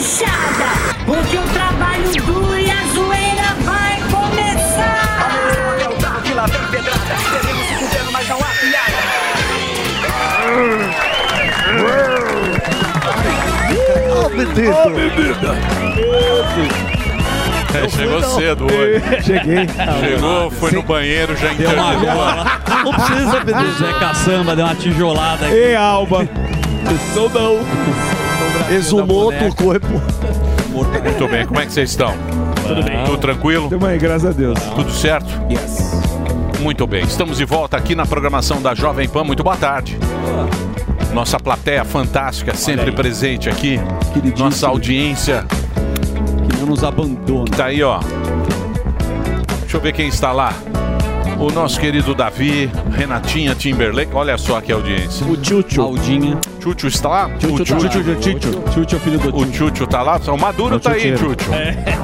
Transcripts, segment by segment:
inchada, porque o trabalho duro e a zoeira vai começar. É o carro que lá vem pedrada. Devemos se fudendo, mas não há Ó, bebida. Ó, bebida. É, chegou cedo hoje. Cheguei. Chegou, foi no banheiro, já Deu uma gola. Não precisa pedir. Zé Caçamba deu uma tijolada aqui. Ei, Alba. Sou não. Exumou boneca. o corpo. Muito bem, como é que vocês estão? Tudo bem. Tudo tranquilo? Tamo aí, graças a Deus. Tudo certo? Yes. Muito bem, estamos de volta aqui na programação da Jovem Pan. Muito boa tarde. Nossa plateia fantástica, sempre presente aqui. Nossa audiência. Que não nos abandona. Tá aí, ó. Deixa eu ver quem está lá. O nosso querido Davi, Renatinha Timberlake. Olha só aqui a audiência. O Tchutchu. Aldinha. Tchutchu está lá? Tchutchu tá lá. Tchutchu, Tchutchu é o filho do O Tchutchu tá lá? O Maduro tá aí, Tchutchu.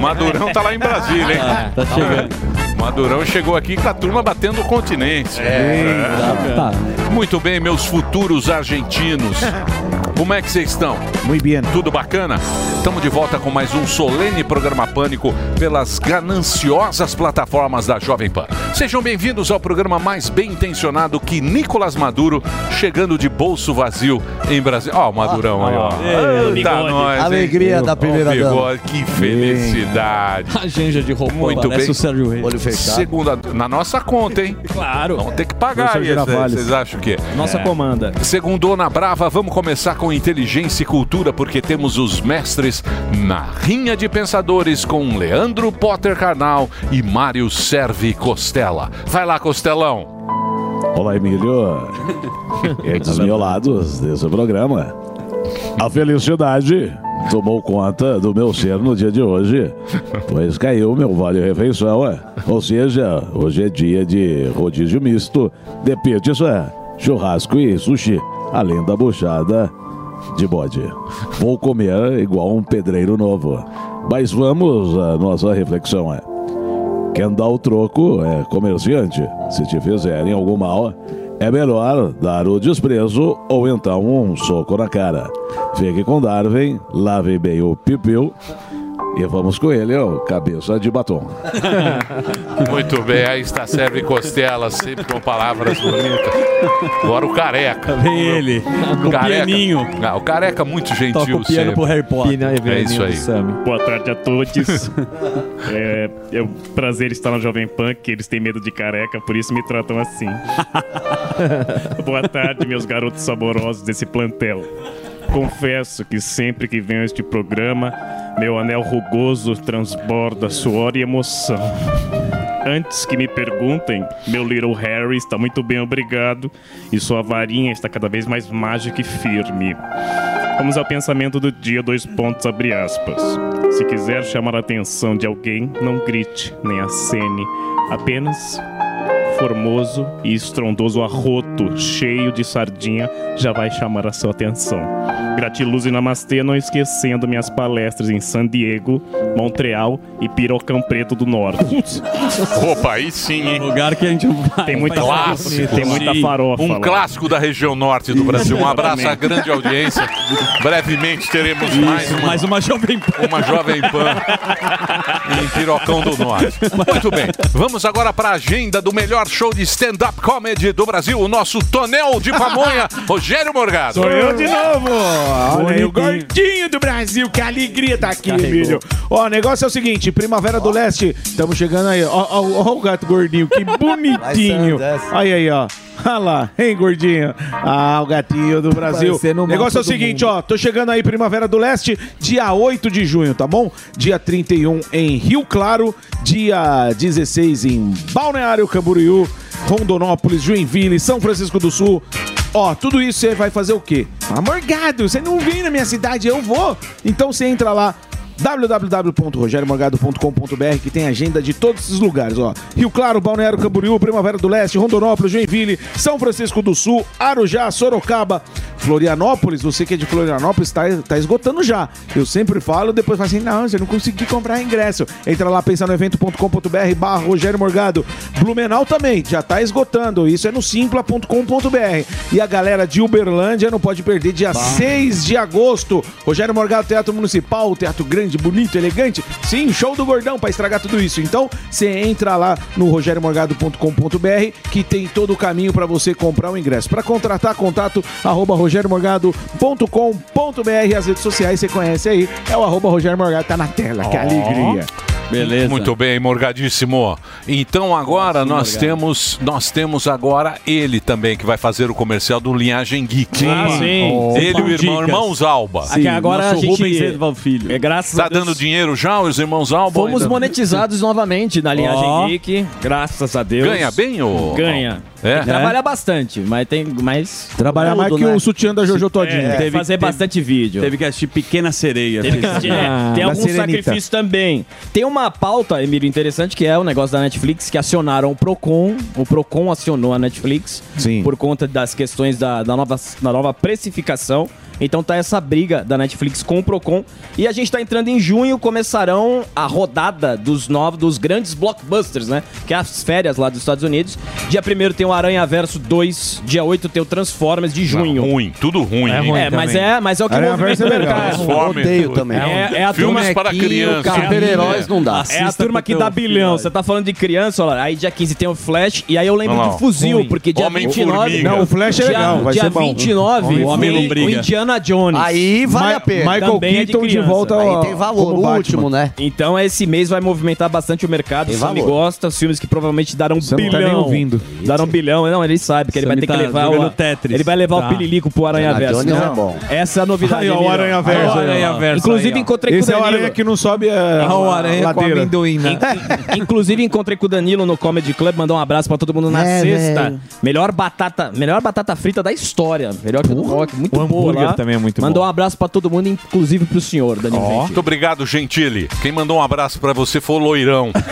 Madurão tá lá em Brasília, hein? Ah, tá chegando. Madurão chegou aqui com a turma batendo o continente. É, tá. Muito bem, meus futuros argentinos. Como é que vocês estão? Muito bem. Tudo bacana? Estamos de volta com mais um solene programa Pânico pelas gananciosas plataformas da Jovem Pan. Sejam bem-vindos ao programa mais bem intencionado que Nicolas Maduro chegando de bolso vazio em Brasil. Ó, o Madurão aí, ó. Ei, Eita, bigode. nós, hein? Alegria da primeira dama. Que felicidade. A genja de roupa. Muito bem. o Sérgio Reis. Olho fechado. Segunda, na nossa conta, hein? Claro. Vamos ter que pagar. Girafales. Vocês acham que? Nossa comanda. Segundou na Brava, vamos começar com inteligência e cultura, porque temos os mestres na Rinha de Pensadores com Leandro Potter Carnal e Mário Servi Costela. Vai lá, Costelão. Olá, Emílio. e desmiolados desse programa. A felicidade tomou conta do meu ser no dia de hoje, pois caiu meu vale-refeição. é. Ou seja, hoje é dia de rodízio misto de pizza, churrasco e sushi, além da buchada de bode. Vou comer igual um pedreiro novo. Mas vamos à nossa reflexão. É. Quem dá o troco é comerciante. Se te fizerem algum mal, é melhor dar o desprezo ou então um soco na cara. Fique com Darwin, lave bem o pipiu e vamos com ele, ó, cabeça de batom. Muito bem, aí está Servi Costela, sempre com palavras bonitas. Agora o Careca. Vem ele. Com o Careca. pianinho. Ah, o Careca muito Toca gentil o piano pro sempre. Harry Potter. É isso aí. Boa tarde a todos. é, é um prazer estar na Jovem Pan, que eles têm medo de careca, por isso me tratam assim. Boa tarde, meus garotos saborosos desse plantel. Confesso que sempre que venho a este programa, meu anel rugoso transborda suor e emoção. Antes que me perguntem, meu Little Harry está muito bem, obrigado, e sua varinha está cada vez mais mágica e firme. Vamos ao pensamento do dia, dois pontos, abre aspas. Se quiser chamar a atenção de alguém, não grite, nem acene, apenas formoso e estrondoso arroto cheio de sardinha já vai chamar a sua atenção. Gratiluz e namastê, não esquecendo minhas palestras em San Diego, Montreal e Pirocão Preto do Norte. Opa, aí sim, hein? Lugar que a gente vai. Tem muita, Clássico. tem muita farofa Um lá. clássico da região norte do Brasil. Um abraço à grande audiência. Brevemente teremos mais uma, Mais uma jovem pan. uma Jovem Pan em Pirocão do Norte. Muito bem, vamos agora para a agenda do melhor show de stand-up comedy do Brasil, o nosso tonel de pamonha, Rogério Morgado. Sou eu de novo. Olha aí, o gordinho do Brasil. Que alegria tá aqui, Emílio. Ó, o negócio é o seguinte: Primavera do Leste, estamos chegando aí. Ó, ó, ó o gato gordinho, que bonitinho. Aí, aí, ó. Olha lá, hein, gordinho? Ah, o gatinho do Brasil. O negócio é o seguinte, ó. Tô chegando aí, Primavera do Leste, dia 8 de junho, tá bom? Dia 31 em Rio Claro, dia 16 em Balneário Camboriú, Rondonópolis, Joinville, São Francisco do Sul. Ó, tudo isso você vai fazer o quê? Ah, Morgado, você não vem na minha cidade, eu vou. Então você entra lá www.rogeriomorgado.com.br que tem agenda de todos esses lugares, ó. Rio Claro, Balneário Camboriú, Primavera do Leste, Rondonópolis, Joinville, São Francisco do Sul, Arujá, Sorocaba, Florianópolis, você que é de Florianópolis, tá, tá esgotando já. Eu sempre falo, depois falo assim, não, você não consegui comprar ingresso. Entra lá, pensa no evento.com.br barra Rogério Morgado. Blumenau também, já tá esgotando. Isso é no simpla.com.br. E a galera de Uberlândia não pode perder dia 6 de agosto. Rogério Morgado, Teatro Municipal, teatro grande, bonito, elegante. Sim, show do gordão pra estragar tudo isso. Então, você entra lá no rogeriomorgado.com.br que tem todo o caminho pra você comprar o ingresso. Pra contratar, contato arroba rogeriomorgado.com.br. As redes sociais você conhece aí. É o arroba Rogério Morgado, tá na tela. Que alegria. Beleza. Muito bem, Morgadíssimo. Então agora nós Morgado. temos nós temos agora ele também que vai fazer o comercial do Linhagem Geek. Ah, sim. Ele e o irmão, Dicas. irmãos Alba. Aqui agora a nosso gente... Rubens Edval Filho. É, graças Tá a Deus, dando dinheiro já os irmãos Alba? Fomos Ainda- monetizados novamente na linhagem Ó. Geek. Graças a Deus. Ganha bem ou Ganha. É? Trabalhar bastante, mas tem mais... Trabalhar mais que né? o sutiã da Jojo Todinho. É, Teve- fazer teve- bastante vídeo. Teve que assistir Pequena Sereia. Teve que assistir, é. Ah, Tem algum sacrifício também. Tem uma pauta, Emílio, interessante, que é o negócio da Netflix, que acionaram o Procon. O Procon acionou a Netflix Sim. por conta das questões da, da, nova, da nova precificação. Então tá essa briga da Netflix com o Procon. E a gente tá entrando em junho, começarão a rodada dos novos, dos grandes blockbusters, né? Que é as férias lá dos Estados Unidos. Dia 1 tem o Aranha Verso 2, dia 8 tem o Transformers de junho. Não, ruim, tudo ruim. É, hein? é, mas é, mas é o que Aranha movimenta o é legal. mercado. Transformers, Odeio também. É, é a Filmes turma para crianças. Super-heróis não dá. é a turma que dá bilhão. olha. Você tá falando de criança, olha lá. Aí dia 15 tem o Flash. E aí eu lembro lá, do Fuzil, ruim. porque dia Homem-Formiga. 29. Não, o Flash é dia, legal, vai dia ser bom. 29 Homem- Homem vem Lombriga. o Indiana Jones. Aí vale Ma- a pena. Michael Também é de Keaton de, volta Aí ao- tem valor. O último, né? Então esse mês vai movimentar bastante o mercado. Tem O valor. gosta, os filmes que provavelmente darão Você não bilhão. tá nem ouvindo. Darão bilhão. Não, ele sabe que ele vai ter que tá levar o Tetris. Ele vai levar Tá. o pililico pro Aranha Verso. Jones Não, é bom. Essa é a novidade. Aí, ó, o. Aranha Verso. Aí. Aranha Verso Inclusive aí, encontrei com o Esse é o Danilo. aranha que não sobe a, Ah, o a aranha com ladeira. amendoim, né? Inclusive, encontrei com o Danilo no Comedy Club, mandou um abraço pra todo mundo na É, sexta. Melhor batata, melhor batata frita da história. Melhor que o rock, muito O boa lá. Também é muito Mandou bom. um abraço pra todo mundo, inclusive pro senhor, Danilo Gentili. Muito obrigado, Gentili. Quem mandou um abraço pra você foi o Loirão.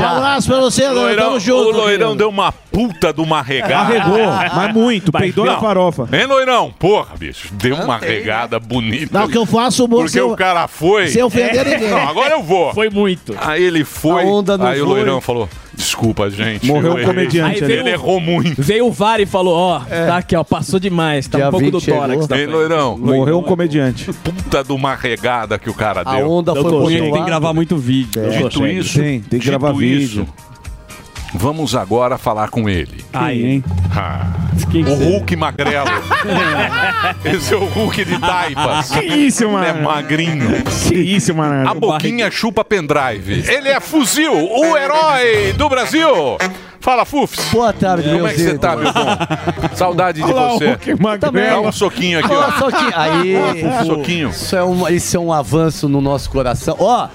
Um abraço pra você. Loirão, Tamo junto. o Loirão deu uma puta de uma regada. Arregou, mas muito. Peidou na farofa. Hein, Loirão? Porra, bicho. Deu uma regada bonita. Não, que eu faço Porque sem, o cara foi. sem ofender ninguém. Não, agora eu vou. Foi muito. Aí ele foi. A onda aí o. Loirão falou: Desculpa, gente. Morreu eu um errei." comediante Aí veio Ele errou muito. Veio o VAR e falou, ó, tá aqui, ó, passou demais, tá Dia um pouco 20 do tórax. Loirão? Morreu um comediante. Puta de uma regada que o cara A deu. onda foi pro Tem que gravar muito vídeo. Dito isso, Tem, tem que dito gravar isso, vídeo. Vamos agora falar com ele. Aí, hein? Ah, Quem o Hulk magrelo. Esse é o Hulk de taipas. Que isso, Ele é mano? magrinho. Que isso, mano? A boquinha chupa pendrive. Ele é Fuzil, o herói do Brasil. Fala, Fufs. Boa tarde, Como meu é que você tá, meu bom? Saudade de Olha lá o você. Hulk Dá um soquinho aqui, Ó, ó. só que aí, soquinho. isso é, um, isso é um avanço no nosso coração. Ó,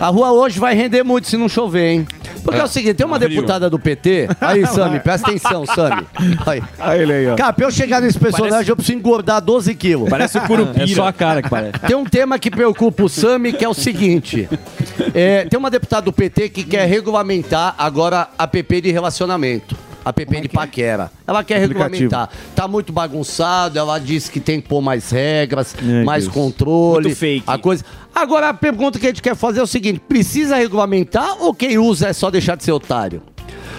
a rua hoje vai render muito se não chover, hein? Porque é, o seguinte, tem uma deputada do PT. Aí, Sami, presta atenção, Sami. Aí. Aí ele aí, ó. Cara, pra eu chegar nesse personagem, eu preciso engordar 12 quilos. Parece o Curupira. É só a cara que parece. Tem um tema que preocupa o Sami, que é o seguinte. É, tem uma deputada do PT que quer regulamentar agora a PP de relacionamento. A PP de paquera. Ela quer regulamentar. Tá muito bagunçado, ela diz que tem que pôr mais regras, Ai, mais Deus. controle. Muito fake. A coisa. Agora a pergunta que a gente quer fazer é o seguinte: precisa regulamentar ou quem usa é só deixar de ser otário?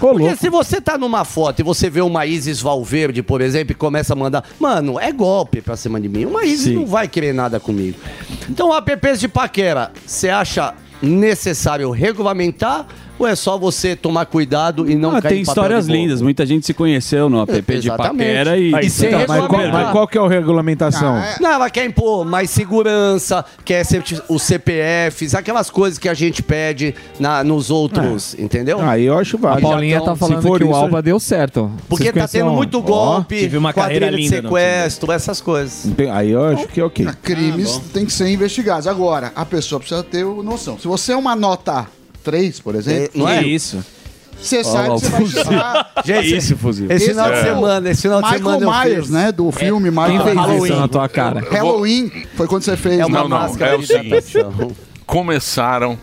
Porque se você tá numa foto e você vê uma Isis Valverde, por exemplo, e começa a mandar. Mano, é golpe pra cima de mim. Uma Isis não vai querer nada comigo. Então, apps de paquera, você acha necessário regulamentar ou é só você tomar cuidado e não Ah, cair tem histórias de lindas. Muita gente se conheceu no app de Exatamente. paquera e... E sem Então, mas, qual, mas qual que é a regulamentação? Não, ela quer impor mais segurança, quer os CPFs, aquelas coisas que a gente pede na, nos outros, entendeu? Aí eu acho A válido. Paulinha tão- tá falando que o isso, Alba deu certo. Porque Vocês tá tendo um- muito golpe, tive uma carreira de linda sequestro, essas coisas. Aí eu acho que é ok. Crimes têm que ser investigados. Agora, a pessoa precisa ter noção. Se você é uma nota 3, por exemplo, É, não é? Que isso? Você sabe que você vai chegar. Gente, Esse fuzil. Esse final de é semana, esse final de Michael semana eu Myers, né? Do filme Quem Michael Myers. isso na tua cara? Halloween foi quando você fez. É uma né? Não, não, máscara é o seguinte. Começaram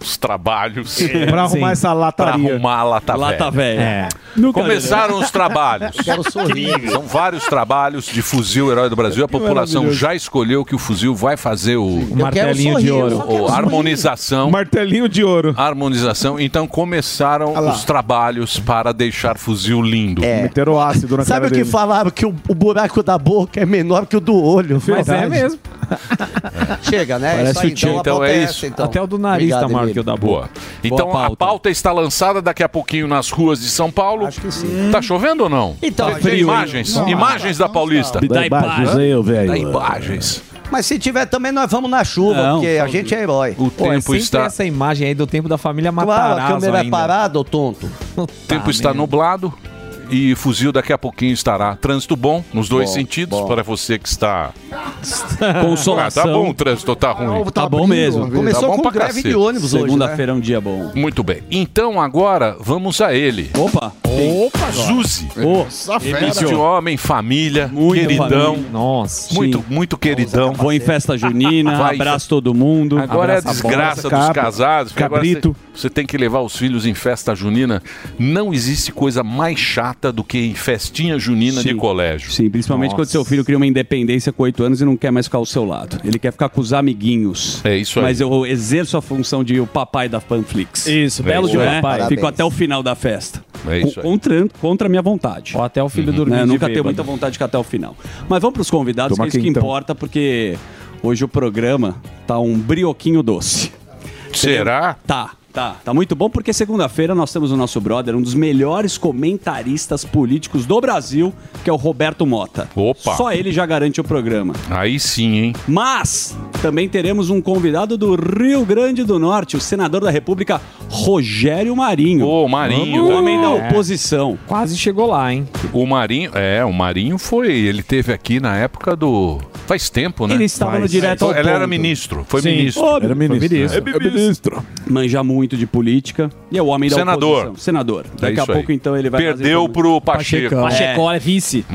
os trabalhos Pra arrumar essa para lataria. arrumar a lata, Lata velha. velha. Começaram os trabalhos. São vários trabalhos de fuzil Herói do Brasil. A população já escolheu que o fuzil vai fazer o, Martelinho de ouro. o harmonização. Martelinho de ouro. Harmonização. Então começaram lá. os trabalhos para deixar fuzil lindo. Meteram ácido na Sabe cara o que dele. falaram? Que o, o buraco da boca é menor que o do olho. Mas é mesmo. Chega, né? Parece isso aí, o tio. então, a Então pauta é essa, isso. então. Até o do nariz Obrigado, tá maior Emílio. que o da Boa. Então Boa a pauta está lançada daqui a pouquinho nas ruas de São Paulo. Acho que sim. Tá chovendo ou não? Então, Tem gente, imagens, não, imagens da Paulista. Dá imagens aí, ô Dá velho. imagens. Mas se tiver também, nós vamos na chuva, Não, porque a gente é herói. O Pô, é tempo sempre está, essa imagem aí do tempo da família Claro, Matarazzo a câmera é ainda. parada, ô tonto. o tempo está nublado e fuzil daqui a pouquinho estará. Trânsito bom nos dois Bom, sentidos bom. para você que está. Ah, Consolação. tá bom o trânsito, tá ruim. Tá bom mesmo. Começou Tá bom com pra greve cacete. de ônibus hoje, né? Segunda-feira é um dia bom. Muito bem. Então agora vamos a ele. Opa. Opa, Zuzi. Fera. Este homem, família, Muito queridão. família. Nossa. Muito, muito queridão. Vou em festa junina, Vai. abraço todo mundo. Agora é a desgraça dos capa, casados. cabrito. Você, você tem que levar os filhos em festa junina. Não existe coisa mais chata do que em festinha junina de Sim. colégio. Sim, principalmente Nossa. quando seu filho cria uma independência com 8 anos e não quer mais ficar ao seu lado. Ele quer ficar com os amiguinhos. É isso aí. Mas eu exerço a função de o papai da Panflix. Isso, É belo de um papai. Fico até o final da festa. É isso aí. contra, contra a minha vontade. Ou até o filho Uhum. dormir Né, eu de nunca tenho muita vontade de ficar até o final. Mas vamos para os convidados, Toma que é isso que quentão. importa, porque hoje o programa tá um brioquinho doce. Será? Tá, tá. Tá muito bom porque segunda-feira nós temos o nosso brother, um dos melhores comentaristas políticos do Brasil, que é o Roberto Mota. Opa. Só ele já garante o programa. Aí sim, hein? Mas também teremos um convidado do Rio Grande do Norte, o senador da República, Rogério Marinho. Ô, Marinho. O homem da É. oposição. Quase chegou lá, hein? O Marinho, é, o Marinho foi, ele teve aqui na época do faz tempo, né? Ele estava no Faz. direto ao Ele era ponto. ministro, foi Sim. ministro. Ô, Era ministro. É ministro. Manja muito de política. E é o homem da Senador. oposição. Senador. Daqui a isso aí. pouco, então, ele vai Perdeu trazer pro Pacheco. Pacheco é vice.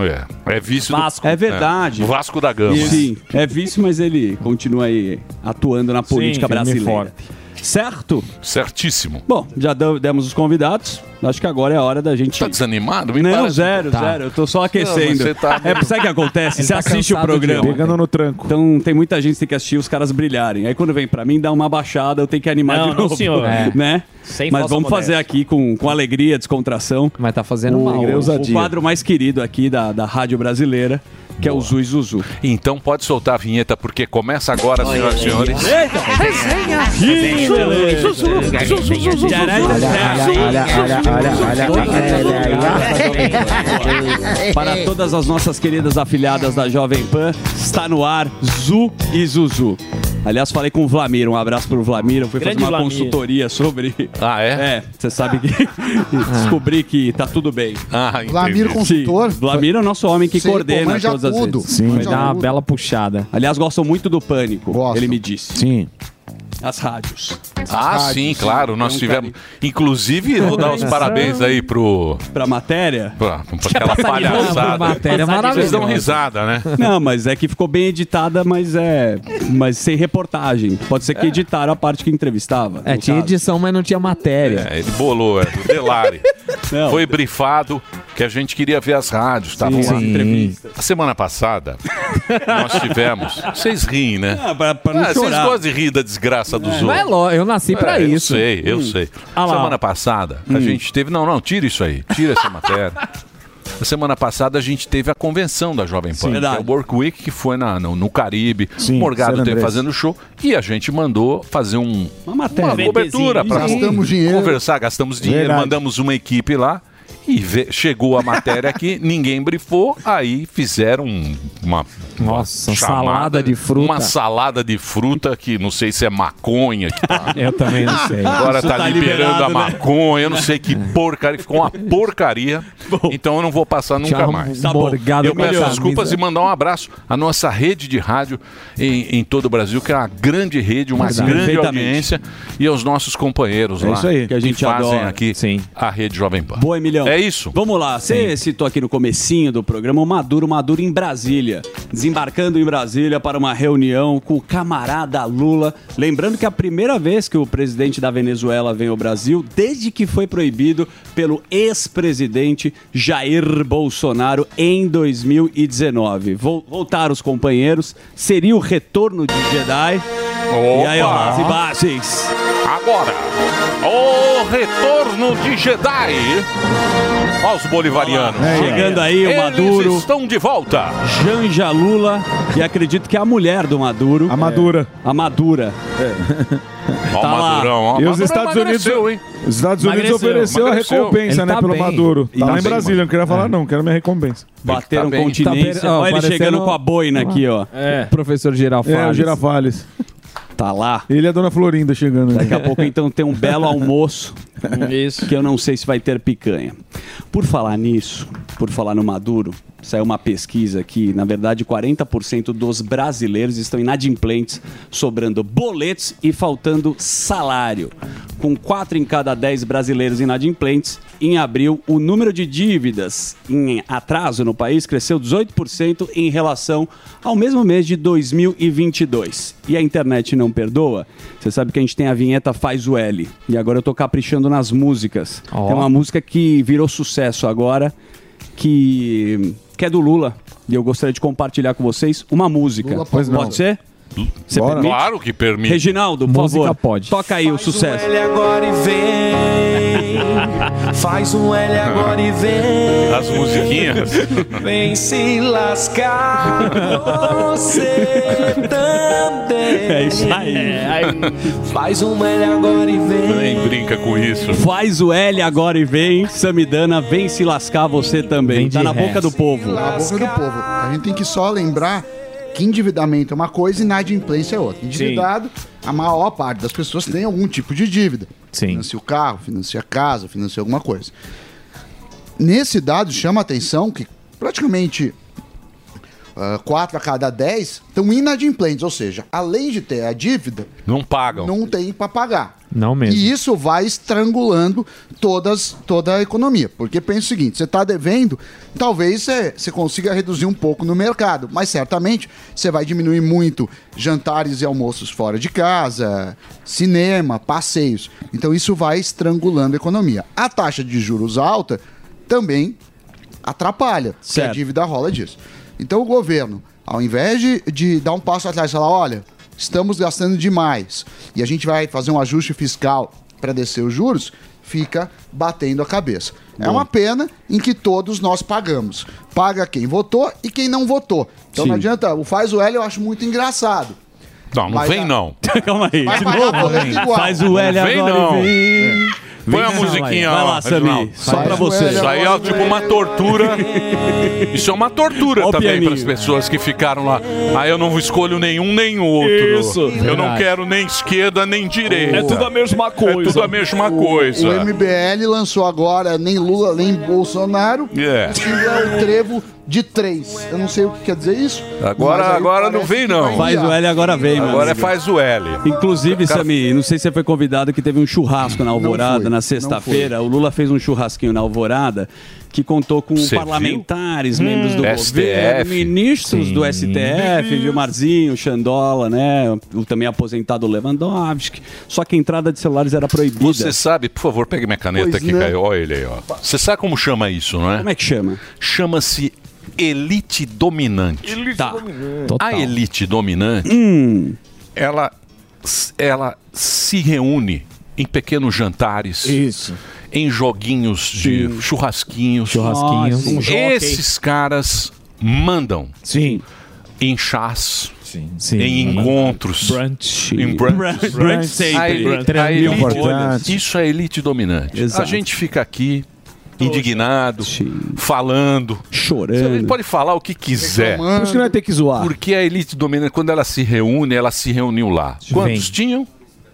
É, é vice Vasco. É verdade. É. Vasco da Gama. Sim, é vice, mas ele continua aí atuando na política e brasileira. forte. Certo? Certíssimo. Bom, já demos os convidados. Acho que agora é a hora da gente. Tá desanimado? Me Não, parece- zero, Tá. zero. Eu tô só Não, aquecendo. você tá- É, sabe o que acontece? Ele Você tá assiste o programa. Pegando no tranco. Então tem muita gente que tem que assistir os caras brilharem. Aí quando vem pra mim, dá uma baixada, eu tenho que animar Não, de não, novo. senhor. É. Né? Sem Mas vamos fazer modéstia. aqui com, com alegria, descontração. Mas tá fazendo o, mal. o quadro mais querido aqui da, da Rádio Brasileira, que é o Zui Zuzu. Então pode soltar a vinheta, porque começa agora, senhoras e senhores. Para todas as nossas queridas afiliadas da Jovem Pan, está no ar Zu e Zuzu. Aliás, falei com o Vlamir, um abraço pro Vlamir. Eu fui Grande fazer uma Vlamir. consultoria sobre. Ah, é? É, você sabe que. descobri que tá tudo bem. Ah, Vlamir entendi. consultor. Sim, Vlamir é o nosso homem que Sim, pô, coordena manja todas as tudo. redes. Sim. Vai dar uma bela puxada. Aliás, gostam muito do Pânico, Gosto. ele me disse. Sim. As rádios. Ah, sim, claro. Nós um tivemos. Inclusive, vou dar os parabéns aí pro. Pra matéria. Pra, pra aquela palhaçada. matéria Vocês dão maravilhosa. risada, né? Não, mas é que ficou bem editada, mas é. Mas sem reportagem. Pode ser que editaram a parte que entrevistava. É, tinha caso. edição, mas não tinha matéria. É, ele bolou, é, do Delari. Não. Foi brifado que a gente queria ver as rádios, tá? Lá. A semana passada, nós tivemos. Vocês riem, né? Ah, pra, pra não Ah, vocês chorar. gostam de rir da desgraça dos Mas é outros. lógico, eu nasci pra É, isso. Eu sei, eu sei. Ah semana passada, a gente teve. Não, não, tira isso aí. Tira essa matéria. Na semana passada a gente teve a convenção da Jovem Pan, Sim, que é o Work Week, que foi na, no, no Caribe. Sim, o Morgado San teve Andrés. fazendo show e a gente mandou fazer um, Uma matéria. uma cobertura para Gastamos dinheiro. conversar, gastamos dinheiro, Verdade. mandamos uma equipe lá E chegou a matéria aqui, ninguém brifou, aí fizeram um- uma, Nossa, uma salada de fruta. Uma salada de fruta que não sei se é maconha que tá. Eu também não sei. Agora Isso tá, tá liberando a né? maconha, eu não sei que porcaria, ficou uma porcaria. Então eu não vou passar nunca Tchau, mais. Tá bom. Eu peço desculpas e mandar um abraço à nossa rede de rádio em, em todo o Brasil, que é uma grande rede, uma Verdade. grande audiência, e aos nossos companheiros É lá isso aí. Que a gente fazem adora. aqui a rede Jovem Pan. Boa, Emilhão. É isso. Vamos lá. Você citou aqui no comecinho do programa o Maduro, Maduro em Brasília. Desembarcando em Brasília para uma reunião com o camarada Lula. Lembrando que é a primeira vez que o presidente da Venezuela vem ao Brasil, desde que foi proibido pelo ex-presidente Jair Bolsonaro em 2019. Vol- voltaram os companheiros. Seria o retorno de Jedi. E aí, ó, as imagens. Agora, o retorno de Jedi. Olha os bolivarianos. Chegando aí o Eles Maduro. estão de volta. Janja Lula, e acredito que é a mulher do Maduro. A Madura. A Madura. Ó o Tá. Madurão, ó. E os Maduro Estados Unidos, hein? os Estados Unidos Emagreceu. ofereceu a Emagreceu. recompensa, Ele né, tá pelo bem. Maduro. Tá tá lá em Brasília, não queria falar não, quero minha recompensa. Bateram bem. continência. Tá per- ó, Olha ele chegando com a boina aqui, ó. É. Professor Girafales. É, o Girafales. Tá lá. Ele e a Dona Florinda chegando. Daqui a pouco, então, tem um belo almoço. Isso. Que eu não sei se vai ter picanha. Por falar nisso, por falar no Maduro, saiu uma pesquisa aqui. Na verdade, 40% dos brasileiros estão inadimplentes, sobrando boletos e faltando salário. Com 4 em cada 10 brasileiros inadimplentes, em abril, o número de dívidas em atraso no país cresceu 18% em relação ao mesmo mês de 2022. E a internet não perdoa? Você sabe que a gente tem a vinheta Faz o L. E agora eu tô caprichando nas músicas. Tem uma música que virou sucesso agora, que, que é do Lula. E eu gostaria de compartilhar com vocês uma música. Lula, Pode não. ser? Você Bora. permite? Claro que permite. Reginaldo, por Música favor. pode. Toca aí o sucesso. L agora e vem. Faz um L agora e vem. As musiquinhas. Vem se lascar você também. É isso aí. Faz um L agora e vem. Nem brinca com isso. Faz o L agora e vem. Samidana, vem se lascar você também. Vem Tá na boca do povo. Na boca do povo. A gente tem que só lembrar que endividamento é uma coisa e inadimplência é outra. Endividado, a maior parte das pessoas tem algum tipo de dívida. Sim. Financia o carro, financia a casa, financia alguma coisa. Nesse dado chama a atenção que praticamente 4 a cada 10 estão inadimplentes, ou seja, além de ter a dívida, Não pagam. não tem para pagar. Não mesmo. E isso vai estrangulando todas, toda a economia. Porque pensa o seguinte: você está devendo, talvez você, você consiga reduzir um pouco no mercado, mas certamente você vai diminuir muito jantares e almoços fora de casa, cinema, passeios. Então isso vai estrangulando a economia. A taxa de juros alta também atrapalha, porque a Certo. dívida rola disso. Então o governo, ao invés de, de dar um passo atrás e falar, olha, estamos gastando demais e a gente vai fazer um ajuste fiscal para descer os juros, fica batendo a cabeça. É uma pena em que todos nós pagamos. Paga quem votou e quem não votou. Então Sim. não adianta, o faz o L eu acho muito engraçado. Não, não Vai vem dar. não. Calma aí. Vai de novo. Faz o L Não vem, agora não. e vem. Põe a musiquinha, Vai lá, Sami. Só pra o você. Isso aí é tipo uma tortura. Isso é uma tortura Ó o também pianinho. para as pessoas que ficaram lá. Ah, eu não escolho nenhum nem outro. Isso. Eu não quero nem esquerda nem direita. É tudo a mesma coisa. É tudo a mesma coisa. O MBL lançou agora nem Lula nem Bolsonaro. É. O símbolo é o trevo de três. Eu não sei o que quer dizer isso. Agora- agora não vem, não. Faz o. L agora vem, meu Agora é faz o L. Inclusive, Cara- Sami, não sei se você foi convidado que teve um churrasco na Alvorada na sexta-feira. O Lula fez um churrasquinho na Alvorada que contou com Você parlamentares, membros do STF. governo, ministros Sim. do STF, Gilmarzinho, Xandola, né? O também aposentado Lewandowski. Só que a entrada de celulares era proibida. Você sabe, por favor, pegue minha caneta Pois caiu. Olha ele aí, ó. Você sabe como chama isso, não é? Como é que chama? Chama-se elite dominante. Tá. Total. A elite dominante, Hum, ela, ela se reúne em pequenos jantares, Isso. em joguinhos de churrasquinhos. Churrasquinhos. Nossa, um jockey. Esses caras mandam Sim. em chás, Sim. Sim. em encontros, Brunch. em brunch. Brunch sempre. A Brunch. a elite- isso é elite dominante. Exato. A gente fica aqui indignado, falando, chorando. Ele pode falar o que quiser. Reclamando. Por isso que não vai ter que zoar. Porque a elite dominante, quando ela se reúne, ela se reuniu lá. Quantos Vem. tinham?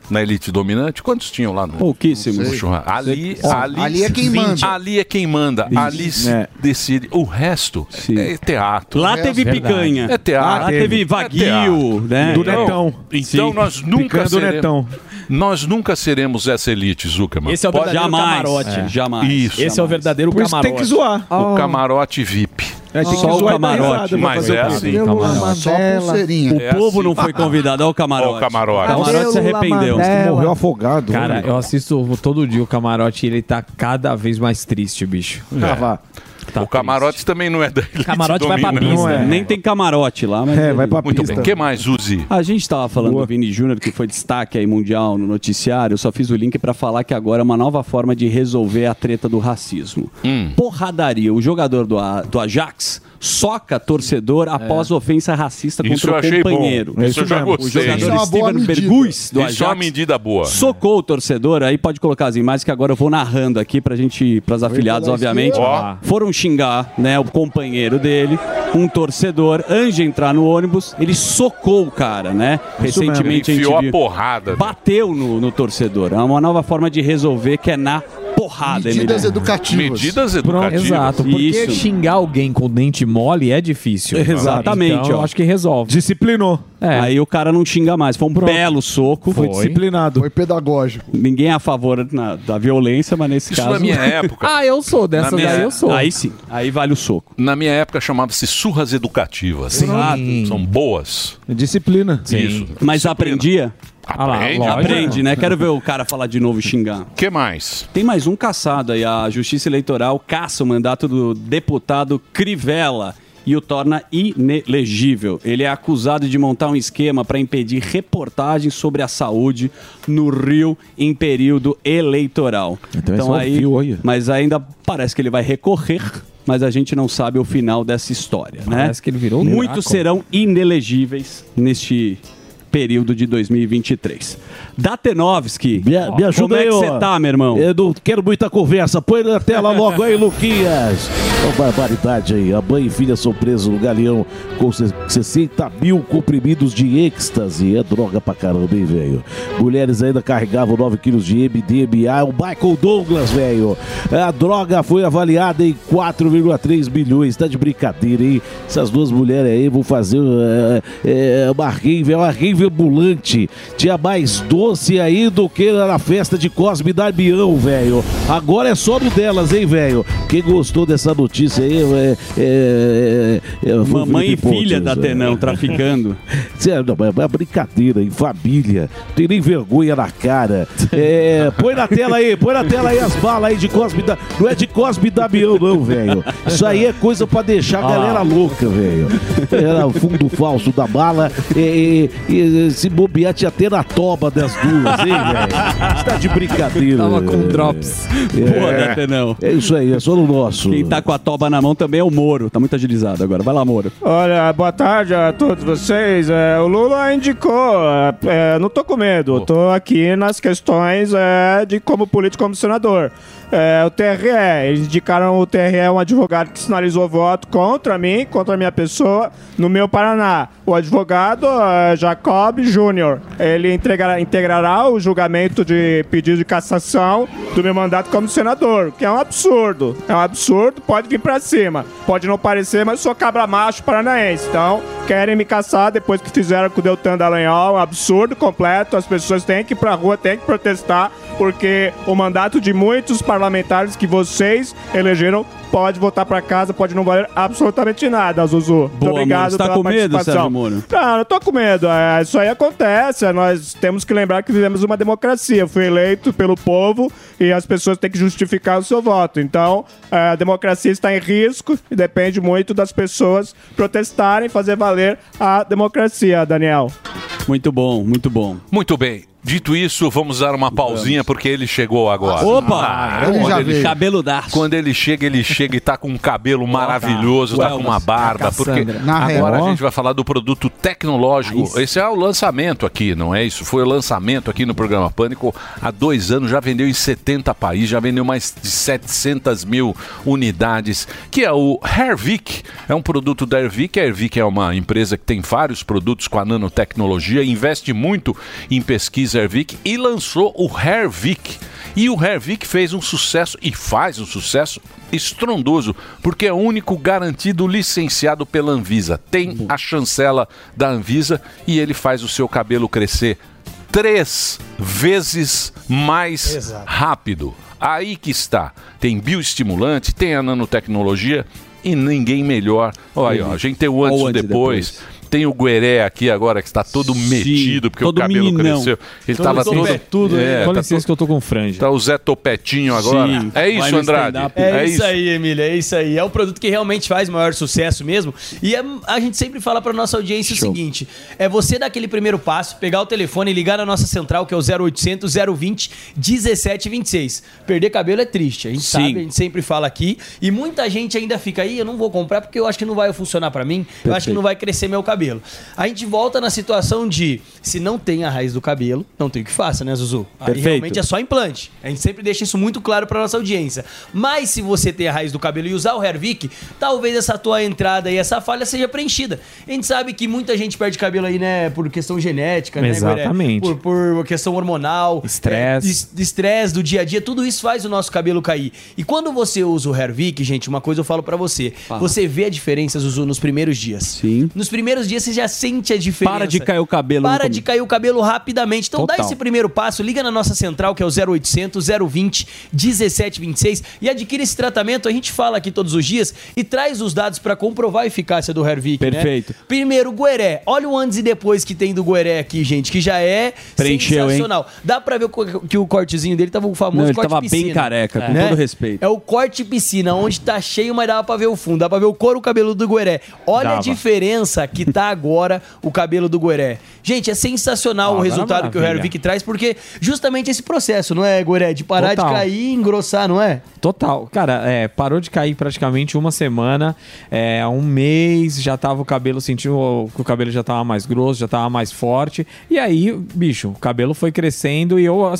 Na elite dominante, quantos tinham lá no Pouquíssimos. no churrasco? Ali, Ó, ali, ali é quem manda. Ali é quem manda. Ali se É. decide. O resto é teatro. Lá teve picanha. É teatro. Lá teve vaguio, teatro. né? Então, Do Netão. Então Sim. nós nunca Picanha do seremos, Netão. Nós nunca seremos essa elite, Zuckerman. Esse é o Pode- verdadeiro Jamais, camarote. é. Jamais. Isso. Esse é o verdadeiro Por isso camarote. tem que zoar. O camarote VIP. É, Só o camarote. Mas é o assim, camarote. Só pulseirinha. O É povo assim. não foi convidado ao camarote. Ó o camarote. O camarote se arrependeu. Morreu afogado. Cara, eu assisto todo dia o camarote e ele tá cada vez mais triste, bicho. Ah, vá. Tá o camarote também não é da elite Camarote vai pra pista. Não é. Nem tem camarote lá, mas. É, vai pra Muito pista. bem. O que mais, Uzi? A gente estava falando Boa. do Vini Júnior, que foi destaque aí mundial no noticiário. Eu só fiz o link para falar que agora é uma nova forma de resolver a treta do racismo. Hum. Porradaria. O jogador do, A- do Ajax soca torcedor após ofensa racista Isso eu contra o achei bom. companheiro. Isso eu já O gostei. jogador Isso é uma boa Steven medida. Bergus do Isso é uma Ajax medida boa. socou o torcedor. Aí pode colocar as imagens que agora eu vou narrando aqui pra gente, pras afiliados, obviamente. Ó. Foram xingar, né, o companheiro dele, um torcedor, antes de entrar no ônibus, ele socou o cara, né? Isso. Recentemente a Enfiou gente a viu. porrada. Bateu no, no torcedor. É uma nova forma de resolver que é na porrada, Medidas educativas. Medidas Pronto, educativas. exato. Porque Isso. xingar alguém com dente mole é difícil. Exatamente, Então, eu ó. acho que resolve. Disciplinou. É. Aí o cara não xinga mais. Foi um belo soco. Foi, Foi. disciplinado. Foi pedagógico. Ninguém é a favor na- da violência, mas nesse Isso caso. na minha época. Ah, eu sou. Dessa minha- daí eu sou. Aí sim, aí vale o soco. Na minha época chamava-se surras educativas. Sim. São boas. Disciplina. Isso. Mas aprendia? Ah lá, Aprende. Aprende, né? Quero ver o cara falar de novo e xingar. O que mais? Tem mais um caçado aí. A Justiça Eleitoral caça o mandato do deputado Crivella e o torna inelegível. Ele é acusado de montar um esquema para impedir reportagens sobre a saúde no Rio em período eleitoral. Então esse é o fio aí. mas ainda parece que ele vai recorrer. Mas a gente não sabe o final dessa história, né? Parece que ele virou um Muitos buraco. serão inelegíveis neste período de 2023. Datenovski, Me, me ajuda como é que você tá, meu irmão? Eu não quero muita conversa. Põe na tela logo aí, Luquinhas. Uma barbaridade aí. A mãe e filha são presos no galeão com se- 60 mil comprimidos de êxtase. É droga pra caramba, hein, velho? Mulheres ainda carregavam 9 quilos de MDMA. O Michael Douglas, velho. A droga foi avaliada em 4,3 milhões. Tá de brincadeira, hein? Essas duas mulheres aí vão fazer é, é, uma rave, uma rave ambulante. Tinha mais doce aí do que na festa de Cosme e Damião, velho. Agora é só no delas, hein, velho? Quem gostou dessa notícia aí é. é, é, é Mamãe e filha da é. Tenão traficando. Sério, não, é uma brincadeira, em família. Não tem nem vergonha na cara. É, põe na tela aí, põe na tela aí as balas aí de Cosme da... Não é de Cosme e Damião, não, velho. Isso aí é coisa pra deixar a galera louca, velho. Era o fundo falso da bala. E- e se bobear, tinha até na toba das duas, hein, velho? Você tá de brincadeira. Tava com drops. Boa, É. da Tenão. É isso aí, é só no nosso. Quem tá com a toba na mão também é o Moro. Tá muito agilizado agora. Vai lá, Moro. Olha, boa tarde a todos vocês. É, o Lula indicou, é, é, não tô com medo, tô aqui nas questões é, de como político, como senador. É, o TRE, eles indicaram o TRE, um advogado que sinalizou voto contra mim, contra a minha pessoa, no meu Paraná. O advogado é, Jacob Júnior, ele entregará, integrará o julgamento de pedido de cassação do meu mandato como senador, que é um absurdo. É um absurdo, pode vir pra cima. Pode não parecer, mas sou cabra macho paranaense. Então, querem me caçar depois que fizeram com o Deltan Dallagnol, um absurdo completo. As pessoas têm que ir pra rua, têm que protestar, porque o mandato de muitos parlamentares que vocês elegeram pode voltar pra casa, pode não valer absolutamente nada, Zuzu. Muito Boa, obrigado Moro. Você tá pela com medo. Sérgio Moro? Não, não tô com medo. É, isso aí acontece. Nós temos que lembrar que vivemos uma democracia. Eu fui eleito pelo povo e as pessoas têm que justificar o seu voto. Então, é, a democracia está em risco e depende muito das pessoas protestarem, fazer valer a democracia, Daniel. Muito bom, muito bom. Muito bem. Dito isso, vamos dar uma pausinha porque ele chegou agora. Opa! Ele quando já ele. Cabeludaço. Quando ele chega, ele chega e tá com um cabelo maravilhoso, tá com uma barba. Porque agora real. a gente vai falar do produto tecnológico. Esse é o lançamento aqui, não é isso? Foi o lançamento aqui no programa Pânico. Há dois anos já vendeu em 70 países, já vendeu mais de 700 mil unidades. Que é o Hervik. É um produto da Hervik. A Hervik é uma empresa que tem vários produtos com a nanotecnologia, investe muito em pesquisa Hervik e lançou o Hervik. E o Hervik fez um sucesso e faz um sucesso estrondoso, porque é o único garantido licenciado pela Anvisa. Tem a chancela da Anvisa e ele faz o seu cabelo crescer três vezes mais rápido. Aí que está. Tem bioestimulante, tem a nanotecnologia e ninguém melhor. Olha aí, ó, a gente tem o antes e e depois. Tem o Gueré aqui agora que está todo metido porque todo o cabelo meninão. cresceu. Ele Todo estava todo. topetudo, né? Com tá licença que eu tô com franja. Tá o Zé Topetinho agora. Sim. É isso, Andrade. É, isso aí, Emília, é isso aí. É um produto que realmente faz maior sucesso mesmo. E é- a gente sempre fala pra nossa audiência o seguinte: é você dar aquele primeiro passo, pegar o telefone e ligar na nossa central, que é o 0800 020 1726. Perder cabelo é triste, a gente Sim. sabe, a gente sempre fala aqui. E muita gente ainda fica aí, eu não vou comprar porque eu acho que não vai funcionar pra mim, eu acho que não vai crescer meu cabelo. A gente volta na situação de, se não tem a raiz do cabelo, não tem o que faça, né, Zuzu? Aí Perfeito. realmente é só implante. A gente sempre deixa isso muito claro pra nossa audiência. Mas se você tem a raiz do cabelo e usar o Hervik, talvez essa tua entrada e essa falha seja preenchida. A gente sabe que muita gente perde cabelo aí, né, por questão genética, né? Exatamente. Por, por questão hormonal, Estresse. é, estresse do dia a dia, tudo isso faz o nosso cabelo cair. E quando você usa o Hervik, gente, uma coisa eu falo pra você, você vê a diferença, Zuzu, nos primeiros dias. Sim. Nos primeiros dias você já sente a diferença. Para de cair o cabelo Para de cair o cabelo rapidamente. Então dá Total. esse primeiro passo, liga na nossa central, que é o 0800 020 1726 e adquire esse tratamento. A gente fala aqui todos os dias e traz os dados pra comprovar a eficácia do Hervik, né? Perfeito. Primeiro, Gueré. Olha o antes e depois que tem do Gueré aqui, gente, que já é Preencheu, hein? sensacional. Dá pra ver que o cortezinho dele tava o famoso Não, ele corte tava bem piscina. careca, com todo respeito. É o corte piscina, onde tá cheio, mas dava pra ver o fundo. Dá pra ver o couro cabeludo do Gueré. Olha a Dava. diferença que tá agora o cabelo do Gueré. Gente, é sensacional o agora resultado que o maravilha. Hervik traz, porque justamente esse processo, não é, Gueré? De parar Total. de cair e engrossar, não é? Total. Cara, é, parou de cair praticamente uma semana. É, um mês já tava o cabelo, sentiu que o cabelo já tava mais grosso, já tava mais forte. E aí, bicho, o cabelo foi crescendo e eu.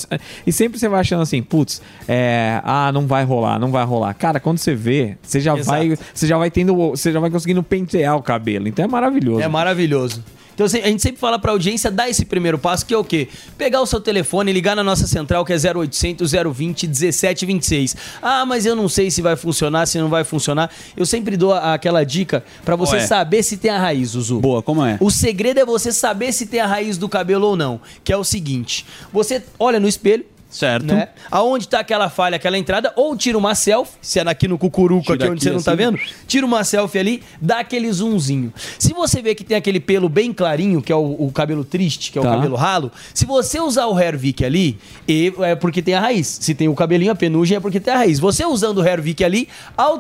E sempre você vai achando assim, putz, é, ah, não vai rolar, não vai rolar. Cara, quando você vê, você já Exato. vai. Você já vai tendo. Você já vai conseguindo pentear o cabelo. Então é maravilhoso. É maravilhoso. Então assim, a gente sempre fala pra audiência dar esse primeiro passo, que é o quê? Pegar o seu telefone, ligar na nossa central, que é 0800 020 1726. Ah, mas eu não sei se vai funcionar, se não vai funcionar. Eu sempre dou aquela dica pra você Ué. saber se tem a raiz, Zuzu. Boa, como é? O segredo é você saber se tem a raiz do cabelo ou não. Que é o seguinte: você olha no espelho. Certo. Né? Aonde tá aquela falha, aquela entrada, ou tira uma selfie, se é aqui no cucuruco, Tira aqui onde aqui você não tá assim. vendo, tira uma selfie ali, dá aquele zoomzinho. Se você vê que tem aquele pelo bem clarinho, que é o, o cabelo triste, que é Tá. o cabelo ralo, se você usar o Hervik ali, e- é porque tem a raiz. Se tem o cabelinho, a penugem é porque tem a raiz. Você usando o Hervik ali,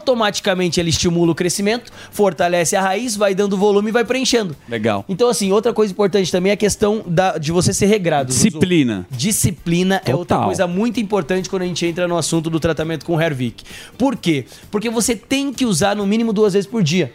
automaticamente ele estimula o crescimento, fortalece a raiz, vai dando volume e vai preenchendo. Legal. Então, assim, outra coisa importante também é a questão da, de você ser regrado. Disciplina. Disciplina é outra Total. Coisa muito importante quando a gente entra no assunto do tratamento com Hervik. Por quê? Porque você tem que usar no mínimo duas vezes por dia.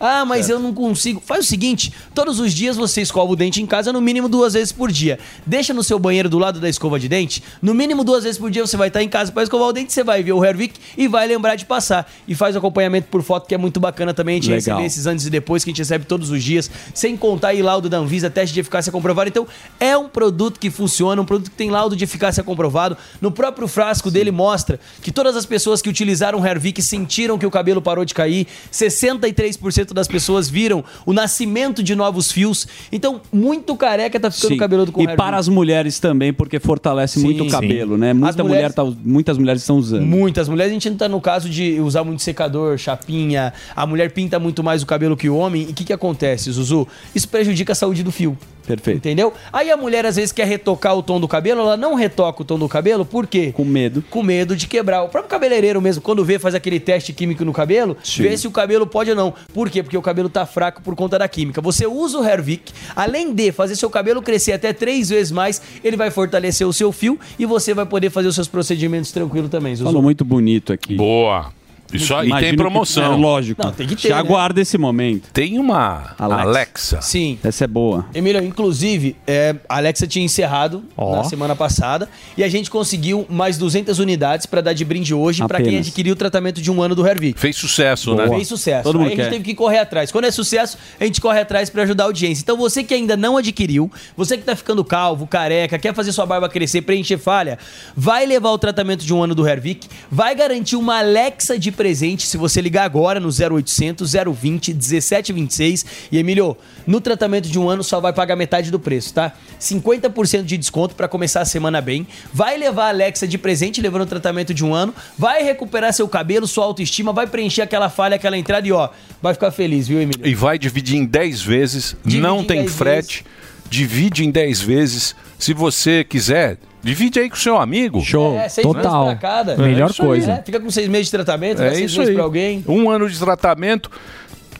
Ah, mas eu não consigo. Faz o seguinte: todos os dias você escova o dente em casa no mínimo duas vezes por dia. Deixa no seu banheiro do lado da escova de dente. No mínimo duas vezes por dia você vai estar em casa para escovar o dente, você vai ver o Hervik e vai lembrar de passar. E faz o acompanhamento por foto, que é muito bacana também. A gente Legal. receber esses antes e depois que a gente recebe todos os dias, sem contar aí laudo da Anvisa, teste de eficácia comprovado. Então, é um produto que funciona, um produto que tem laudo de eficácia comprovado. No próprio frasco dele mostra que todas as pessoas que utilizaram o Hervik sentiram que o cabelo parou de cair. 63% das pessoas viram o nascimento de novos fios. Então, muito careca tá ficando Sim. cabeludo com E para as mulheres também, porque fortalece Sim, muito o sim. cabelo, né? As Muita mulher mulheres- tá, muitas mulheres estão usando. Muitas mulheres, a gente não tá no caso de usar muito secador, chapinha. A mulher pinta muito mais o cabelo que o homem. E o que, que acontece, Zuzu? Isso prejudica a saúde do fio. Perfeito. Entendeu? Aí a mulher às vezes quer retocar o tom do cabelo, ela não retoca o tom do cabelo, por quê? Com medo. Com medo de quebrar. O próprio cabeleireiro mesmo, quando vê, faz aquele teste químico no cabelo, Sim. vê se o cabelo pode ou não. Por quê? Porque o cabelo tá fraco por conta da química. Você usa o Hervik, além de fazer seu cabelo crescer até três vezes mais, ele vai fortalecer o seu fio e você vai poder fazer os seus procedimentos tranquilo também, Zuzu. Falou muito bonito aqui. Boa. Isso aí Imagino tem que- promoção. é, lógico. Não, tem que ter, Já né? aguarda esse momento. Tem uma Alexa. Sim. Essa é boa. Emílio, inclusive, é, a Alexa tinha encerrado Ó. na semana passada e a gente conseguiu mais 200 unidades para dar de brinde hoje para quem adquiriu o tratamento de um ano do Hervik. Fez sucesso, né? Fez sucesso. Todo mundo Aí a gente quer. teve que correr atrás. Quando é sucesso, a gente corre atrás para ajudar a audiência. Então você que ainda não adquiriu, você que tá ficando calvo, careca, quer fazer sua barba crescer, preencher falha, vai levar o tratamento de um ano do Hervik, vai garantir uma Alexa de presente se você ligar agora no 0800 020 1726 e Emílio, no tratamento de um ano só vai pagar metade do preço, tá? 50% de desconto para começar a semana bem. Vai levar a Alexa de presente levando o tratamento de um ano, vai recuperar seu cabelo, sua autoestima, vai preencher aquela falha, aquela entrada e ó, vai ficar feliz, viu, Emílio? E vai dividir em 10 vezes, não em tem 10 frete, divide em 10 vezes. Se você quiser, divide aí com seu amigo. Show. É, seis meses pra cada. É isso aí. É, fica com seis meses de tratamento, É seis isso meses aí. pra alguém. Um ano de tratamento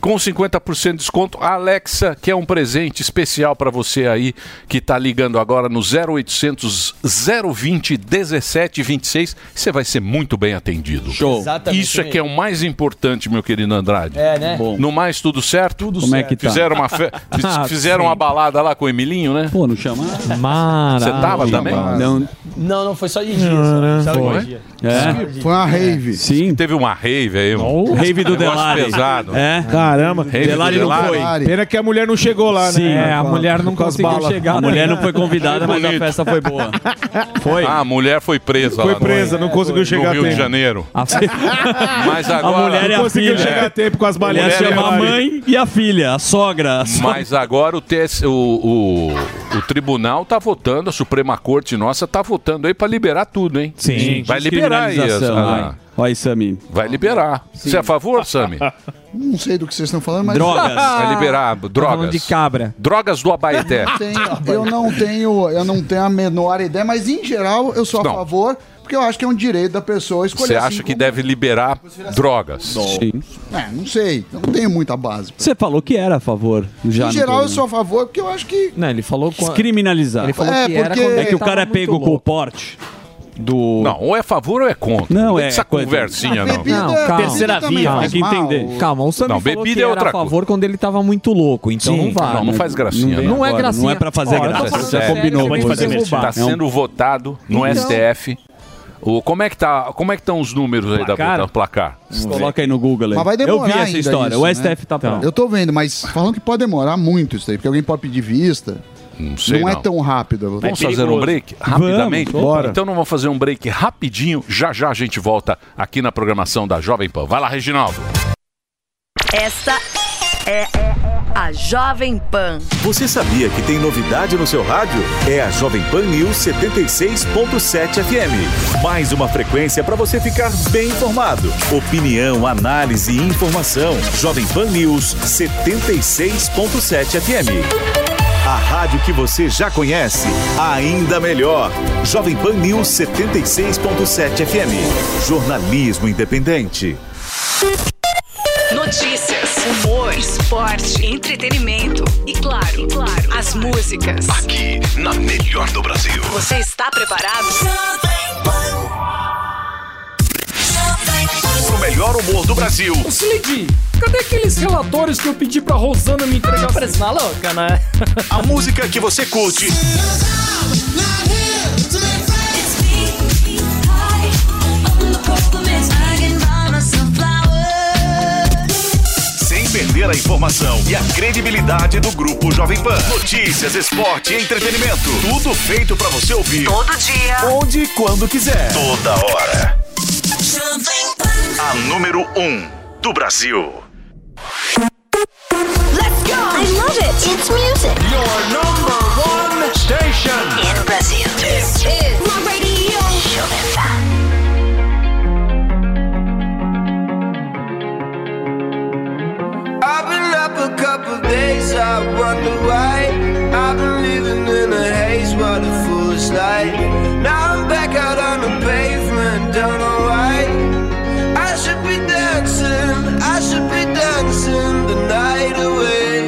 com 50% de desconto. A Alexa, que é um presente especial para você aí que tá ligando agora no 0800 020 1726. Você vai ser muito bem atendido. Show. Exatamente Isso é que é o mais importante, meu querido Andrade. É, né? Bom. No mais, tudo certo? Tudo Como é que tá? Fizeram uma, fe... Ah, fizeram sim. uma balada lá com o Emilinho, né? Pô, não chama? Você tava também? Não. Não, não, foi só de dia. só, de dia. É. Foi uma rave. Sim. Teve uma rave aí. um Rave do negócio Delari. pesado. É. Caramba. Delari não foi. Pena que a mulher não chegou lá, Sim, né? é, a mulher não conseguiu chegar, A mulher não foi convidada, mas a festa foi boa. Foi. Ah, a mulher foi presa Foi presa, não conseguiu chegar a Rio de tempo. Janeiro. A, Mas a agora... mulher e a conseguiu filha. chegar a tempo com as A balinhas. chama a a mãe e a filha, a sogra. a. Mas agora o, TS, o, o, o tribunal tá votando, a Suprema Corte nossa tá votando aí pra liberar tudo, hein? Sim. Vai liberar aí. Olha aí, Sami. Vai liberar. Você é a favor, Sami? Não sei do que vocês estão falando, mas. Vai liberar drogas. falando de cabra. Drogas do Abaeté. Tenho- eu não tenho, eu não tenho a menor ideia, mas em geral eu sou a Não. favor, porque eu acho que é um direito da pessoa escolher. Você assim acha que como- deve liberar drogas? Sim. É, não sei, eu não tenho muita base. Você falou que era a favor. Já em geral eu programa. sou a favor, porque eu acho que. Não, ele falou com Descriminalizar. Ele falou É, que era porque- quando É ele que o tava cara é muito pego com o louco. porte do. Não, ou é a favor ou é contra. Não, tem é essa coisa- conversinha, não. bebida- Não, calma. Terceira via, tem que entender. Calma, o Sammy Não, falou bebida que é era outra a favor quando ele tava muito louco, então Sim. não vale. Não, não faz gracinha, não. Não é gracinha. Não é pra fazer eu tô graça. sério, combinou pode fazer você. Tá É um- sendo votado no Então. STF. O, como é que tá? Como é que estão os números aí da Placar? da placar? Coloca aí no Google. aí. Mas vai Eu demorar vi essa história. isso, o né? STF tá pronto. Eu tô vendo, mas falando que pode demorar muito isso daí, porque alguém pode pedir vista. Não sei não, não. é tão rápido. Vamos fazer um break rapidamente? Vamos, bora. Então não vamos fazer um break rapidinho. Já já a gente volta aqui na programação da Jovem Pan. Vai lá, Reginaldo. Esta é a Jovem Pan. Você sabia que tem novidade no seu rádio? É a Jovem Pan News 76.7 FM. Mais uma frequência para você ficar bem informado. Opinião, análise e informação. Jovem Pan News 76.7 FM. A rádio que você já conhece, ainda melhor. Jovem Pan News 76.7 FM. Jornalismo independente. Notícias, humor, esporte, entretenimento e claro, e claro, as músicas. Aqui, na melhor do Brasil. Você está preparado? O melhor humor do Brasil. Ô, Slade, cadê aqueles relatórios que eu pedi pra Rosana me entregar? Parece uma louca, né? A música que você curte. Sem perder a informação e a credibilidade do Grupo Jovem Pan. Notícias, esporte, entretenimento. Tudo feito pra você ouvir. Todo dia. Onde e quando quiser. Toda hora. A número 1 um do Brasil. Let's go! I love it! It's music! Your number one station! In Brazil. This is my radio! A couple days, I wonder why I've been living in a haze, what a foolish life Now I'm back out on the pavement, don't know why should be dancing, I should be dancing the night away.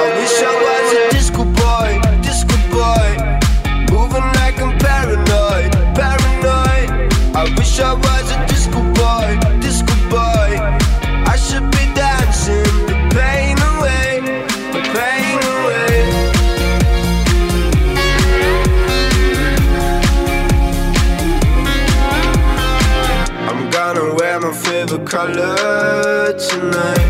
I wish I was a disco boy, disco boy, moving like I'm paranoid, paranoid. I wish I was. Color tonight.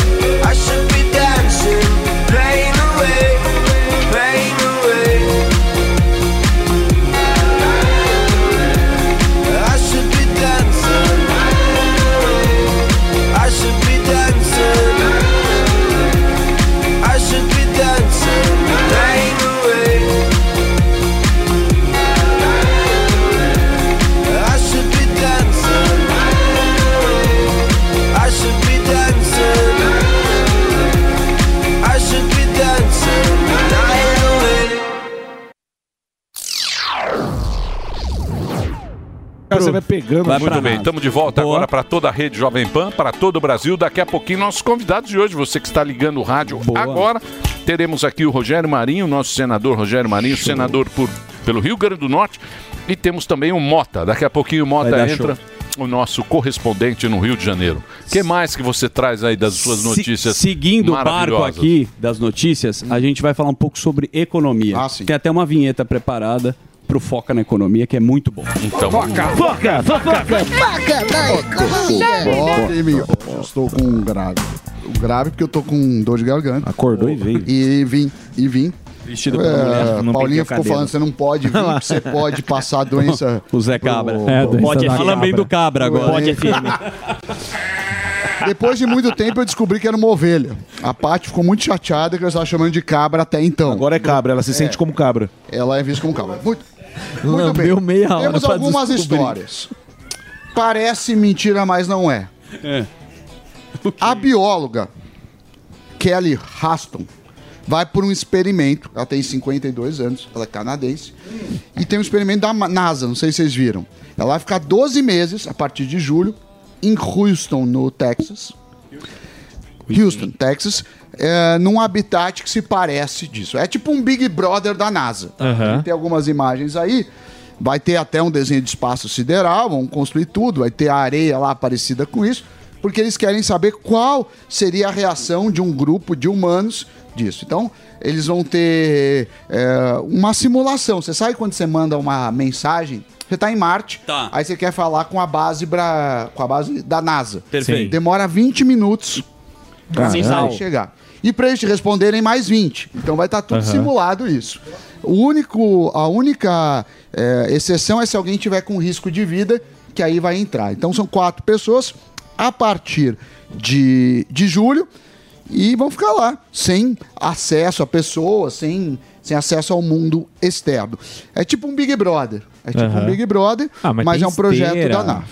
Você vai pegando. Vai Muito bem, estamos de volta agora para toda a rede Jovem Pan, para todo o Brasil. Daqui a pouquinho, nossos convidados de hoje, você que está ligando o rádio agora, teremos aqui o Rogério Marinho, nosso senador Rogério Marinho, senador por, pelo Rio Grande do Norte, e temos também o Mota. Daqui a pouquinho o Mota entra. O nosso correspondente no Rio de Janeiro. O que mais que você traz aí das suas Se- notícias? seguindo o barco aqui das notícias, a gente vai falar um pouco sobre economia. Tem até uma vinheta preparada pro Foca na Economia, que é muito bom. Então, Foca, foca, foca, Foca em mim. Eu estou com um grave. O grave porque eu tô com dor de garganta. Acordou e veio. E vim, e vim. Vestido é, mulher, Paulinho ficou falando, você não pode vir, você pode passar a doença. O Zé Cabra. pro- É, pro- Pode da fala bem do cabra agora. Pode FM. Depois de muito tempo eu descobri que era uma ovelha. A Paty ficou muito chateada que eu estava chamando de cabra até então. Agora é cabra, ela se sente como cabra. Ela é vista como cabra. Muito, muito Lambeu bem. meia hora Temos algumas descobrir. histórias. Parece mentira, mas não é. A bióloga Kelly Raston vai por um experimento. Ela tem 52 anos, ela é canadense. E tem um experimento da NASA, não sei se vocês viram. Ela vai ficar 12 meses, a partir de julho, em Houston, no Texas. Houston, Texas, é, num habitat que se parece disso. É tipo um Big Brother da NASA. tá? Aham. Tem algumas imagens aí. Vai ter até um desenho de espaço sideral, vão construir tudo, vai ter a areia lá parecida com isso, porque eles querem saber qual seria a reação de um grupo de humanos disso. Então, eles vão ter é, uma simulação. Você sabe quando você manda uma mensagem? Você está em Marte, aí você quer falar com a base bra... com a base da NASA. Perfeito. Demora 20 minutos para chegar. E para eles responderem mais 20. Então vai estar tudo Aham. simulado isso. O único, a única é, exceção é se alguém tiver com risco de vida, que aí vai entrar. Então são quatro pessoas a partir de, de julho e vão ficar lá, sem acesso a pessoas, sem, sem acesso ao mundo externo. É tipo um Big Brother. É tipo Aham. um Big Brother, Ah, mas mas, é um projeto esteira. da NASA.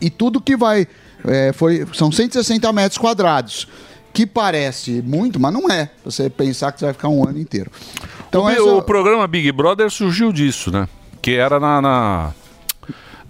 E tudo que vai. é, foi, são 160 metros quadrados. Que parece muito, mas não é. Você pensar que você vai ficar um ano inteiro. Então, o, essa- o programa Big Brother surgiu disso, né? Que era na, na,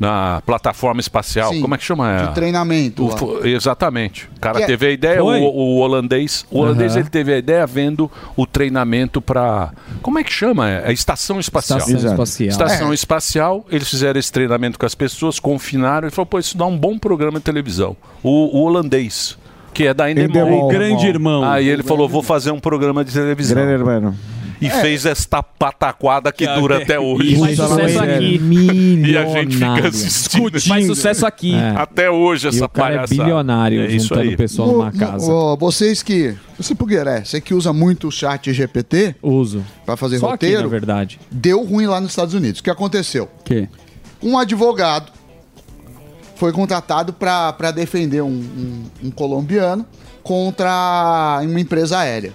na plataforma espacial. Sim, Como é que chama? de treinamento O exatamente. O cara Que é- teve a ideia, o, o holandês. O holandês Aham. ele teve a ideia vendo o treinamento para. Como é que chama? É a estação espacial. Estação Exato. espacial. Estação É. espacial. Eles fizeram esse treinamento com as pessoas, confinaram e falou: pô, isso dá um bom programa de televisão. O, o holandês. Que é da Endemol. O grande irmão. Aí ele falou: vou fazer um programa de televisão. Grande irmão. E fez esta pataquada que é dura até hoje. E faz sucesso aqui. E a gente fica assistindo. Faz sucesso aqui. É. Até hoje essa E o cara é palhaçada. bilionário É isso juntando aí. pessoal Mo- numa casa. mo- vocês que. Você Pugueré, você que usa muito o chat GPT. Uso. Pra fazer Só aqui, roteiro. na verdade. Deu ruim lá nos Estados Unidos. O que aconteceu? Que? Um advogado foi contratado para defender um, um- um colombiano contra uma empresa aérea.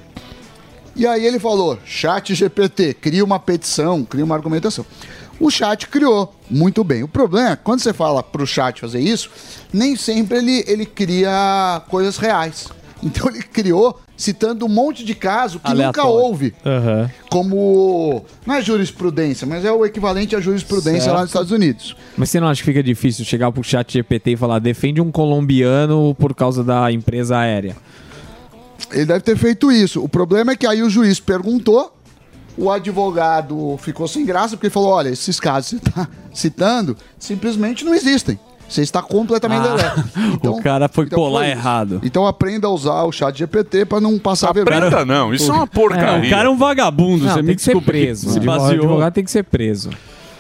E aí ele falou: chat GPT, cria uma petição, cria uma argumentação. O chat criou muito bem. O problema é quando você fala para o chat fazer isso, nem sempre ele, ele cria coisas reais. Então ele criou citando um monte de caso que nunca Aleatório. houve. Aham. Como. Não é jurisprudência, mas é o equivalente à jurisprudência Certo. lá nos Estados Unidos. Mas você não acha que fica difícil chegar pro chat GPT e falar defende um colombiano por causa da empresa aérea? Ele deve ter feito isso. O problema é que aí o juiz perguntou, o advogado ficou sem graça, porque ele falou: olha, esses casos que você está citando simplesmente não existem. Você está completamente Ah, elétrico. o cara foi colar foi errado. Então aprenda a usar o chat GPT para não passar vergonha. Aprenda não, isso é uma porcaria. o cara é um vagabundo, Não, você me tem que ser preso. Se O advogado tem que ser preso.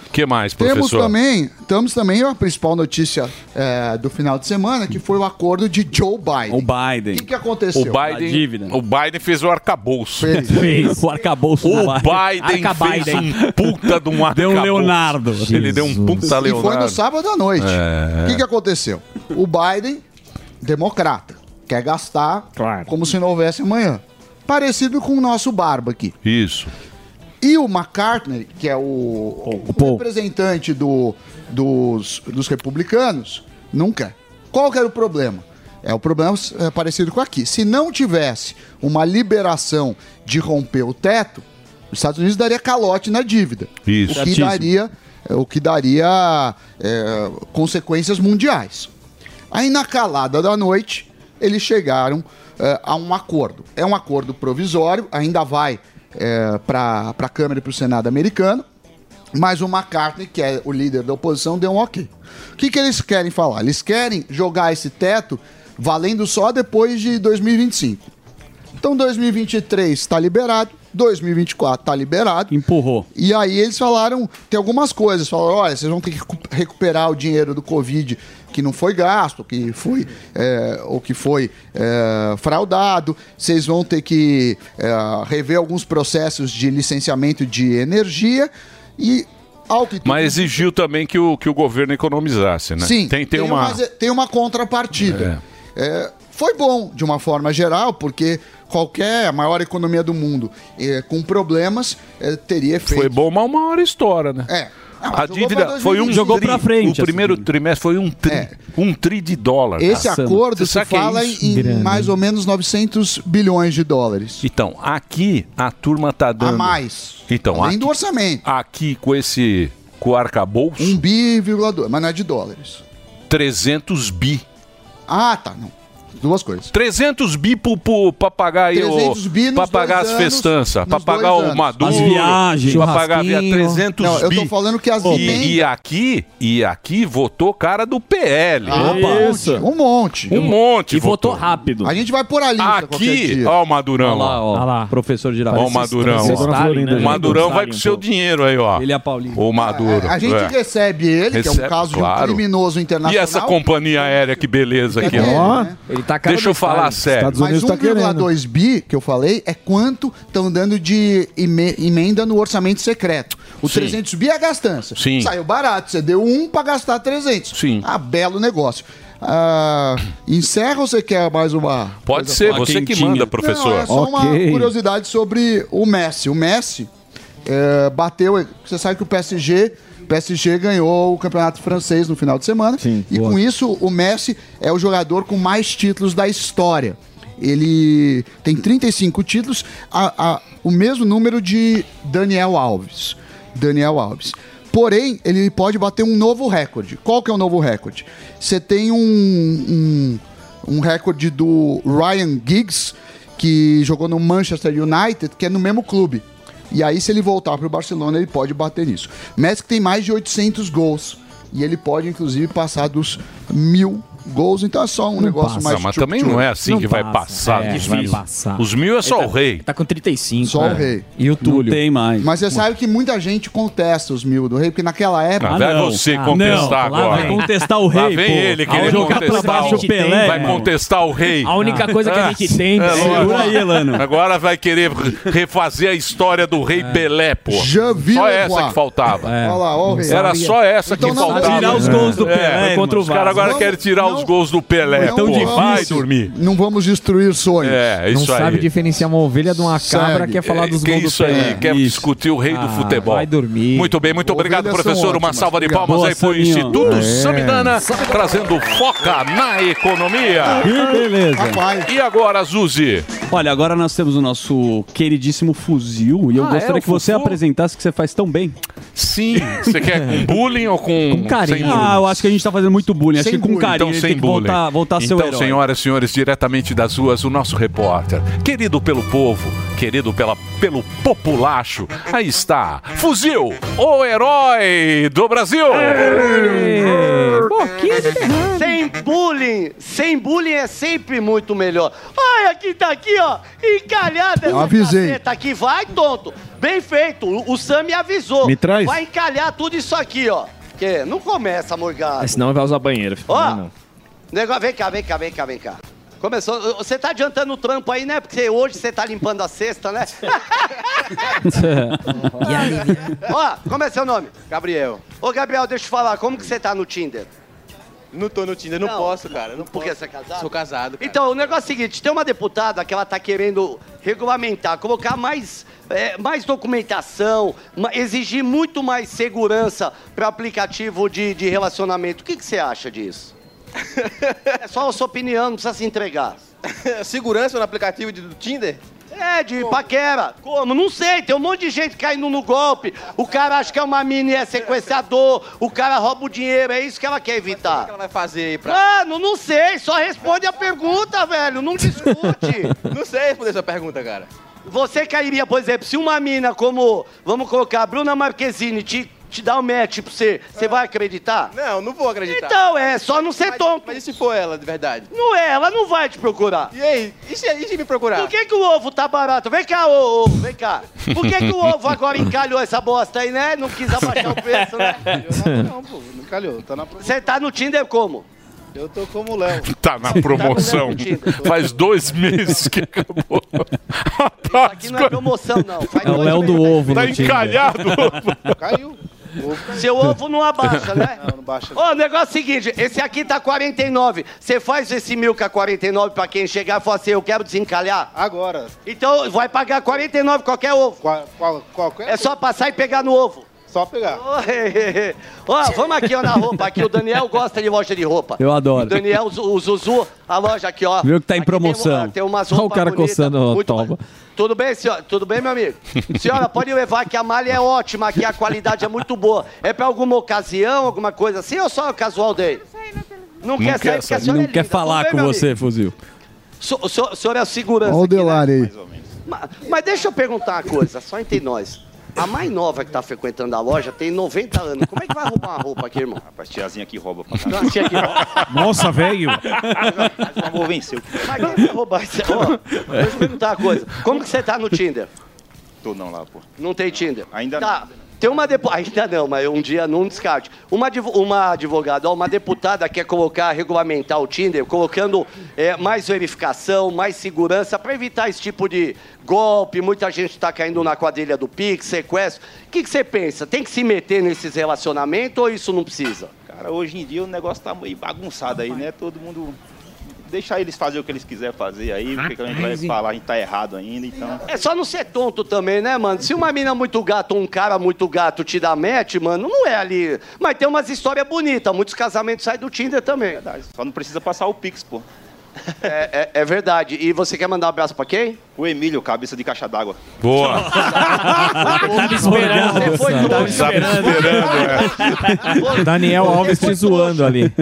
O que mais, Temos professor? também, temos também a principal notícia é, do final de semana, que foi o acordo de Joe Biden. O Biden. O que, que aconteceu? O Biden, o Biden fez o arcabouço. Fez. Fez. O arcabouço O do Biden fez um puta de um arcabouço. Deu um Leonardo. Ele deu um puta E foi Leonardo. no sábado à noite. É. O que, que aconteceu? O Biden, democrata, quer gastar como se não houvesse amanhã. Parecido com o nosso Barba aqui. Isso. E o McCartney, que é o, o representante do- dos, dos republicanos, não quer. Qual que era o problema? É o problema é, parecido com aqui. Se não tivesse uma liberação de romper o teto, os Estados Unidos daria calote na dívida. Isso. O que Certíssimo. daria, é, o que daria é, consequências mundiais. Aí na calada da noite, eles chegaram é, a um acordo. É um acordo provisório, ainda vai para a Câmara e para o Senado americano, mas o McCartney, que é o líder da oposição, deu um ok. O que, que eles querem falar? Eles querem jogar esse teto valendo só depois de 2025. Então 2023 está liberado, 2024 está liberado. Empurrou. E aí eles falaram, tem algumas coisas, falaram, olha, vocês vão ter que recu- recuperar o dinheiro do Covid que não foi gasto, que foi é, ou que foi é, fraudado, vocês vão ter que é, rever alguns processos de licenciamento de energia e alto e Mas exigiu também que o, que o governo economizasse, né? Sim, tem, tem, uma. tem uma contrapartida. É, foi bom, de uma forma geral, porque qualquer maior economia do mundo é, com problemas é, teria efeito. Foi bom, mas uma hora estoura, né? É. Não, a dívida foi um 2020. Jogou tri, pra frente, O primeiro trimestre foi um tri, um tri de dólar. Esse cara. acordo se é fala isso? em mais ou menos 900 bilhões de dólares. Então, aqui a turma tá dando. A mais. Então, Além aqui, do orçamento. aqui com esse. Com o arcabouço, Um bi, vírgula dois, mas não é de dólares. 300 bi. Ah, tá, não. Duas coisas. 300 bi pro, pro, pra pagar aí 300 o, bi nos pra pagar dois as festanças, pra pagar o. Maduro, As viagens, pra pagar via churrasquinho. 300 Não, eu bi. tô falando que as e, emendas- e aqui, e aqui votou cara do PL. Ah, um monte, um monte. Um monte. E votou rápido. A gente vai por a lista qualquer Aqui, ó o Madurão. Olha lá, ó. Olha lá. Professor de Ó o Madurão. Stalin, né, O? Madurão vai com seu dinheiro aí, ó. Ele é Paulinho. O Maduro. A gente é. recebe ele, que é um caso de um criminoso E internacional. essa companhia aérea, que beleza aqui, ó. ele, né? Ele tá Deixa eu falar sério. Mas 1,2 bi que eu falei é quanto estão dando de eme- emenda no orçamento secreto. O Sim. 300 bi é a gastança. Sim. Saiu barato. Você deu um para gastar 300. Sim. Ah, belo negócio. Ah, encerra ou você quer mais uma? Pode ser, você que manda, professor. Não, é só uma curiosidade sobre o Messi. O Messi é, bateu. Você sabe que o PSG. O PSG ganhou o campeonato francês no final de semana. e com isso, o Messi é o jogador com mais títulos da história. Ele tem 35 títulos, a- a- o mesmo número de Daniel Alves. Daniel Alves. Porém, ele pode bater um novo recorde. Qual que é o novo recorde? Você tem um, um, um recorde do Ryan Giggs, que jogou no Manchester United, que é no mesmo clube. E aí, se ele voltar para o Barcelona, ele pode bater nisso. Messi tem mais de 800 gols. E ele pode, inclusive, passar dos mil gols. Então é só um negócio mais... Não, mas também não é assim que vai passar. É, dos vai mil. passar. Os mil é só Ele o tá- rei. Tá com 35. Só é. o rei. E o Túlio. tem mais. Mas você sabe que muita gente contesta os mil do rei, porque naquela época... Ah, vai você contestar agora. Vai contestar o Lá rei, vem pô. ele querer jogar pra contestar baixo o Pelé, Vai contestar o rei. A única coisa que a gente tem- É, Segura aí, Elano. Agora vai querer refazer a história do rei Pelé, pô. Já vi Só essa que faltava. Olha lá, ó, o rei. Era só essa Então que não faltava. Tirar os gols do Pelé, É, contra o Os caras Vasco. agora Não- querem tirar os gols do Pelé. Não pô. Vai dormir. Não vamos destruir sonhos. É, Não isso aí. sabe diferenciar uma ovelha de uma cabra, Segue. quer falar dos que gols do isso aí, Pelé. quer discutir o rei do Ah, futebol. vai dormir. Muito bem, muito obrigado, professor. Uma ótimas. salva de palmas Boa, aí pro Saminho. Instituto É. Samidana, trazendo foca na economia. Que beleza. E agora, Zuzi? Olha, agora nós temos o nosso queridíssimo fuzil e eu Ah, gostaria é, que você apresentasse que você faz tão bem. Sim. Você quer com bullying ou com, Com carinho. sem? Ah, eu acho que a gente tá fazendo muito bullying. Acho que com carinho Então, sem tem que bullying. voltar, voltar a ser o então, herói. senhoras e senhores, diretamente das ruas, o nosso repórter, querido pelo povo, querido pela, pelo populacho, aí está, Fuzil, o herói do Brasil! Sem bullying, sem bullying é sempre muito melhor. Olha aqui, tá aqui, ó, encalhada Eu avisei. caceta aqui. Vai, tonto. Bem feito, o, o Sam me avisou. Me traz. Vai encalhar tudo isso aqui, ó. Que não começa, morgado. É, senão vai usar banheiro. Ó, não. negócio, vem cá, vem cá, vem cá, vem cá. Começou, você tá adiantando o trampo aí, né? Porque hoje você tá limpando a cesta, né? Ó, como é seu nome? Gabriel. Ô, Gabriel, deixa eu falar, como que você tá no Tinder? Não tô no Tinder, não, Não. posso, cara. Não Por que posso. você é casado? Sou casado, cara. Então, o negócio é o seguinte, tem uma deputada que ela tá querendo regulamentar, colocar mais, é, mais documentação, exigir muito mais segurança para aplicativo de, de relacionamento. O que, que você acha disso? é só a sua opinião, não precisa se entregar. Segurança no aplicativo de- do Tinder? É, de paquera. Como? Não sei, tem um monte de gente caindo no golpe. O cara acha que é uma mina e é sequestrador. O cara rouba o dinheiro, é isso que ela quer evitar. O que ela vai fazer aí pra... Mano, não sei, só responde a pergunta, velho. Não discute. Não sei responder essa pergunta, cara. Você cairia, por exemplo, se uma mina como, vamos colocar, Bruna Marquezine te, te dá um match pra você, você vai acreditar? Não, não vou acreditar. Então, é só não ser tonto. Mas e se for ela, de verdade? Não é, ela não vai te procurar. E aí? E se, e se me procurar? Por que, que o ovo tá barato? Vem cá, ô, ô, vem cá. Por que, que o ovo agora encalhou essa bosta aí, né? Não quis abaixar o preço, né? Não, pô, não calhou. Tá na promoção. Você tá no Tinder como? Eu tô como o Léo. Tá na promoção. Faz dois meses que acabou. Isso aqui não é promoção, não. Faz É o Léo do meses. ovo Tá encalhado. Caiu. Seu ovo não abaixa, né? Não, não baixa. Ô, o negócio é o seguinte, esse aqui tá 49. Você faz esse Milka 49 pra quem chegar e falar assim, eu quero desencalhar? Agora. Então vai pagar 49 qualquer ovo. Qual, qual, qual, qual É só passar e pegar no ovo. Só pegar. Ó, vamos aqui ó, na roupa. Aqui o Daniel gosta de loja de roupa. Eu adoro. O Daniel, o o Zuzu, a loja aqui, ó. Viu que tá em Aqui tem promoção. uma- Tem, umas Olha o roupas cara bonitas, coçando a toba. Tudo bem, senhora? Tudo bem, meu amigo? Senhora, pode levar que a malha é ótima, aqui a qualidade é muito boa. É pra alguma ocasião, alguma coisa assim, ou só casual day? Não, quer sair porque a senhora Não é quer linda. falar com bem, meu você, amigo? fuzil. So- O senhor, o senhor é a segurança Olha o aqui, né? Aí. Mas, mas deixa eu perguntar uma coisa, só entre nós. A mais nova que tá frequentando a loja tem 90 anos. Como é que vai roubar uma roupa aqui, irmão? Rapaz, tiazinha aqui rouba pra Não, tia aqui rouba. Nossa, velho. Mas o amor venceu. Mas quem vai roubar isso? Ó, deixa eu perguntar uma coisa. Como que você tá no Tinder? Tô não lá, pô. Não tem Tinder? Ainda tá. Tem uma depo... Ainda não, mas um dia não descarte. Uma, uma advogada, uma deputada quer colocar, regulamentar o Tinder, colocando é, mais verificação, mais segurança, para evitar esse tipo de golpe. Muita gente está caindo na quadrilha do Pix, sequestro. O que que você pensa? Tem que se meter nesses relacionamentos ou isso não precisa? Cara, hoje em dia o negócio tá meio bagunçado aí, né? Todo mundo. Deixar eles fazer o que eles quiserem fazer aí, porque a gente vai falar, a gente tá errado ainda, então. É só não ser tonto também, né, mano? Se uma mina muito gato ou um cara muito gato te dá match, mano, não é ali. Mas tem umas histórias bonitas. Muitos casamentos saem do Tinder também. Só não precisa passar o Pix, pô. É, é- é verdade. E você quer mandar um abraço pra quem? O Emílio, cabeça de caixa d'água. Boa. Tava esperando. Você foi Tava trouxa. esperando, Daniel Alves te zoando ali.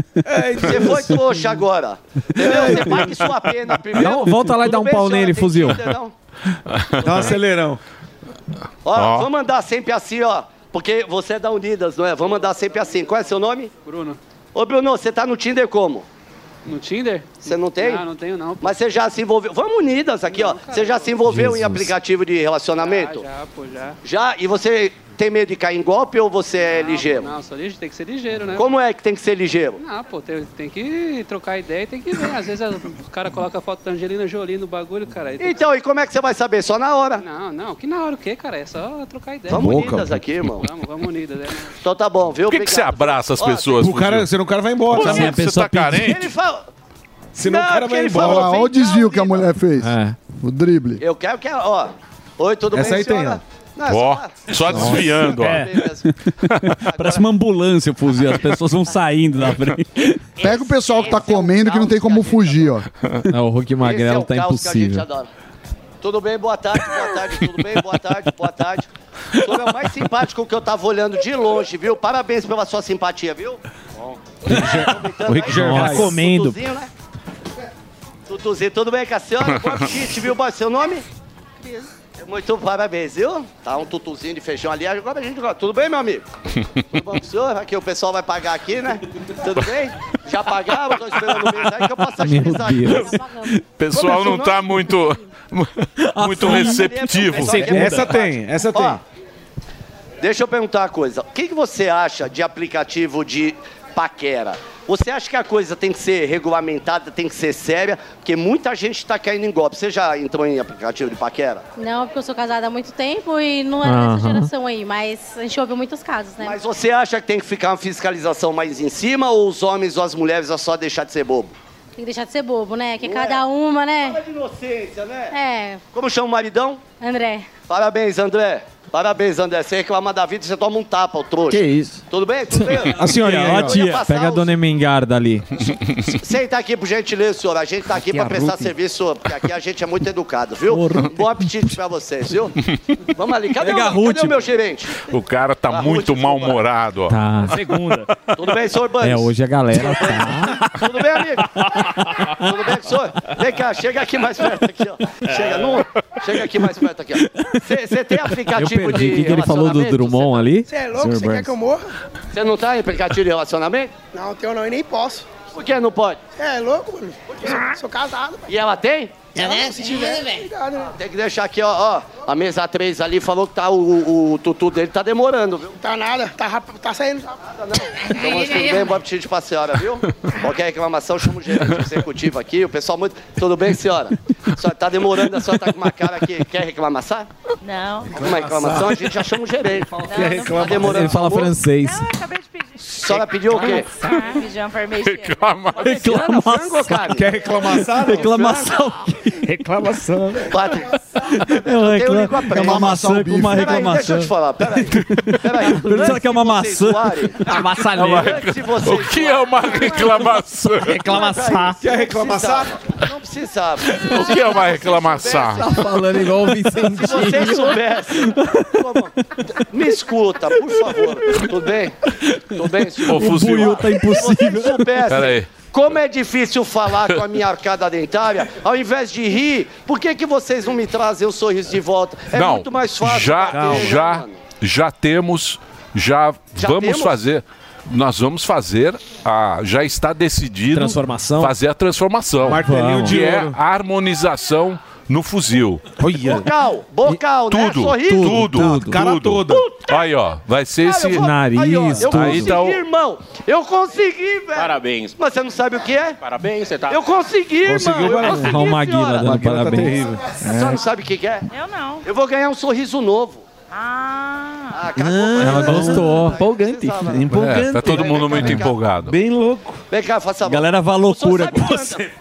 Você foi trouxa agora. Entendeu? Você pague sua pena primeiro. Não, volta lá e dá um pau nele, fuzil. Dá um acelerão. Ó, Ó. vamos andar sempre assim, ó. Porque você é da Unidas, não é? Vamos andar sempre assim. Qual é seu nome? Bruno. Ô, Bruno, você tá no Tinder como? No Tinder? Você não tem? Não, não tenho não. Mas você já se envolveu. Vamos unidas aqui, ó. Você já se envolveu em Jesus. aplicativo de relacionamento? Já, já, pô, já. Já? E você tem medo de cair em golpe ou você é ligeiro? Não, só ligeiro, tem que ser ligeiro, né? Como é que tem que ser ligeiro? Não, pô, tem, tem que trocar ideia e tem que ver. Às vezes a- o cara coloca a foto da Angelina Jolie no bagulho, cara. tem Então, e como é que você vai saber? Só na hora. que- Não, não, que na hora o quê, cara? É só trocar ideia. Vamos unidas aqui, irmão. Vamos, vamos unidas, né? Então tá bom, viu? Por que, que você abraça as pessoas? O cara, senão o cara vai embora. Pô, né? você tá carente? Ele fala... Senão Não, o cara vai embora. falou, Olha o desvio que a mulher fez. O drible. Eu quero que... Ó, oi, tudo Essa bem, aí tem, senhora? Não, é Ó, só- só desviando, ó. É. Parece uma ambulância, fuzil. As pessoas vão saindo da frente. Pega o pessoal que tá comendo que não tem como fugir, ó. Não, o Hulk Esse é Magrelo o tá caos que a gente impossível. adora. Tudo bem? Boa tarde, boa tarde, tudo bem? Boa tarde, boa tarde. O senhor é o mais simpático que eu tava olhando de longe, viu? Parabéns pela sua simpatia, viu? Bom. O Rick Gervais. Tá comendo. Tutuzinho, né? Tutuzinho, tudo bem com a senhora? Bom apetite, viu? Boa, Seu nome? Muito parabéns, viu? Tá um tutuzinho de feijão ali. Agora a gente... Tudo bem, meu amigo? Tudo bom com o senhor? Aqui o pessoal vai pagar aqui, né? Tudo bem? Já pagaram? Tô esperando o mês aí que eu posso agilizar aqui. O pessoal não tá muito, muito receptivo. Essa tem, essa tem. Ó, deixa eu perguntar uma coisa. O que, que você acha de aplicativo de paquera? Você acha que a coisa tem que ser regulamentada, tem que ser séria? Porque muita gente está caindo em golpe. Você já entrou em aplicativo de paquera? Não, porque eu sou casada há muito tempo e não é dessa geração aí, mas a gente ouve muitos casos, né? Mas você acha que tem que ficar uma fiscalização mais em cima ou os homens ou as mulheres é só deixar de ser bobo? Tem que deixar de ser bobo, né? Que cada uma, né? Fala de inocência, né? É, Como chama o maridão? André. Parabéns, André. Parabéns, André. Você reclamar da vida, você toma um tapa, o trouxa. Que isso? Tudo bem? Tudo bem? A senhorinha, Eu ó, ia tia. Pega a os- dona Emengarda ali. Senta aqui, por gentileza, senhor. A gente tá aqui Aqui é pra a prestar Ruth. serviço, porque aqui a gente é muito educado, viu? Bom apetite pra vocês, viu? Vamos ali. Cadê, Pega a o, Ruth. cadê o meu gerente? O cara tá muito mal-humorado, ó. Tá. Segunda. Tudo bem, senhor Bandes? É, hoje a galera tá. Tudo bem, amigo? Tudo bem senhor? Vem cá, chega aqui mais perto aqui, ó. Chega, não, chega aqui mais perto aqui, ó. Você tem aplicativo de O que, que ele falou do? Drummond ali? Você é louco? Você quer que eu morra? Você não tá em aplicativo de relacionamento? Não, tenho não, e nem posso. Por que não pode? Você é louco, mano? Eu sou, sou casado. E ela tem? É, se tiver, obrigado, né? Tem que deixar aqui, ó, ó. A mesa 3 ali falou que tá, o, o, tutu dele tá demorando, viu? Tá nada, tá, rápido, tá saindo. Então, mas tudo bem, bom apetite pra senhora, viu? Qualquer reclamação, chama o gerente executivo aqui, o pessoal muito... Tudo bem, senhora? A senhora tá demorando, a senhora tá com uma cara aqui. Quer reclamar? Não. Uma reclamação, a gente já chama o gerente. Tá demorando. Ele fala por favor? francês. A senhora pediu o quê? Feijão parmegiana. Reclama. Reclamação. Quer reclamação? Reclamação. Reclamação. Padre, Eu eu reclamo. ligo a É uma maçã com uma Peraí, deixa eu reclamação. te falar, peraí. Peraí. Pergunta que é uma maçã. vocês zoarem, A maçã É uma de vocês O que é uma reclamação? Reclamação. Reclamação? Não precisava. O que é uma reclamação? Tá falando igual o Se vocês Vicentinho. soubessem. Me escuta, por favor. Tudo bem? Tudo bem, senhor? Fuzil. buiu tá Se vocês impossível. soubessem Peraí. Como é difícil falar com a minha arcada dentária, ao invés de rir, por que, que vocês não me trazem o sorriso de volta? É não, muito mais fácil. já, bater, né, já, mano? já temos, já, Já vamos temos? fazer. Nós vamos fazer, a, já está decidido Transformação? fazer a transformação. Martelinho de que é a harmonização no fuzil. Olha. Bocal, bocal, né? Tudo, Sorriso. tudo, tudo, cara tudo. toda. Aí, ó, vai ser Cara, esse eu vou- nariz, aí, ó, eu tudo. Aí consegui, tá o- irmão. Eu consegui, velho. Parabéns. Mas você não sabe o que é? Parabéns, você tá. Eu consegui, Conseguiu, irmão. Eu parabéns. consegui, Olha o Maguila dando Maguila tá parabéns. terrível. A senhora não sabe o que é? Eu não. Eu vou ganhar um sorriso novo. Ah. Ah, cagou. Ela gostou. Empolgante. É, tá todo mundo muito empolgado. Bem louco. Vem cá, faça a mão. Galera vai loucura com você.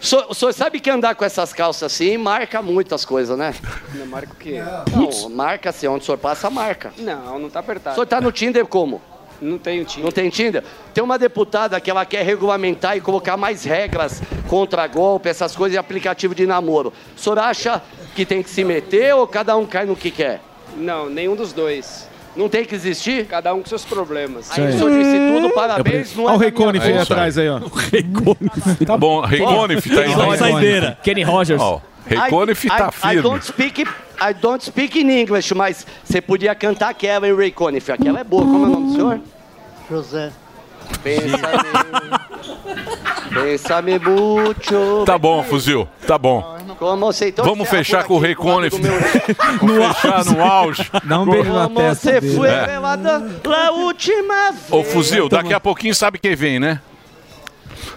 O senhor, o sabe que andar com essas calças assim marca muitas coisas, né? Não, marca o quê? Não, marca assim, onde o senhor passa, marca. Não, não tá O apertado. senhor tá no Tinder como? Não tenho Tinder. Não tem Tinder? Tem uma deputada que ela quer regulamentar e colocar mais regras contra golpe, essas coisas em aplicativo de namoro. O senhor acha que tem que se meter ou cada um cai no que quer? Não, nenhum dos dois. Não tem que existir? Cada um com seus problemas. Aí, o senhor disse tudo, parabéns. Não Olha o aí conta. atrás aí, ó. Tá bom, Rei Conif tá aí. Saideira. Kenny Rogers. Ó, tá I- I firme. don't speak, I don't speak in English, mas você podia cantar aquela em Ray Conniff. Aquela é boa. Como é o nome do senhor? José. Pensa-me mucho. Tá bom, fuzil. Tá bom. Então Vamos fechar com o Rei Conif. No fechar no auge. Dá um beijo Como você foi É. la última vez. Ô, fuzil, daqui a pouquinho sabe quem vem, né?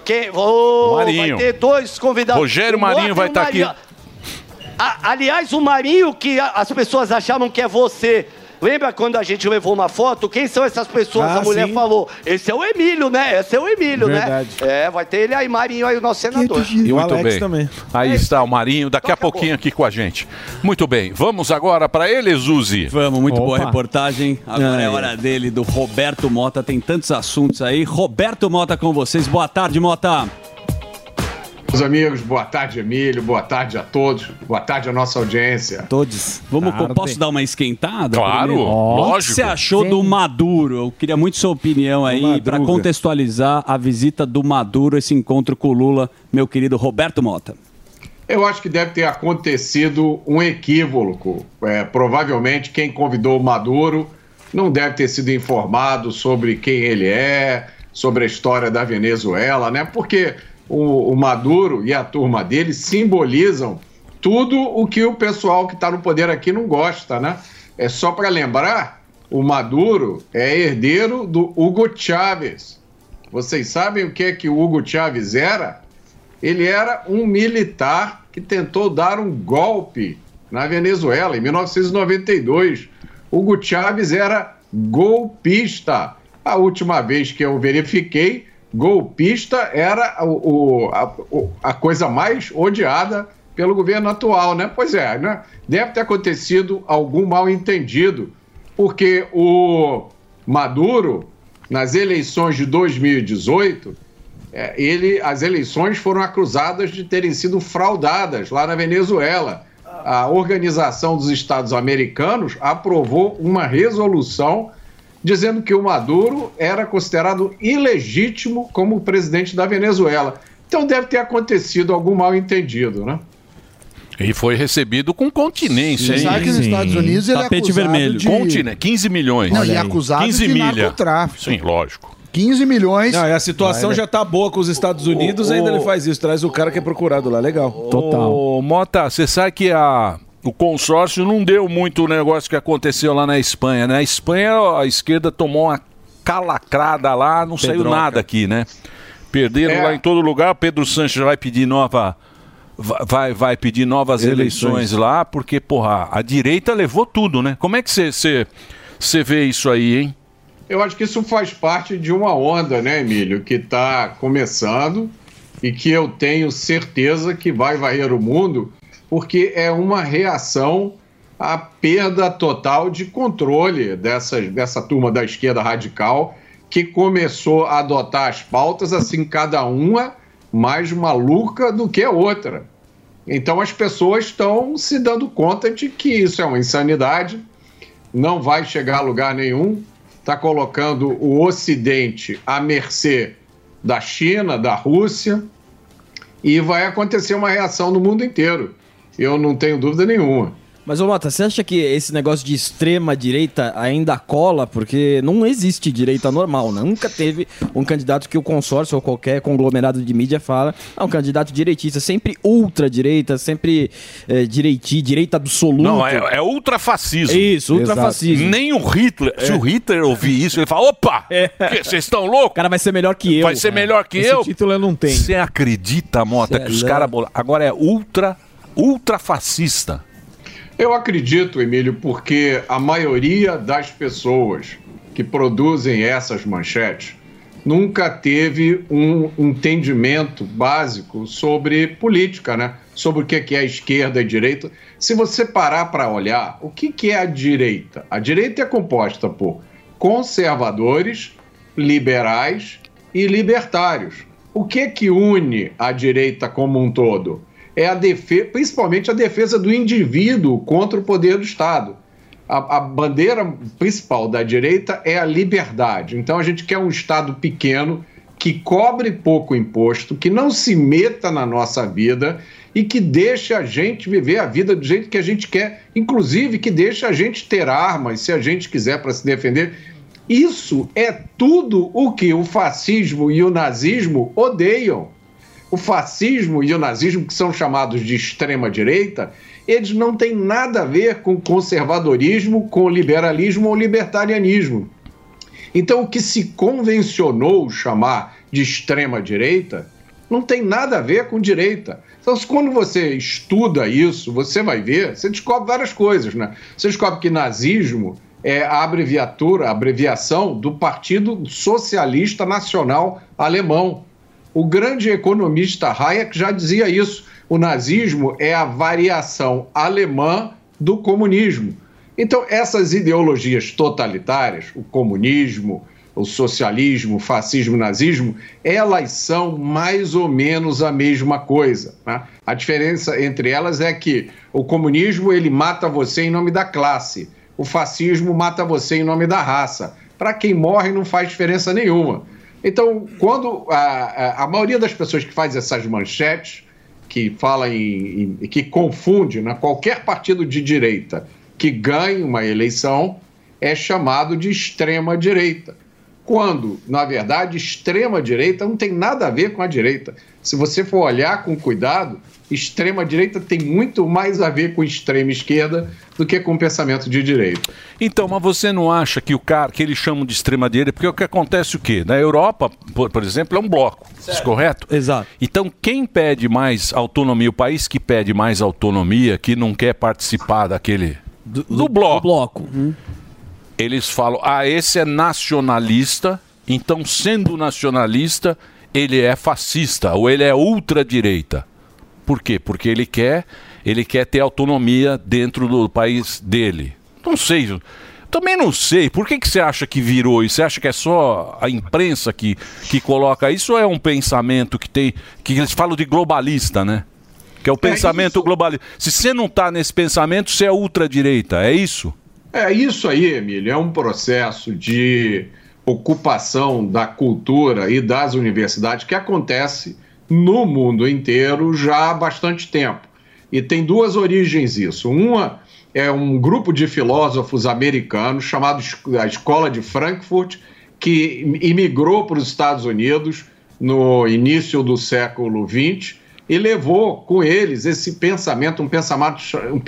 Quem? Oh, Marinho. Vai ter dois convidados. Rogério Marinho vai o tá aqui. A- aliás, o Marinho que as pessoas achavam que é você. Lembra quando a gente levou uma foto? Quem são essas pessoas? Ah, a mulher sim. falou. Esse é o Emílio, né? Esse é o Emílio, Verdade. né? É, vai ter ele aí, Marinho aí, o nosso senador. E o Muito Alex bem. também. Aí está o Marinho, daqui a pouquinho aqui com a gente. Muito bem, vamos agora para ele, Zuzi. Vamos, muito boa Opa. reportagem. Agora é é. hora dele, do Roberto Mota. Tem tantos assuntos aí. Roberto Mota com vocês. Boa tarde, Mota. Meus amigos, boa tarde, Emílio. Boa tarde a todos. Boa tarde à nossa audiência. Todos. Vamos, Tarde. posso dar uma esquentada? Claro, primeiro? lógico. O que você achou do Maduro? Eu queria muito sua opinião aí para contextualizar a visita do Maduro, esse encontro com o Lula, meu querido Roberto Mota. Eu acho que deve ter acontecido um equívoco. É, provavelmente quem convidou o Maduro não deve ter sido informado sobre quem ele é, sobre a história da Venezuela, né? Porque o, o Maduro e a turma dele simbolizam tudo o que o pessoal que está no poder aqui não gosta, né? É só para lembrar, o Maduro é herdeiro do Hugo Chávez. Vocês sabem o que é que o Hugo Chávez era? Ele era um militar que tentou dar um golpe na Venezuela em 1992. Hugo Chávez era golpista. A última vez que eu verifiquei, golpista era o, o- a, a coisa mais odiada pelo governo atual, né? Pois é, né? deve ter acontecido algum mal entendido, porque o Maduro, nas eleições de 2018, é, ele, as eleições foram acusadas de terem sido fraudadas lá na Venezuela. A Organização dos Estados Americanos aprovou uma resolução dizendo que o Maduro era considerado ilegítimo como presidente da Venezuela. Então deve ter acontecido algum mal entendido, né? E foi recebido com continência, Sim. hein? Sabe que nos Estados Unidos ele é Tapete acusado vermelho. de- Continente, 15 milhões. Não, e é acusado 15 de milha. narcotráfico. Sim, lógico. 15 milhões. Não, e a situação Vai, já tá boa com os Estados Unidos, o- ainda ele faz isso, traz o cara que é procurado lá, legal. Ô, Mota, você sabe que a, o consórcio não deu muito o negócio que aconteceu lá na Espanha. né? Na Espanha, a esquerda tomou uma calacrada lá, não saiu Pedroca. nada aqui, né? Perderam É. lá em todo lugar. Pedro Sanches vai pedir nova. va- Vai, vai pedir novas eleições. Eleições. lá, porque, porra, a direita levou tudo, né? Como é que você vê isso aí, hein? Eu acho que isso faz parte de uma onda, né, Emílio, que está começando e que eu tenho certeza que vai varrer o mundo, porque é uma reação à perda total de controle dessa, dessa turma da esquerda radical que começou a adotar as pautas assim, cada uma mais maluca do que a outra. Então as pessoas estão se dando conta de que isso é uma insanidade, não vai chegar a lugar nenhum, está colocando o Ocidente à mercê da China, da Rússia, e vai acontecer uma reação no mundo inteiro. Eu não tenho dúvida nenhuma. Mas, ô Mota, você acha que esse negócio de extrema direita ainda cola? Porque não existe direita normal, né? Nunca teve um candidato que o consórcio ou qualquer conglomerado de mídia fala, é um candidato direitista, sempre ultra-direita, sempre é, direiti, direita absoluta. Não, é, é ultrafascismo. Isso, ultrafascismo. Nem o Hitler. Se É. o Hitler ouvir isso, ele fala: opa! que, Vocês estão loucos? O cara vai ser melhor que eu. Vai ser melhor que Esse eu? título eu não tenho. Você acredita, Mota, Cê que os é caras. bola- Agora é ultra, ultrafascista. Eu acredito, Emílio, porque a maioria das pessoas que produzem essas manchetes nunca teve um entendimento básico sobre política, né? Sobre o que que é esquerda e direita. Se você parar para olhar, o que é a direita? A direita é composta por conservadores, liberais e libertários. O que que une a direita como um todo? É a defesa, principalmente a defesa do indivíduo contra o poder do Estado. A, a bandeira principal da direita é a liberdade. Então a gente quer um Estado pequeno que cobre pouco imposto, que não se meta na nossa vida e que deixe a gente viver a vida do jeito que a gente quer, inclusive que deixe a gente ter armas se a gente quiser para se defender. Isso é tudo o que o fascismo e o nazismo odeiam. O fascismo e o nazismo, que são chamados de extrema-direita, eles não têm nada a ver com conservadorismo, com liberalismo ou libertarianismo. Então, o que se convencionou chamar de extrema-direita não tem nada a ver com direita. Então, quando você estuda isso, você vai ver, você descobre várias coisas, né? Você descobre que nazismo é a abreviatura, a abreviação do Partido Socialista Nacional Alemão. O grande economista Hayek já dizia isso. O nazismo é a variação alemã do comunismo. Então, essas ideologias totalitárias, o comunismo, o socialismo, o fascismo, o nazismo, elas são mais ou menos a mesma coisa. né? A diferença entre elas é que o comunismo ele mata você em nome da classe, o fascismo mata você em nome da raça. Para quem morre não faz diferença nenhuma. Então, quando a, a, maioria das pessoas que faz essas manchetes, que fala em, em que confunde né, qualquer partido de direita que ganhe uma eleição, é chamado de extrema direita quando, na verdade, extrema-direita não tem nada a ver com a direita. Se você for olhar com cuidado, extrema-direita tem muito mais a ver com extrema-esquerda do que com o pensamento de direita. Então, mas você não acha que o cara que eles chamam de extrema-direita, porque o que acontece o quê? Na Europa, por, por exemplo, é um bloco, isso correto? Exato. Então, quem pede mais autonomia, o país que pede mais autonomia, que não quer participar daquele... Do, bloco. bloco. Eles falam, ah, esse é nacionalista, então sendo nacionalista, ele é fascista ou ele é ultradireita. Por quê? Porque ele quer, ele quer ter autonomia dentro do país dele. Não sei. Também não sei. Por que, que você acha que virou isso? Você acha que é só a imprensa que, que coloca isso ou é um pensamento que tem. que eles falam de globalista, né? Que é o pensamento globalista. Se você não está nesse pensamento, você é ultradireita. É isso? É isso aí, Emílio. É um processo de ocupação da cultura e das universidades que acontece no mundo inteiro já há bastante tempo. E tem duas origens isso. Uma é um grupo de filósofos americanos chamado a Escola de Frankfurt, que imigrou para os Estados Unidos no início do século XX e levou com eles esse pensamento, um pensamento,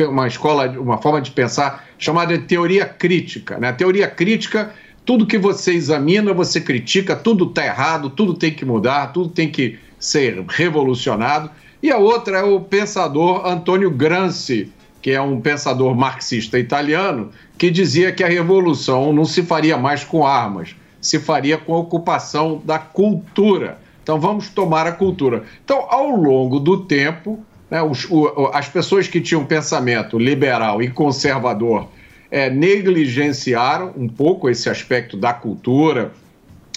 uma escola, uma forma de pensar chamada de teoria crítica. Né? A teoria crítica, tudo que você examina, você critica, tudo está errado, tudo tem que mudar, tudo tem que ser revolucionado. E a outra é o pensador Antônio Gramsci, que é um pensador marxista italiano, que dizia que a revolução não se faria mais com armas, se faria com a ocupação da cultura. Então vamos tomar a cultura. Então, ao longo do tempo, né, os- o- as pessoas que tinham pensamento liberal e conservador é, negligenciaram um pouco esse aspecto da cultura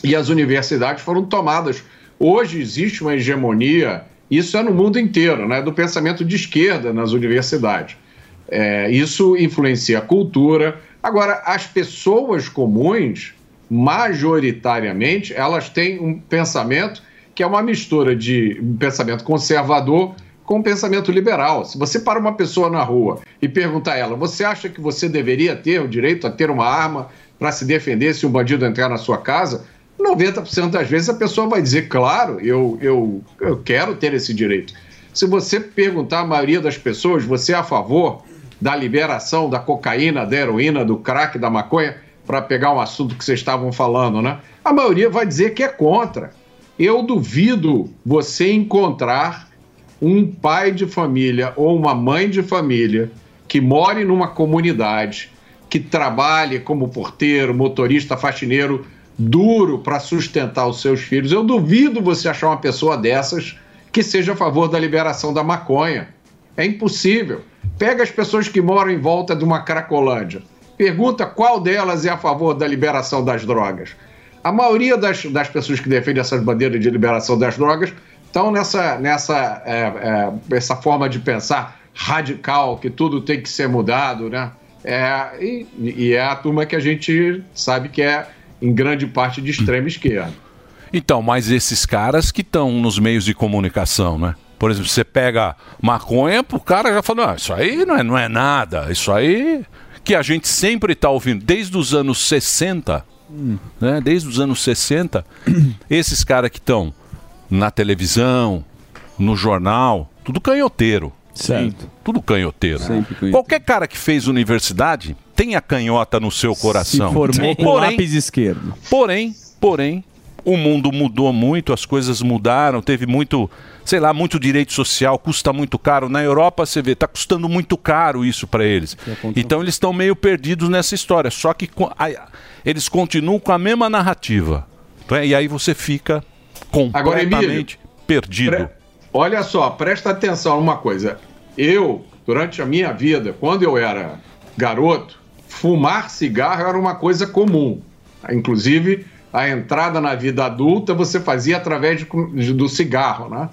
e as universidades foram tomadas. Hoje existe uma hegemonia, isso é no mundo inteiro, né, do pensamento de esquerda nas universidades. É, isso influencia a cultura. Agora, as pessoas comuns, majoritariamente, elas têm um pensamento que é uma mistura de pensamento conservador com um pensamento liberal. Se você para uma pessoa na rua e perguntar a ela, você acha que você deveria ter o direito a ter uma arma para se defender se um bandido entrar na sua casa? 90% das vezes a pessoa vai dizer, claro, eu, eu, eu quero ter esse direito. Se você perguntar a maioria das pessoas, você é a favor da liberação da cocaína, da heroína, do crack, da maconha, para pegar um assunto que vocês estavam falando, né? A maioria vai dizer que é contra. Eu duvido você encontrar um pai de família ou uma mãe de família que more numa comunidade, que trabalhe como porteiro, motorista, faxineiro, duro para sustentar os seus filhos. Eu duvido você achar uma pessoa dessas que seja a favor da liberação da maconha. É impossível. Pega as pessoas que moram em volta de uma Cracolândia. Pergunta qual delas é a favor da liberação das drogas. A maioria das, das pessoas que defendem essas bandeiras de liberação das drogas estão nessa, nessa é, é, essa forma de pensar radical, que tudo tem que ser mudado, né? É, e, e é a turma que a gente sabe que é, em grande parte, de extrema esquerda. Então, mas esses caras que estão nos meios de comunicação, né? Por exemplo, você pega maconha, o cara já fala, não, isso aí não é, não é nada, isso aí que a gente sempre está ouvindo, desde os anos 60, né? Desde os anos 60, esses caras que estão na televisão, no jornal, tudo canhoteiro. Certo. Tudo canhoteiro. Qualquer cara que fez universidade tem a canhota no seu coração. Se formou com lápis esquerdo. Porém, porém, o mundo mudou muito, as coisas mudaram, teve muito, sei lá, muito direito social, custa muito caro. Na Europa, você vê, está custando muito caro isso para eles. Então eles estão meio perdidos nessa história. Só que eles continuam com a mesma narrativa. né? E aí você fica Agora, completamente perdido. Pre- Olha só, presta atenção numa coisa. Eu, durante a minha vida, quando eu era garoto, fumar cigarro era uma coisa comum. Inclusive, a entrada na vida adulta você fazia através de- do cigarro, né?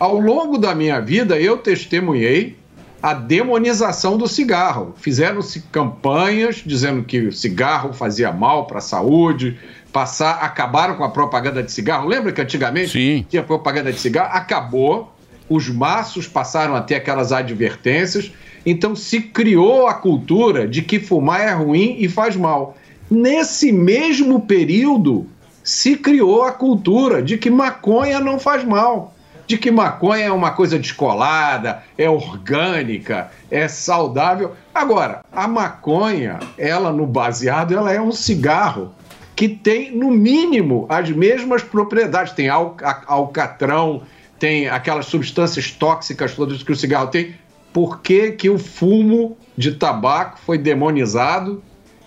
Ao longo da minha vida, eu testemunhei a demonização do cigarro. Fizeram-se campanhas dizendo que o cigarro fazia mal para a saúde, passar, acabaram com a propaganda de cigarro. Lembra que antigamente tinha propaganda de cigarro? Acabou. Os maços passaram a ter aquelas advertências. Então se criou a cultura de que fumar é ruim e faz mal. Nesse mesmo período, se criou a cultura de que maconha não faz mal, de que maconha é uma coisa descolada, é orgânica, é saudável. Agora, a maconha, ela no baseado, ela é um cigarro que tem, no mínimo, as mesmas propriedades. Tem al- alcatrão, tem aquelas substâncias tóxicas todas que o cigarro tem. Por que, que o fumo de tabaco foi demonizado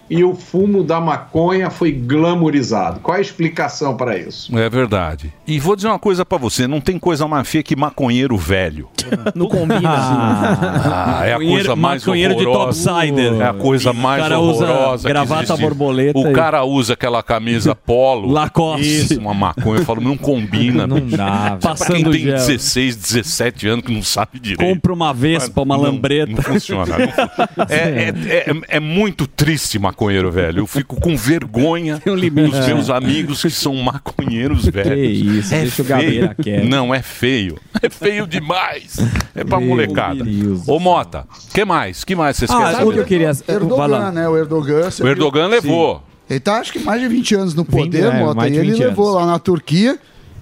e o fumo da maconha foi glamourizado? Qual é a explicação para isso? É verdade. E vou dizer uma coisa pra você, não tem coisa mais feia que maconheiro velho. Não combina. Ah, é a coisa mais maconheiro de horrorosa. topsider. É a coisa mais O cara usa horrorosa que gravata existe. borboleta O e- cara usa aquela camisa polo. Lacoste. Isso, uma maconha. Eu falo, não combina. Não dá, velho. Pra quem Passando tem gel. 16, 17 anos que não sabe direito. Compra uma vespa, uma Não, lambreta. Não funciona. não fu- é, é- é- é muito triste maconheiro velho. Eu fico com vergonha limite. dos meus amigos que são maconheiros velhos. isso, é deixa o feio. Quieto. Não, é feio. É feio demais. É pra molecada. Ô Mota, que mais? que mais vocês querem saber? Erdogan, né? O Erdogan. O Erdogan levou. Ele tá, acho que mais de 20 anos no 20, poder, é, Mota, e ele 20 levou anos. lá na Turquia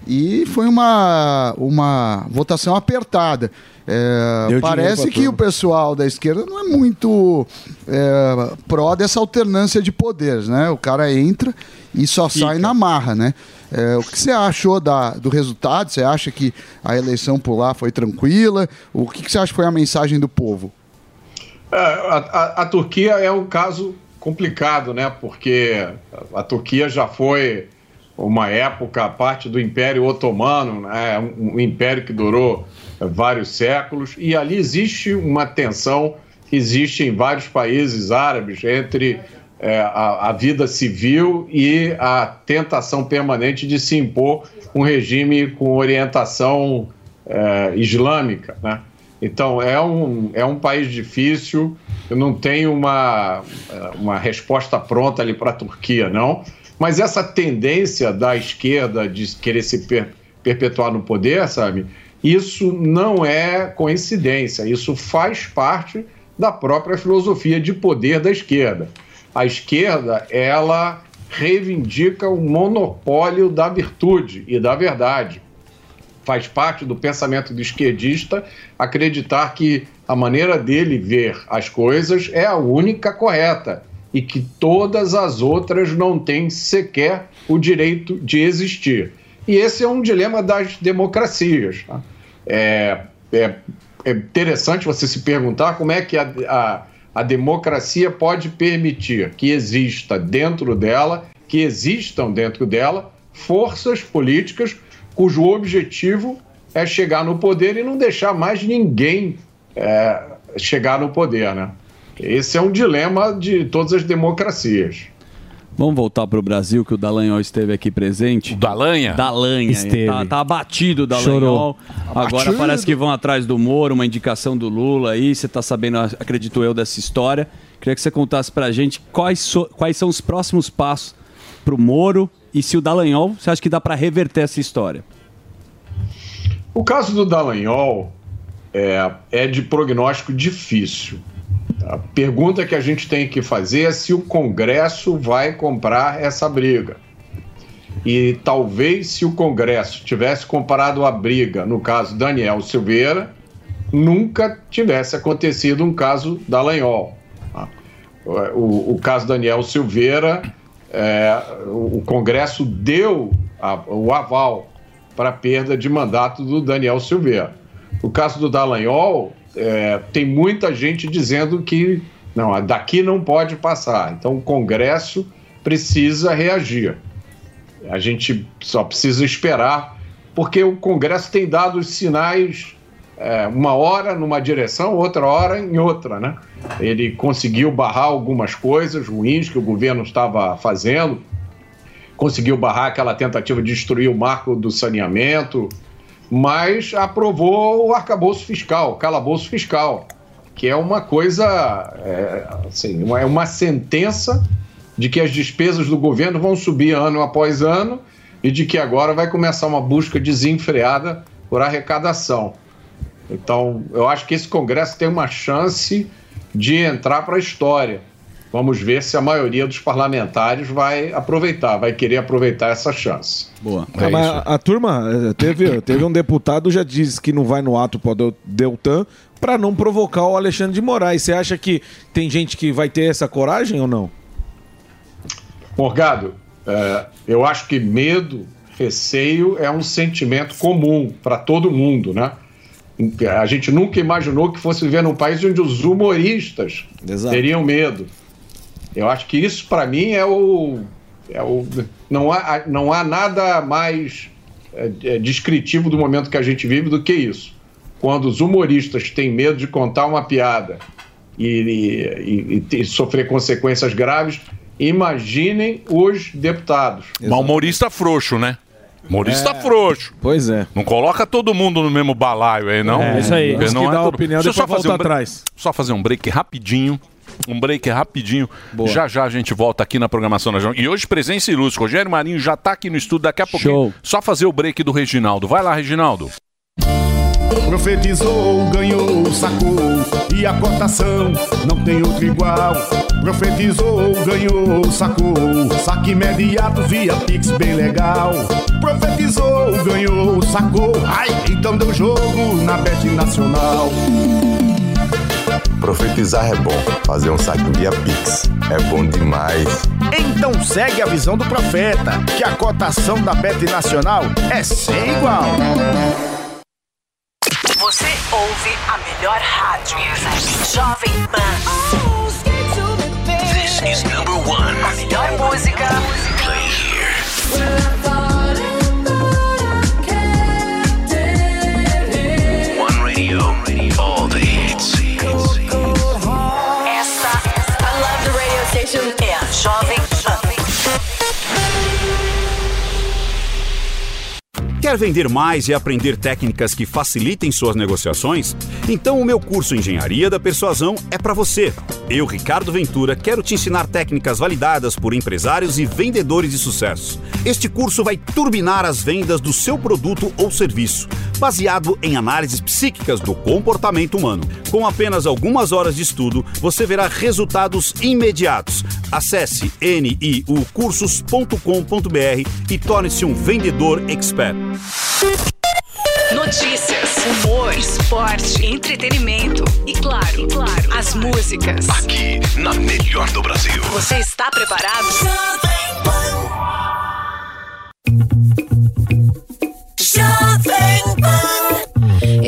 e foi uma, uma votação apertada. É, parece que o pessoal da esquerda não é muito é, pró dessa alternância de poderes, né? O cara entra e só sai na marra, né? É, o que você achou da, do resultado? Você acha que a eleição por lá foi tranquila? O que, que você acha que foi a mensagem do povo? É, A, a- a Turquia é um caso complicado, né? Porque a Turquia já foi uma época parte do Império Otomano, né? um, um império que durou vários séculos, e ali existe uma tensão que existe em vários países árabes entre eh, a, a vida civil e a tentação permanente de se impor um regime com orientação eh, islâmica, né? Então é um, é um país difícil. Eu não tenho uma, uma resposta pronta ali para a Turquia, não. Mas essa tendência da esquerda de querer se per- perpetuar no poder, sabe? Isso não é coincidência. Isso faz parte da própria filosofia de poder da esquerda. A esquerda, ela reivindica o monopólio da virtude e da verdade faz parte do pensamento do esquerdista acreditar que a maneira dele ver as coisas é a única correta e que todas as outras não têm sequer o direito de existir. E esse é um dilema das democracias. tá? É, é- é interessante você se perguntar como é que a, a, a democracia pode permitir que exista dentro dela, que existam dentro dela, forças políticas cujo objetivo é chegar no poder e não deixar mais ninguém é, chegar no poder, né? Esse é um dilema de todas as democracias. Vamos voltar para o Brasil, que o Dallagnol esteve aqui presente. O Dalanha? Dalanha. Esteve. Tá, tá abatido o Dallagnol. Chorou. Agora Abatido. parece que vão atrás do Moro, uma indicação do Lula aí. Você tá sabendo, acredito eu, dessa história. Queria que você contasse pra gente quais, so- quais são os próximos passos pro Moro e se o Dallagnol, você acha que dá para reverter essa história? O caso do Dallagnol é, é de prognóstico difícil. A pergunta que a gente tem que fazer é se o Congresso vai comprar essa briga. E talvez se o Congresso tivesse comparado a briga no caso Daniel Silveira, nunca tivesse acontecido um caso Dallagnol. tá? O, o caso Daniel Silveira, é, o Congresso deu a- o aval para a perda de mandato do Daniel Silveira. O caso do Dallagnol, é, tem muita gente dizendo que não, daqui não pode passar. Então o Congresso precisa reagir. A gente só precisa esperar, porque o Congresso tem dado os sinais é, uma hora numa direção, outra hora em outra, né? Ele conseguiu barrar algumas coisas ruins que o governo estava fazendo, conseguiu barrar aquela tentativa de destruir o marco do saneamento, mas aprovou o arcabouço fiscal, calabouço fiscal, que é uma coisa, é, assim, uma, é uma sentença de que as despesas do governo vão subir ano após ano e de que agora vai começar uma busca desenfreada por arrecadação. Então, eu acho que esse Congresso tem uma chance de entrar para a história. Vamos ver se a maioria dos parlamentares vai aproveitar, vai querer aproveitar essa chance. Boa. Ah, mas a, a turma, eh, teve, teve um deputado já disse que não vai no ato para o Deltan para não provocar o Alexandre de Moraes. Você acha que tem gente que vai ter essa coragem ou não? Morgado, é, eu acho que medo, receio é um sentimento comum para todo mundo, né? A gente nunca imaginou que fosse viver num país onde os humoristas Exato. teriam medo. Eu acho que isso, para mim, é o. É o não, há, não há nada mais é, é, descritivo do momento que a gente vive do que isso. Quando os humoristas têm medo de contar uma piada e, e- e- e sofrer consequências graves, imaginem os deputados. Mas humorista frouxo, né? Humorista É. frouxo. Pois é. Não coloca todo mundo no mesmo balaio aí, não. É, isso aí. Porque não que é dá a todo- opinião, Deixa eu depois volta um atrás. Só fazer um break rapidinho. Um break rapidinho. Já já a gente volta aqui na programação da Jovem. E hoje presença ilustre. Rogério Marinho já tá aqui no estúdio. Daqui a pouquinho. Só fazer o break do Reginaldo. Vai lá, Reginaldo. Profetizou, ganhou, sacou e a cotação não tem outro igual. Profetizou, ganhou, sacou, saque imediato via Pix bem legal. Profetizou, ganhou, sacou, ai, então deu jogo na Bet Nacional. Profetizar é bom, fazer um saque via Pix é bom demais. Então segue a visão do profeta, que a cotação da Bet Nacional é sem igual. Você ouve a melhor rádio. Jovem Pan. This is number one. A melhor música. Play here. Quer vender mais e aprender técnicas que facilitem suas negociações? Então o meu curso Engenharia da Persuasão é para você. Eu, Ricardo Ventura, quero te ensinar técnicas validadas por empresários e vendedores de sucesso. Este curso vai turbinar as vendas do seu produto ou serviço, baseado em análises psíquicas do comportamento humano. Com apenas algumas horas de estudo, você verá resultados imediatos. Acesse niucursos.com.br e torne-se um vendedor expert. Notícias, humor, esporte, entretenimento e claro, e claro, as músicas. Aqui, na melhor do Brasil. Você está preparado?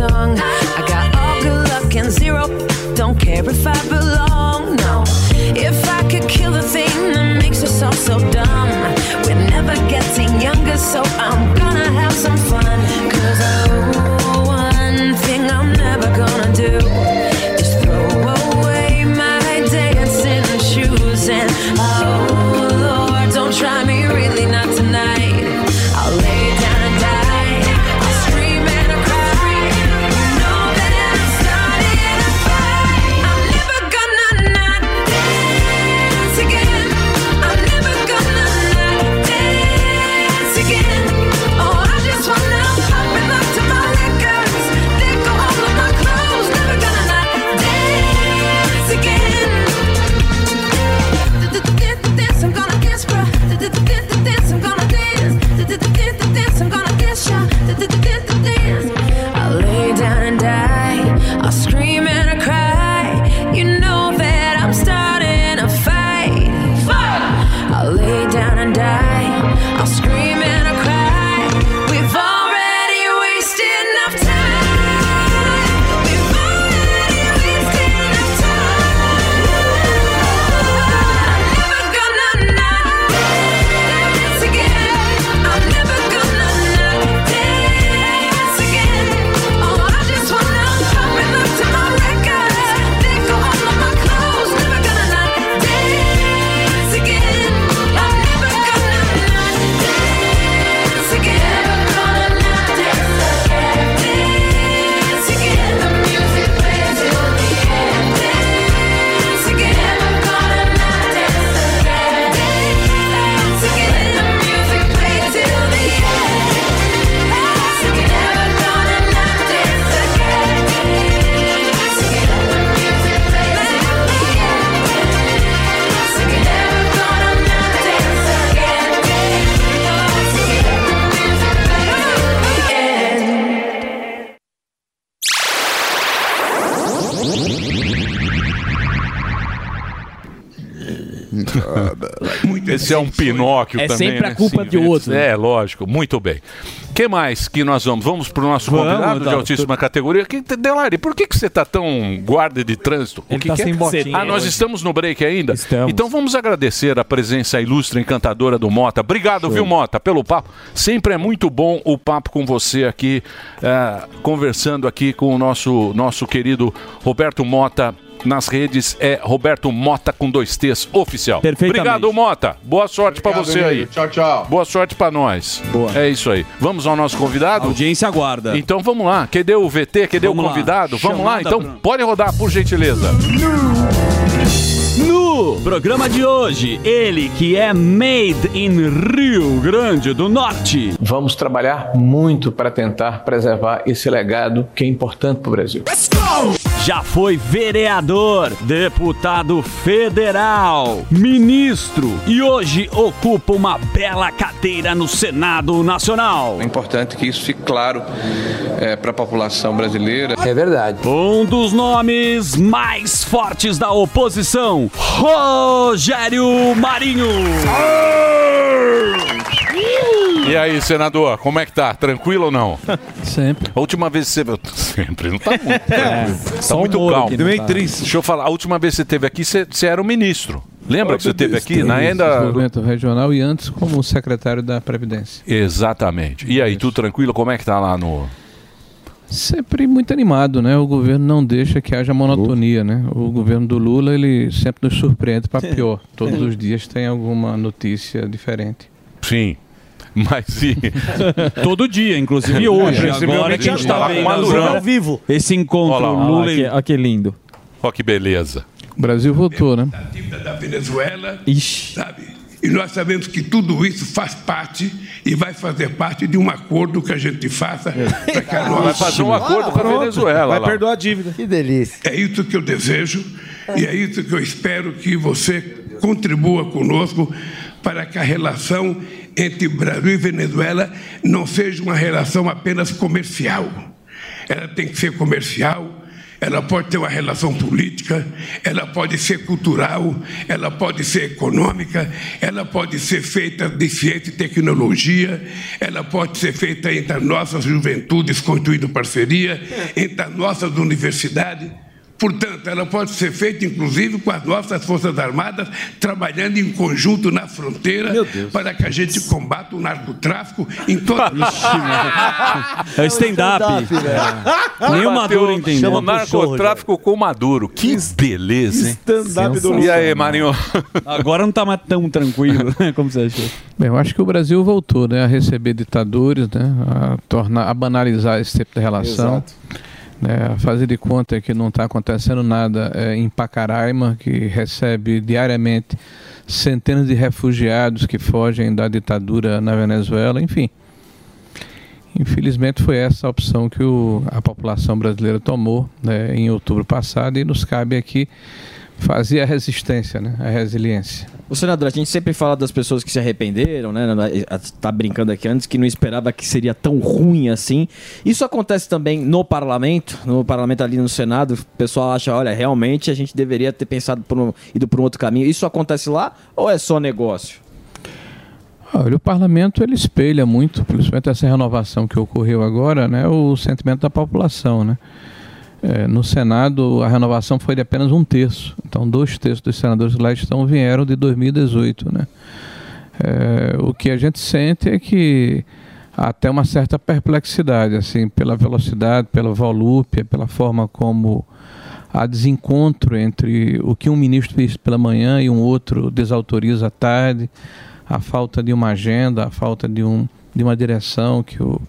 Wrong. I got all good luck and zero. Don't care if I belong. No. If I could kill the thing that makes us all so dumb, we're never getting younger, so I'm Esse é um Pinóquio É também. sempre a né? culpa Sim, de outro. É, lógico. Muito bem. que mais que nós vamos? Vamos para o nosso Vamos, convidado de Adalto. altíssima categoria. Que, Delari, por que, que você está tão guarda de trânsito? O que tá que é? sem botinha Ah, nós hoje. estamos no break ainda? Então vamos agradecer a presença ilustre encantadora do Mota. Obrigado, viu, Mota, pelo papo. Sempre é muito bom o papo com você aqui, eh, conversando aqui com o nosso, nosso querido Roberto Mota. Nas redes é Roberto Mota com dois T's oficial. Perfeitamente. Obrigado, Mota. Boa sorte pra Obrigado, você aí. amigo. Tchau, tchau. Boa sorte pra nós. Boa. É isso aí. Vamos ao nosso convidado? audiência aguarda. Então vamos lá. Cadê o VT? Cadê Vamos o lá. convidado? Vamos lá, Chamada, então. Bruno. Pode rodar, por gentileza. No programa de hoje, ele que é made in Rio Grande do Norte. Vamos trabalhar muito para tentar preservar esse legado que é importante para o Brasil. Já foi vereador, deputado federal, ministro e hoje ocupa uma bela cadeira no Senado Nacional. É importante que isso fique claro para a população brasileira. É verdade. Um dos nomes mais fortes da oposição, Rogério Marinho. E aí, senador, como é que tá? Tranquilo ou não? Sempre. A última vez que você. Sempre, não tá muito. tranquilo. Tá muito Moro calmo. Meio tá. triste. Deixa eu falar, a última vez que você esteve aqui, você, você era o ministro. Lembra que você esteve aqui? Na ainda. Desenvolvimento regional e antes como secretário da Previdência. Exatamente. E aí, tudo tranquilo? Como é que tá lá no. Sempre muito animado, né? O governo não deixa que haja monotonia, né? O governo do Lula, ele sempre nos surpreende para pior. Todos os dias tem alguma notícia diferente. Sim. Mas e... Todo dia, inclusive hoje. Agora que a gente tá vendo ao vivo. Esse encontro Olha lá, Lula olha e... que- lindo. Olha que beleza. O Brasil votou, né? da Venezuela, sabe? E nós sabemos que tudo isso faz parte e vai fazer parte de um acordo que a gente faça para que a nossa... Vai fazer um acordo com a Venezuela. Vai lá. perdoar a dívida. Que delícia. É isso que eu desejo e é isso que eu espero que você contribua conosco para que a relação entre Brasil e Venezuela não seja uma relação apenas comercial. Ela tem que ser comercial ela pode ter uma relação política, ela pode ser cultural, ela pode ser econômica, ela pode ser feita de ciência e tecnologia, ela pode ser feita entre as nossas juventudes, construindo parceria, entre as nossas universidades. Portanto, ela pode ser feita, inclusive, com as nossas Forças Armadas, trabalhando em conjunto na fronteira, para que a gente combata o narcotráfico em toda É o stand-up. Nem o Maduro entendeu. O narcotráfico com o Maduro. Que beleza, hein? Stand-up do E aí, Marinho? Agora não tá mais tão tranquilo, né? Como você achou? Bem, eu acho que o Brasil voltou né, a receber ditadores, né, a, tornar, a banalizar esse tipo de relação. Exato. A fazer de conta que não está acontecendo nada é, em Pacaraima, que recebe diariamente centenas de refugiados que fogem da ditadura na Venezuela, enfim. Infelizmente foi essa a opção que o- a população brasileira tomou né, em outubro passado e nos cabe aqui fazer a resistência, né, a resiliência. O senador, a gente sempre fala das pessoas que se arrependeram, né? Tá brincando aqui antes que não esperava que seria tão ruim assim. Isso acontece também no parlamento, no parlamento ali no Senado. O pessoal acha, olha, realmente a gente deveria ter pensado por um, ido por um outro caminho. Isso acontece lá ou é só negócio? Olha, o parlamento ele espelha muito, principalmente essa renovação que ocorreu agora, né, o sentimento da população, né? É, no Senado a renovação foi de apenas um terço, então dois terços dos senadores lá estão vieram de 2018, né? É, o que a gente sente é que há até uma certa perplexidade, assim, pela velocidade, pela volúpia, pela forma como há desencontro entre o que um ministro fez pela manhã e um outro desautoriza à tarde, a falta de uma agenda, a falta de, um, de uma direção que o,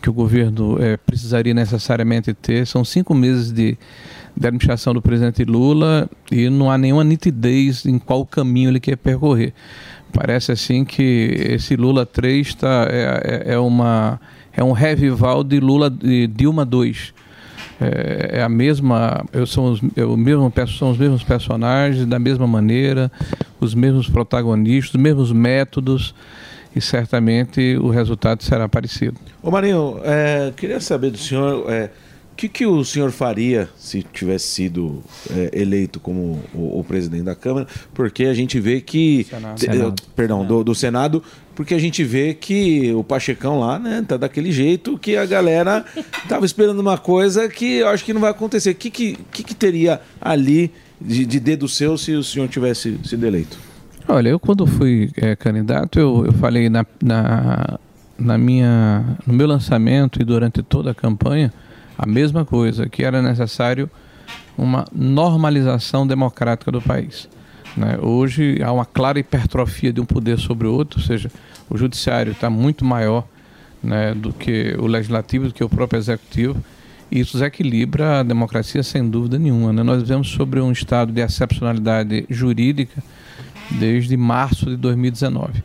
que o governo eh, precisaria necessariamente ter. São cinco meses de, de administração do presidente Lula e não há nenhuma nitidez em qual caminho ele quer percorrer. Parece assim que esse Lula 3 tá, é, é, é uma, é um revival de Lula de Dilma 2 é, é a mesma, eu sou os, é o mesmo, são os mesmos personagens, da mesma maneira, os mesmos protagonistas, os mesmos métodos, e certamente o resultado será parecido. Ô Marinho, é, queria saber do senhor é, o que, que o senhor faria se tivesse sido é, eleito como o, o presidente da Câmara, porque a gente vê que. Senado. Senado. Perdão, do, do Senado, porque a gente vê que o Pachecão lá, né, tá daquele jeito que a galera tava esperando uma coisa que eu acho que não vai acontecer. O que, que, que, que teria ali de, de dedo seu se o senhor tivesse sido eleito? Olha, eu quando fui eh, candidato, eu, eu falei na, na, na minha, no meu lançamento e durante toda a campanha a mesma coisa, que era necessário uma normalização democrática do país. né? Hoje há uma clara hipertrofia de um poder sobre o outro, ou seja, o judiciário está muito maior né, do que o legislativo, do que o próprio executivo, e isso desequilibra a democracia sem dúvida nenhuma. né? Nós vivemos sobre um estado de excepcionalidade jurídica desde março de 2019.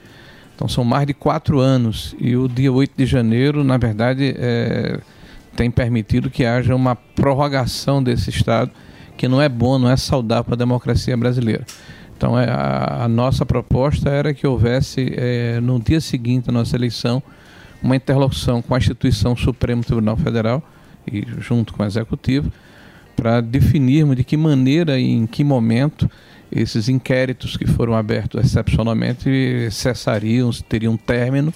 Então são mais de quatro anos e o dia 8 de janeiro, na verdade, é, tem permitido que haja uma prorrogação desse Estado, que não é bom, não é saudável para a democracia brasileira. Então é, a, a nossa proposta era que houvesse, é, no dia seguinte à nossa eleição, uma interlocução com a instituição Supremo Tribunal Federal e junto com o Executivo, para definirmos de que maneira e em que momento esses inquéritos que foram abertos excepcionalmente cessariam, teriam término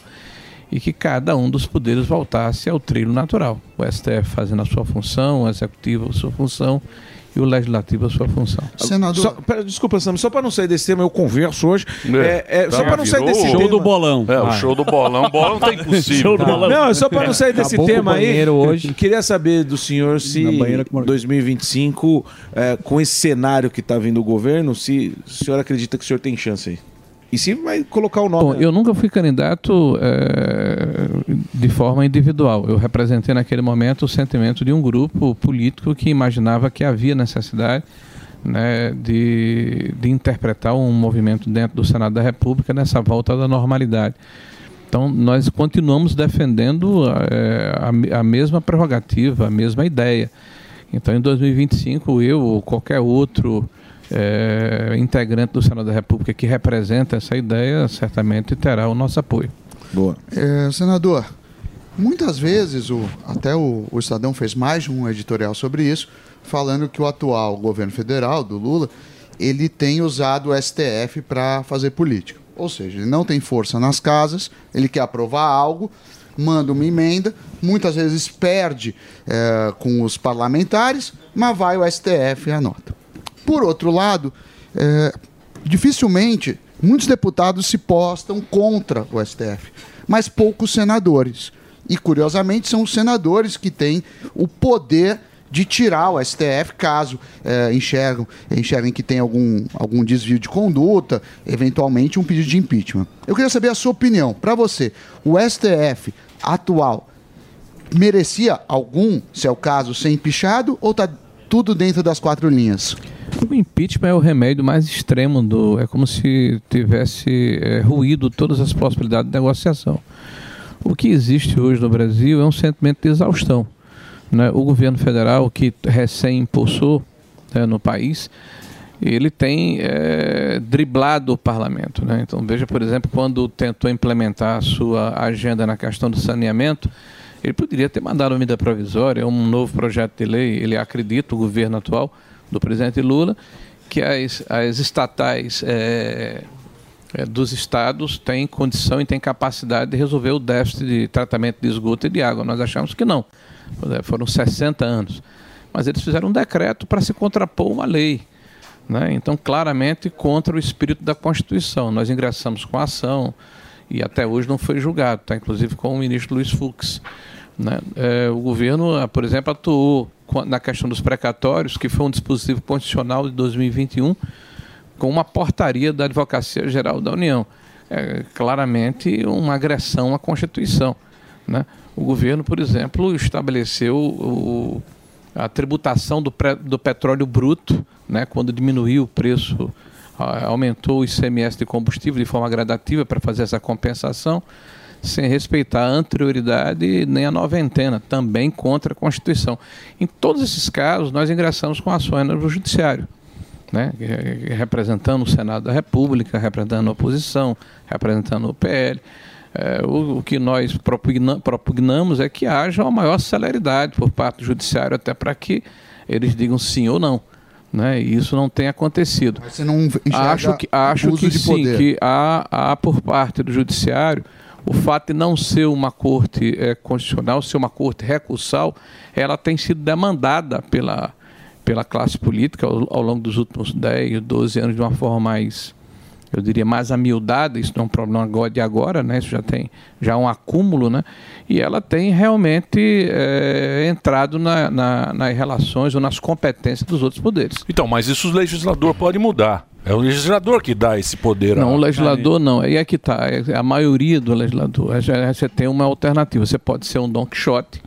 e que cada um dos poderes voltasse ao trilho natural. O STF fazendo a sua função, o Executivo a sua função e o Legislativo a sua função. Só, pera, desculpa, Sam, só para não sair desse tema, eu converso hoje. É, é, Tá, só para não sair desse o- tema. Show do bolão. É, o show do bolão. O bolão tá impossível. Show do bolão. Não, é só para não sair desse Acabou tema aí. hoje. Queria saber do senhor se com 2025, é, com esse cenário que está vindo o governo, se o senhor acredita que o senhor tem chance aí. E se vai colocar o nome. Bom, eu nunca fui candidato eh, de forma individual. Eu representei naquele momento o sentimento de um grupo político que imaginava que havia necessidade né, de, de interpretar um movimento dentro do Senado da República nessa volta da normalidade. Então, nós continuamos defendendo eh, a, a mesma prerrogativa, a mesma ideia. Então, em 2025, eu ou qualquer outro eh, integrante do Senado da República que representa essa ideia, certamente terá o nosso apoio. Boa. É, senador, muitas vezes, o, até o, o Estadão fez mais de um editorial sobre isso, falando que o atual governo federal, do Lula, ele tem usado o STF para fazer política. Ou seja, ele não tem força nas casas, ele quer aprovar algo, manda uma emenda, muitas vezes perde eh, com os parlamentares, mas vai o STF e anota. Por outro lado, eh, dificilmente muitos deputados se postam contra o STF, mas poucos senadores. E curiosamente são os senadores que têm o poder de tirar o STF caso eh, enxergam, enxerguem que tem algum, algum desvio de conduta, eventualmente um pedido de impeachment. Eu queria saber a sua opinião. Para você, o STF atual merecia algum, se é o caso, ser empichado ou está tudo dentro das quatro linhas? O impeachment é o remédio mais extremo do. É como se tivesse é, ruído todas as possibilidades de negociação. O que existe hoje no Brasil é um sentimento de exaustão. Né? O governo federal, que recém impulsou né, no país, ele tem é, driblado o parlamento. Né? Então, veja, por exemplo, quando tentou implementar a sua agenda na questão do saneamento, ele poderia ter mandado uma medida provisória, um novo projeto de lei. Ele acredita, o governo atual do presidente Lula, que as, as estatais é, é, dos estados têm condição e têm capacidade de resolver o déficit de tratamento de esgoto e de água. Nós achamos que não. É, Foram 60 anos. Mas eles fizeram um decreto para se contrapor uma lei. Né? Então, claramente contra o espírito da Constituição. Nós ingressamos com a ação e até hoje não foi julgado, tá? inclusive com o ministro Luiz Fux. Né? É, o governo, ah, por exemplo, atuou na questão dos precatórios, que foi um dispositivo constitucional de 2021, com uma portaria da Advocacia Geral da União. É claramente uma agressão à Constituição. Né? O governo, por exemplo, estabeleceu o- a tributação do, do petróleo bruto, né? quando diminuiu o preço, aumentou o ICMS de combustível de forma gradativa para fazer essa compensação, sem respeitar a anterioridade nem a noventena, também contra a Constituição. Em todos esses casos, nós ingressamos com ações no Judiciário né, representando o Senado da República, representando a oposição, representando o PL. Eh, o, o que nós propugna- propugnamos é que haja uma maior celeridade por parte do Judiciário, até para que eles digam sim ou não. Né? E isso não tem acontecido. Você não Acho que, acho que sim, poder. que há, há por parte do Judiciário o fato de não ser uma corte eh, constitucional, ser uma corte recursal, ela tem sido demandada pela, pela classe política ao, ao longo dos últimos 10, 12 anos de uma forma mais, eu diria, mais amiudada. Isso não é um problema agora de agora, né? Isso já tem já um acúmulo, né? E ela tem realmente eh, entrado na, na- nas relações ou nas competências dos outros poderes. Então, mas isso o legislador pode mudar. É o legislador que dá esse poder. Não, a- o legislador não. Aí é que está. A maioria do legislador. Você tem uma alternativa. Você pode ser um Don Quixote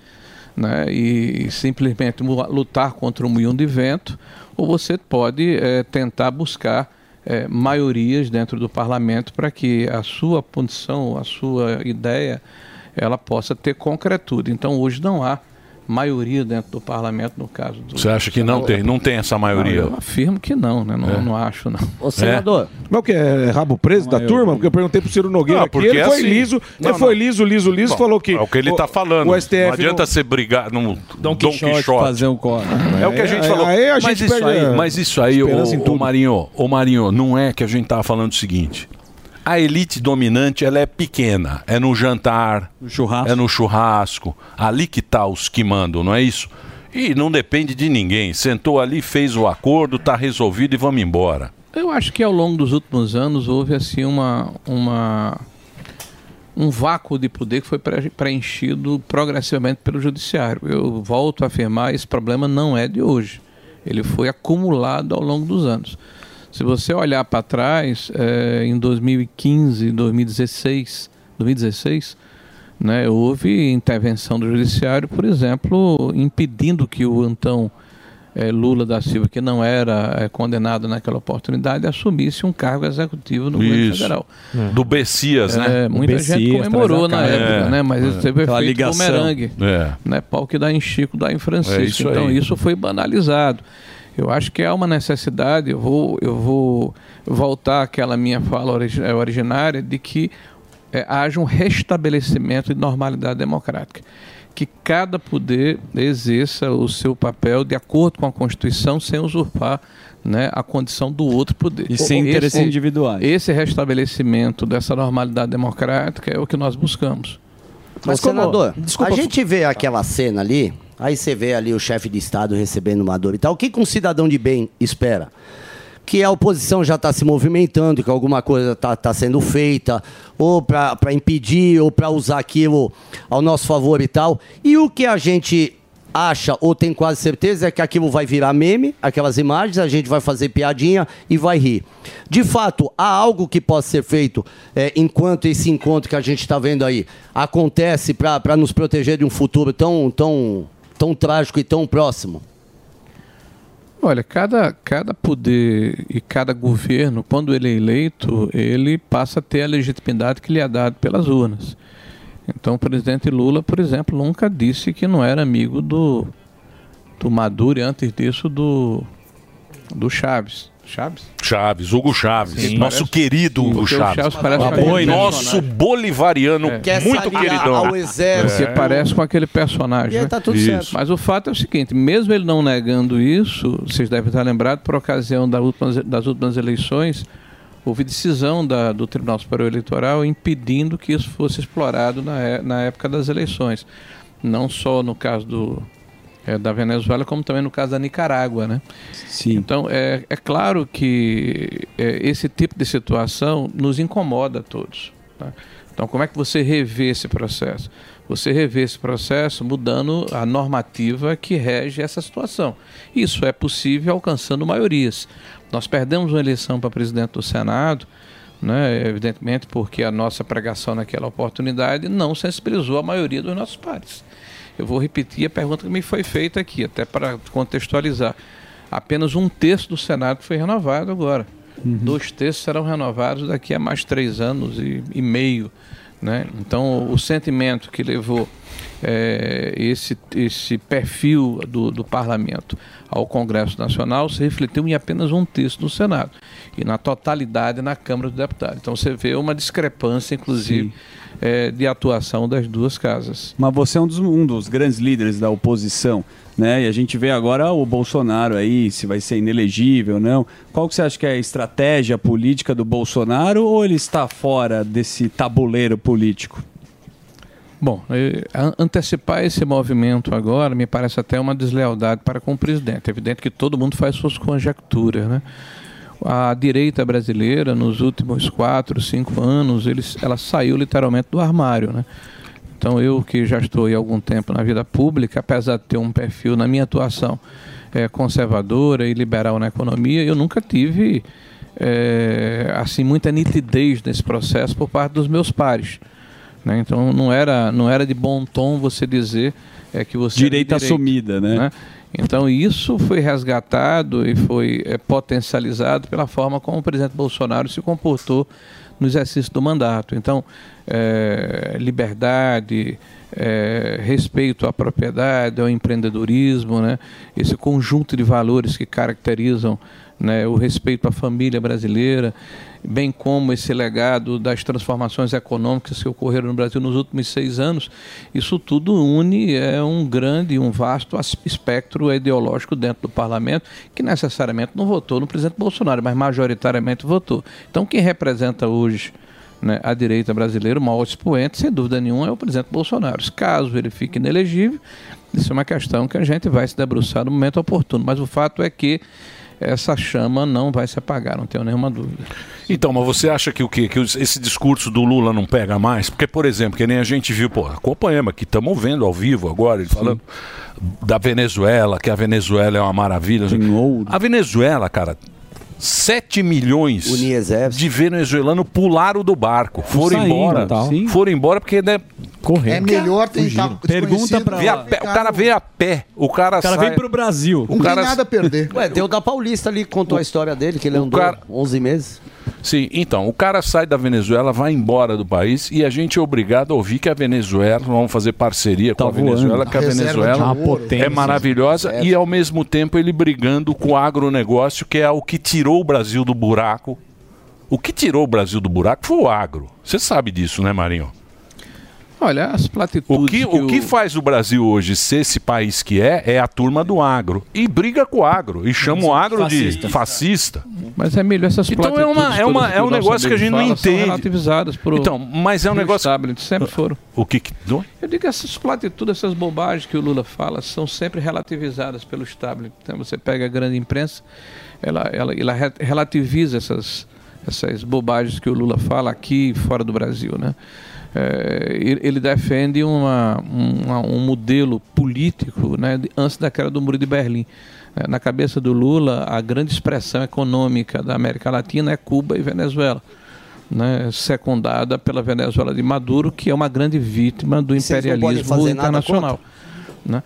né, e simplesmente lutar contra um moinho de vento, ou você pode eh, tentar buscar eh, maiorias dentro do parlamento para que a sua posição, a sua ideia, ela possa ter concretude. Então, hoje não há maioria dentro do parlamento, no caso do. Você acha que não tem? Não tem essa maioria? Não, eu afirmo que não, né? Não, É. não acho, não. Mas o que? É rabo preso da turma? Porque eu perguntei pro Ciro Nogueira Não, aqui, porque ele foi assim- liso, Não, ele foi liso, liso, liso, Bom, falou que... É o que ele está falando. O STF não adianta você brigar no Dom Quixote. fazer um coro. É o que a gente Aí- falou. aí a mas, gente isso perde aí, mas isso aí, ô, ô tudo. Marinho, ô Marinho, não é que a gente tava falando o seguinte. A elite dominante ela é pequena. É no jantar, é no churrasco. Ali que tá os que mandam, não é isso? E não depende de ninguém. Sentou ali, fez o acordo, tá resolvido e vamos embora. Eu acho que ao longo dos últimos anos houve assim uma, uma um vácuo de poder que foi pre- preenchido progressivamente pelo judiciário. Eu volto a afirmar, esse problema não é de hoje. Ele foi acumulado ao longo dos anos. Se você olhar para trás, eh, em 2015, 2016, 2016, né, houve intervenção do judiciário, por exemplo, impedindo que o então eh, Lula da Silva, que não era eh, condenado naquela oportunidade, assumisse um cargo executivo no governo Isso. federal. Do Bessias, né? É, muita gente comemorou na época, né? Mas isso teve Aquela efeito bumerangue. É. Né? Pau que dá em Chico, dá em Francisco. É isso então aí. isso foi banalizado. Eu acho que há uma necessidade, eu vou, eu vou voltar àquela minha fala eh, originária de que eh, haja um restabelecimento de normalidade democrática. que cada poder exerça o seu papel de acordo com a Constituição, sem usurpar né, a condição do outro poder. E sem interesses individuais. Esse restabelecimento dessa normalidade democrática é o que nós buscamos. Mas, senador, a gente vê aquela cena ali, aí você vê ali o chefe de Estado recebendo Maduro e tal. O que, que um cidadão de bem espera? Que a oposição já está se movimentando, que alguma coisa está sendo feita, ou para impedir, ou para usar aquilo ao nosso favor e tal. E o que a gente acha, ou tem quase certeza, é que aquilo vai virar meme, aquelas imagens, a gente vai fazer piadinha e vai rir. De fato, há algo que possa ser feito é, enquanto esse encontro que a gente está vendo aí acontece para nos proteger de um futuro tão, tão, tão trágico e tão próximo? Olha, cada, cada poder e cada governo, quando ele é eleito, ele passa a ter a legitimidade que lhe é dada pelas urnas. Então, o presidente Lula, por exemplo, nunca disse que não era amigo do, do Maduro e antes disso do, do Chaves. Chaves? Chaves, Hugo Chaves. Sim. nosso Parece- querido Hugo Porque o Chaves. Chaves parece Ah, com aquele nosso personagem. bolivariano É. muito queridão. Você parece com aquele personagem. E aí né? tá tudo Isso. certo. Mas o fato é o seguinte: mesmo ele não negando isso, vocês devem estar lembrados, por ocasião da últimas- das últimas eleições, houve decisão da- do Tribunal Superior Eleitoral impedindo que isso fosse explorado na, é- na época das eleições. Não só no caso do, é, da Venezuela, como também no caso da Nicarágua, né? Sim. Então, é, é claro que é, esse tipo de situação nos incomoda a todos. tá? Então, como é que você revê esse processo? Você revê esse processo mudando a normativa que rege essa situação. Isso é possível alcançando maiorias. Nós perdemos uma eleição para presidente do Senado, né, evidentemente porque a nossa pregação naquela oportunidade não sensibilizou a maioria dos nossos pares. Eu vou repetir a pergunta que me foi feita aqui, até para contextualizar. Apenas um terço do Senado foi renovado agora. Dois terços serão renovados daqui a mais três anos e, e meio. Né? Então, o sentimento que levou eh, esse, esse perfil do, do parlamento ao Congresso Nacional se refletiu em apenas um terço no Senado e na totalidade na Câmara dos Deputados. Então, você vê uma discrepância, inclusive, eh, de atuação das duas casas. Mas você é um dos, um dos grandes líderes da oposição, né? E a gente vê agora o Bolsonaro aí, se vai ser inelegível ou não. Qual que você acha que é a estratégia política do Bolsonaro ou ele está fora desse tabuleiro político? Bom, a- antecipar esse movimento agora me parece até uma deslealdade para com o presidente. É evidente que todo mundo faz suas conjecturas, né? A direita brasileira, nos últimos quatro, cinco anos, eles, ela saiu literalmente do armário, né? Então, eu que já estou há algum tempo na vida pública, apesar de ter um perfil na minha atuação eh, conservadora e liberal na economia, eu nunca tive eh, assim muita nitidez nesse processo por parte dos meus pares. né? Então não era, não era de bom tom você dizer é, que você era de Direita assumida, né? Então isso foi resgatado e foi é, potencializado pela forma como o presidente Bolsonaro se comportou no exercício do mandato. Então é, liberdade, é, respeito à propriedade, ao empreendedorismo, né? esse conjunto de valores que caracterizam né, o respeito à família brasileira, bem como esse legado das transformações econômicas que ocorreram no Brasil nos últimos seis anos, isso tudo une é um grande, um vasto as- espectro ideológico dentro do parlamento, que necessariamente não votou no presidente Bolsonaro, mas majoritariamente votou. Então, quem representa hoje né, a direita brasileira, o maior expoente, sem dúvida nenhuma, é o presidente Bolsonaro. Caso ele fique inelegível, isso é uma questão que a gente vai se debruçar no momento oportuno. Mas o fato é que essa chama não vai se apagar, não tenho nenhuma dúvida. Então, mas você acha que o quê? Que esse discurso do Lula não pega mais? Porque, por exemplo, que nem a gente viu, pô, acompanhamos aqui, estamos vendo ao vivo agora, ele falando da Venezuela, que a Venezuela é uma maravilha. A Venezuela, cara, 7 milhões de venezuelanos pularam do barco, foram Saíram, embora. tal. Foram embora porque né, É melhor tentar. Pergunta pra a pé, o cara veio a pé. O cara, O cara sai- veio pro Brasil. O cara a perder. Ué, tem o da Paulista ali que contou a história dele, que ele andou cara- 11 meses. Sim, então, o cara sai da Venezuela, vai embora do país e a gente é obrigado a ouvir que a Venezuela, vamos fazer parceria com a voando. Venezuela, que a A Venezuela é maravilhosa e ao mesmo tempo ele brigando com o agronegócio, que é o que tirou o Brasil do buraco. O que tirou o Brasil do buraco foi o agro. Você sabe disso, né, Marinho? Olha, as platitudes. O que, o que faz o Brasil hoje ser esse país que é, é a turma do agro. E briga com o agro. E chama o agro Fascista. de fascista. Mas, Emílio, essas Então é, uma, é, uma, é um negócio que a gente não São entende. relativizadas por Então, mas é um negócio. sempre foram. O que. que? Eu digo que essas platitudes, essas bobagens que o Lula fala, são sempre relativizadas pelo establishment. Então, você pega a grande imprensa, ela, ela, ela re- relativiza essas, essas bobagens que o Lula fala aqui e fora do Brasil, né? É, ele defende uma, uma- um modelo político né, antes da queda do Muro de Berlim. É, na cabeça do Lula, a grande expressão econômica da América Latina é Cuba e Venezuela. Né, secundada pela Venezuela de Maduro, que é uma grande vítima do imperialismo internacional. Né?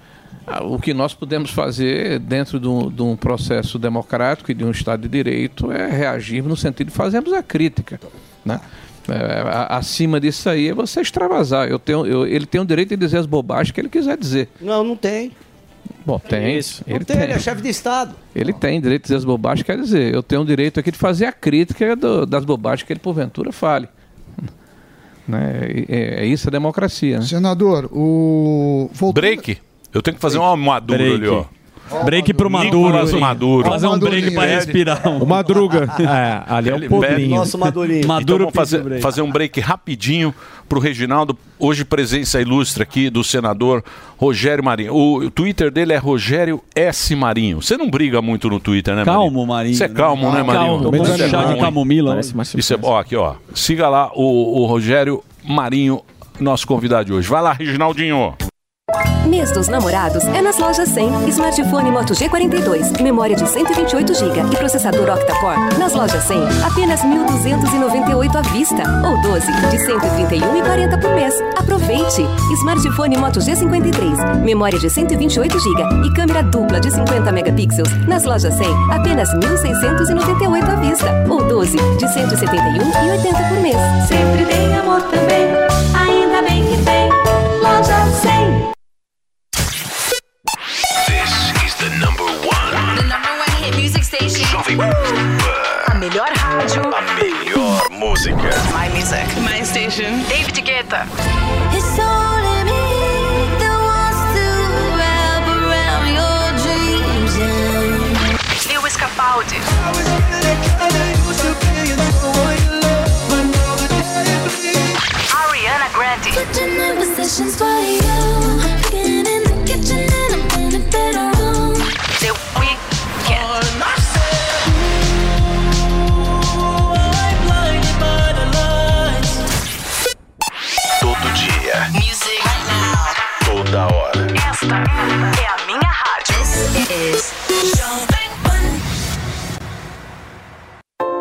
Ah, O que nós podemos fazer dentro de um, de um processo democrático e de um Estado de Direito é reagir no sentido de fazermos a crítica. Né? É, acima disso aí é você extravasar. Eu tenho, eu- ele tem o direito de dizer as bobagens que ele quiser dizer. Não, não tem. Bom, tem. Isso. Ele Não tem, ele é chefe de Estado. Ele tem direito de dizer as bobagens, quer dizer, eu tenho o direito aqui de fazer a crítica do- das bobagens que ele porventura fale. Né? E- É, é isso a democracia. Né? Senador, o. Break. Eu tenho que fazer uma maduro Break. ali, ó. Break pro Maduro. Nicolas Maduro. Fazer um break pra respirar. O Madruga. É, ali é o Ele podrinho. pede- Maduro então vamos fazer, break. fazer um break rapidinho pro Reginaldo. Hoje presença ilustre aqui do senador Rogério Marinho. O, o Twitter dele é Rogério S. Marinho. Você não briga muito no Twitter, né, Marinho? Calmo, Marinho. Você é calmo, né, Marinho? Calmo, tomou Isso é chá bom, de hein? camomila. Parece mais Isso é bom. Aqui, ó. Siga lá o, o Rogério Marinho, nosso convidado de hoje. Vai lá, Reginaldinho. Mês dos namorados é nas lojas 100. Smartphone Moto G42, memória de 128 GB e processador octa-core. Nas lojas 100, apenas 1.298 à vista ou 12 de 131,40 por mês. Aproveite! Smartphone Moto G53, memória de 128 GB e câmera dupla de 50 megapixels. Nas lojas 100, apenas 1.698 à vista ou 12 de 171,80 por mês. Sempre tem amor também, ainda bem que tem Loja 100. A melhor rádio. A melhor música. My music. My station. David Guetta. It's only me that wants to wrap around your dreams and Lewis Capaldi. Ariana Grande. Toda hora. Esta é a minha rádio. This is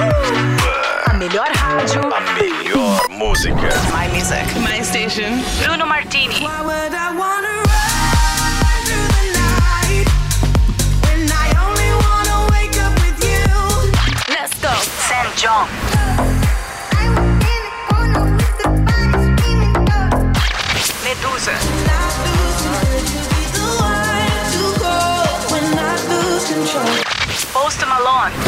A melhor rádio. A melhor música. My music. My station. Bruno Martini. Why would I wanna run through the night when I only wanna wake up with you? Let's go. Sam John. Medusa. Post Malone.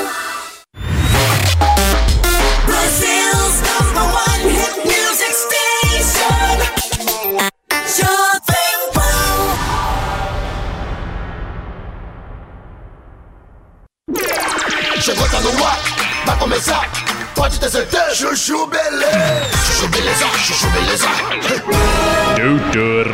Chegou, tá no ar, vai começar. Pode ter certeza. Chuchu beleza. Chuchu beleza, chuchu beleza. Doutor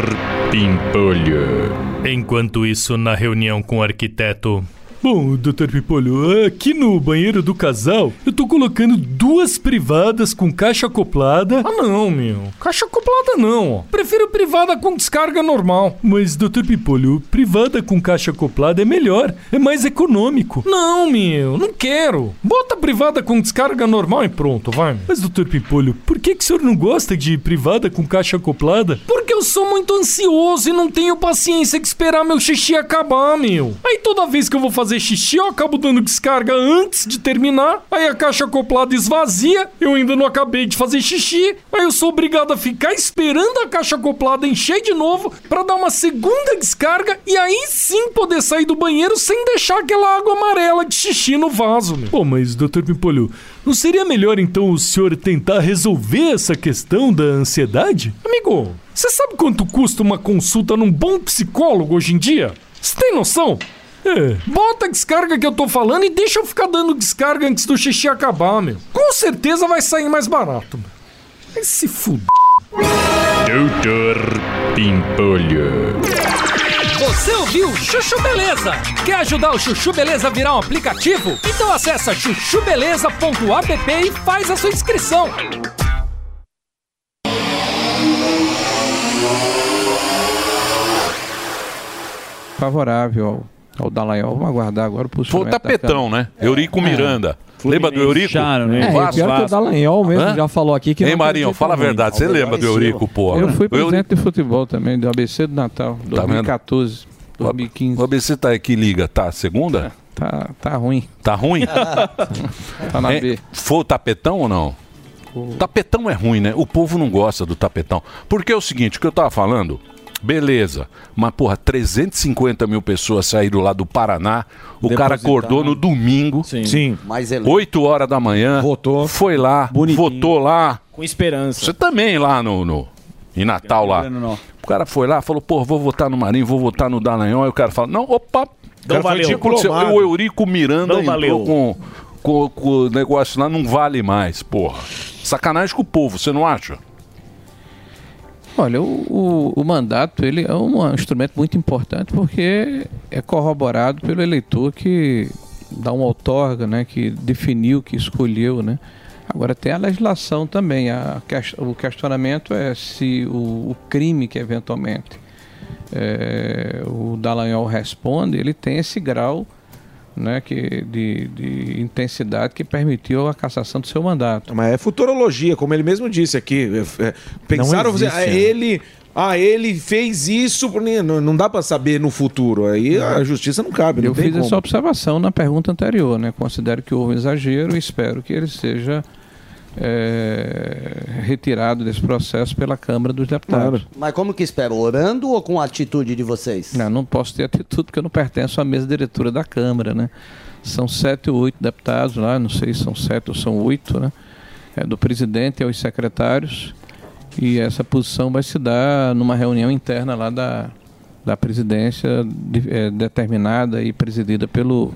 Pimpolho. Enquanto isso, na reunião com o arquiteto. Bom, Dr. Pipolho, aqui no banheiro do casal, eu tô colocando duas privadas com caixa acoplada. Ah, não, meu. Caixa acoplada não. Prefiro privada com descarga normal. Mas, Dr. Pipolho, privada com caixa acoplada é melhor, é mais econômico. Não, meu, não quero. Bota privada com descarga normal e pronto, vai. meu. Mas, Dr. Pipolho, por que, que o senhor não gosta de privada com caixa acoplada? Porque eu sou muito ansioso e não tenho paciência de esperar meu xixi acabar, meu. Aí toda vez que eu vou fazer xixi, eu acabo dando descarga antes de terminar. Aí a caixa acoplada esvazia, eu ainda não acabei de fazer xixi. Aí eu sou obrigado a ficar esperando a caixa acoplada encher de novo pra dar uma segunda descarga e aí sim poder sair do banheiro sem deixar aquela água amarela de xixi no vaso, meu. Pô, mas, Dr. Pimpolho, não seria melhor então o senhor tentar resolver essa questão da ansiedade? Amigo, você sabe quanto custa uma consulta num bom psicólogo hoje em dia? Você tem noção? Bota a descarga que eu tô falando e deixa eu ficar dando descarga antes do xixi acabar, meu. Com certeza vai sair mais barato, meu. Vai se fuder. Doutor Pimpolho. Você ouviu Chuchu Beleza? Quer ajudar o Chuchu Beleza a virar um aplicativo? Então acessa chuchubeleza.app e faz a sua inscrição. Favorável ao, ao Dallagnol. Vamos aguardar agora o Foi o posicionamento. tapetão, né? Eurico Miranda. Lembra do Eurico? Fecharam, né? É, Vasco? pior que o Dallagnol mesmo Hã? já falou aqui que não Marinho, fala a verdade. Você lembra do Eurico, porra? Eu fui O presidente de futebol também, do ABC do Natal, Tá vendo? 2014, 2015. O ABC tá aí, que liga? Tá segunda? Tá, tá ruim. Tá ruim? Tá na Hein? B. Foi o tapetão ou não? Tapetão é ruim, né? O povo não gosta do tapetão. Porque é o seguinte, o que eu tava falando, beleza, mas porra, 350 mil pessoas saíram lá do Paraná, o cara acordou no domingo, Sim. Mais 8 horas da manhã, votou, foi lá, votou lá. Com esperança. Você também lá no, no em Natal lá. O cara foi lá, falou, pô, vou votar no Marinho, vou votar no Dallagnol. Aí o cara fala, não, opa. O cara falou, valeu. "O que aconteceu?" Diplomado. O Eurico Miranda Não valeu. com, com, com o negócio lá, não vale mais, porra. Sacanagem com o povo, você não acha? Olha, o, o, mandato ele é um instrumento muito importante porque é corroborado pelo eleitor que dá uma outorga, né, que definiu, que escolheu, né. Agora tem a legislação também. A, o questionamento é se o, o crime que eventualmente é, o Dallagnol responde, ele tem esse grau né, que, de, de intensidade que permitiu a cassação do seu mandato. Mas é futurologia, como ele mesmo disse aqui. É, é, pensaram, existe, ah, né? ele. Ah, ele fez isso, por- não, não dá pra saber no futuro. Aí a justiça não cabe. Não Eu tem fiz como. essa observação na pergunta anterior, né? Considero que houve um exagero e espero que ele seja é, retirado desse processo pela Câmara dos Deputados. Mas como que espera? Orando ou com a atitude de vocês? Não, não posso ter atitude porque eu não pertenço à mesa diretora da Câmara, né? São sete ou oito deputados lá, não sei se são sete ou são oito, né? É, do presidente aos secretários. E essa posição vai se dar numa reunião interna lá da, da presidência de- é, determinada e presidida pelo,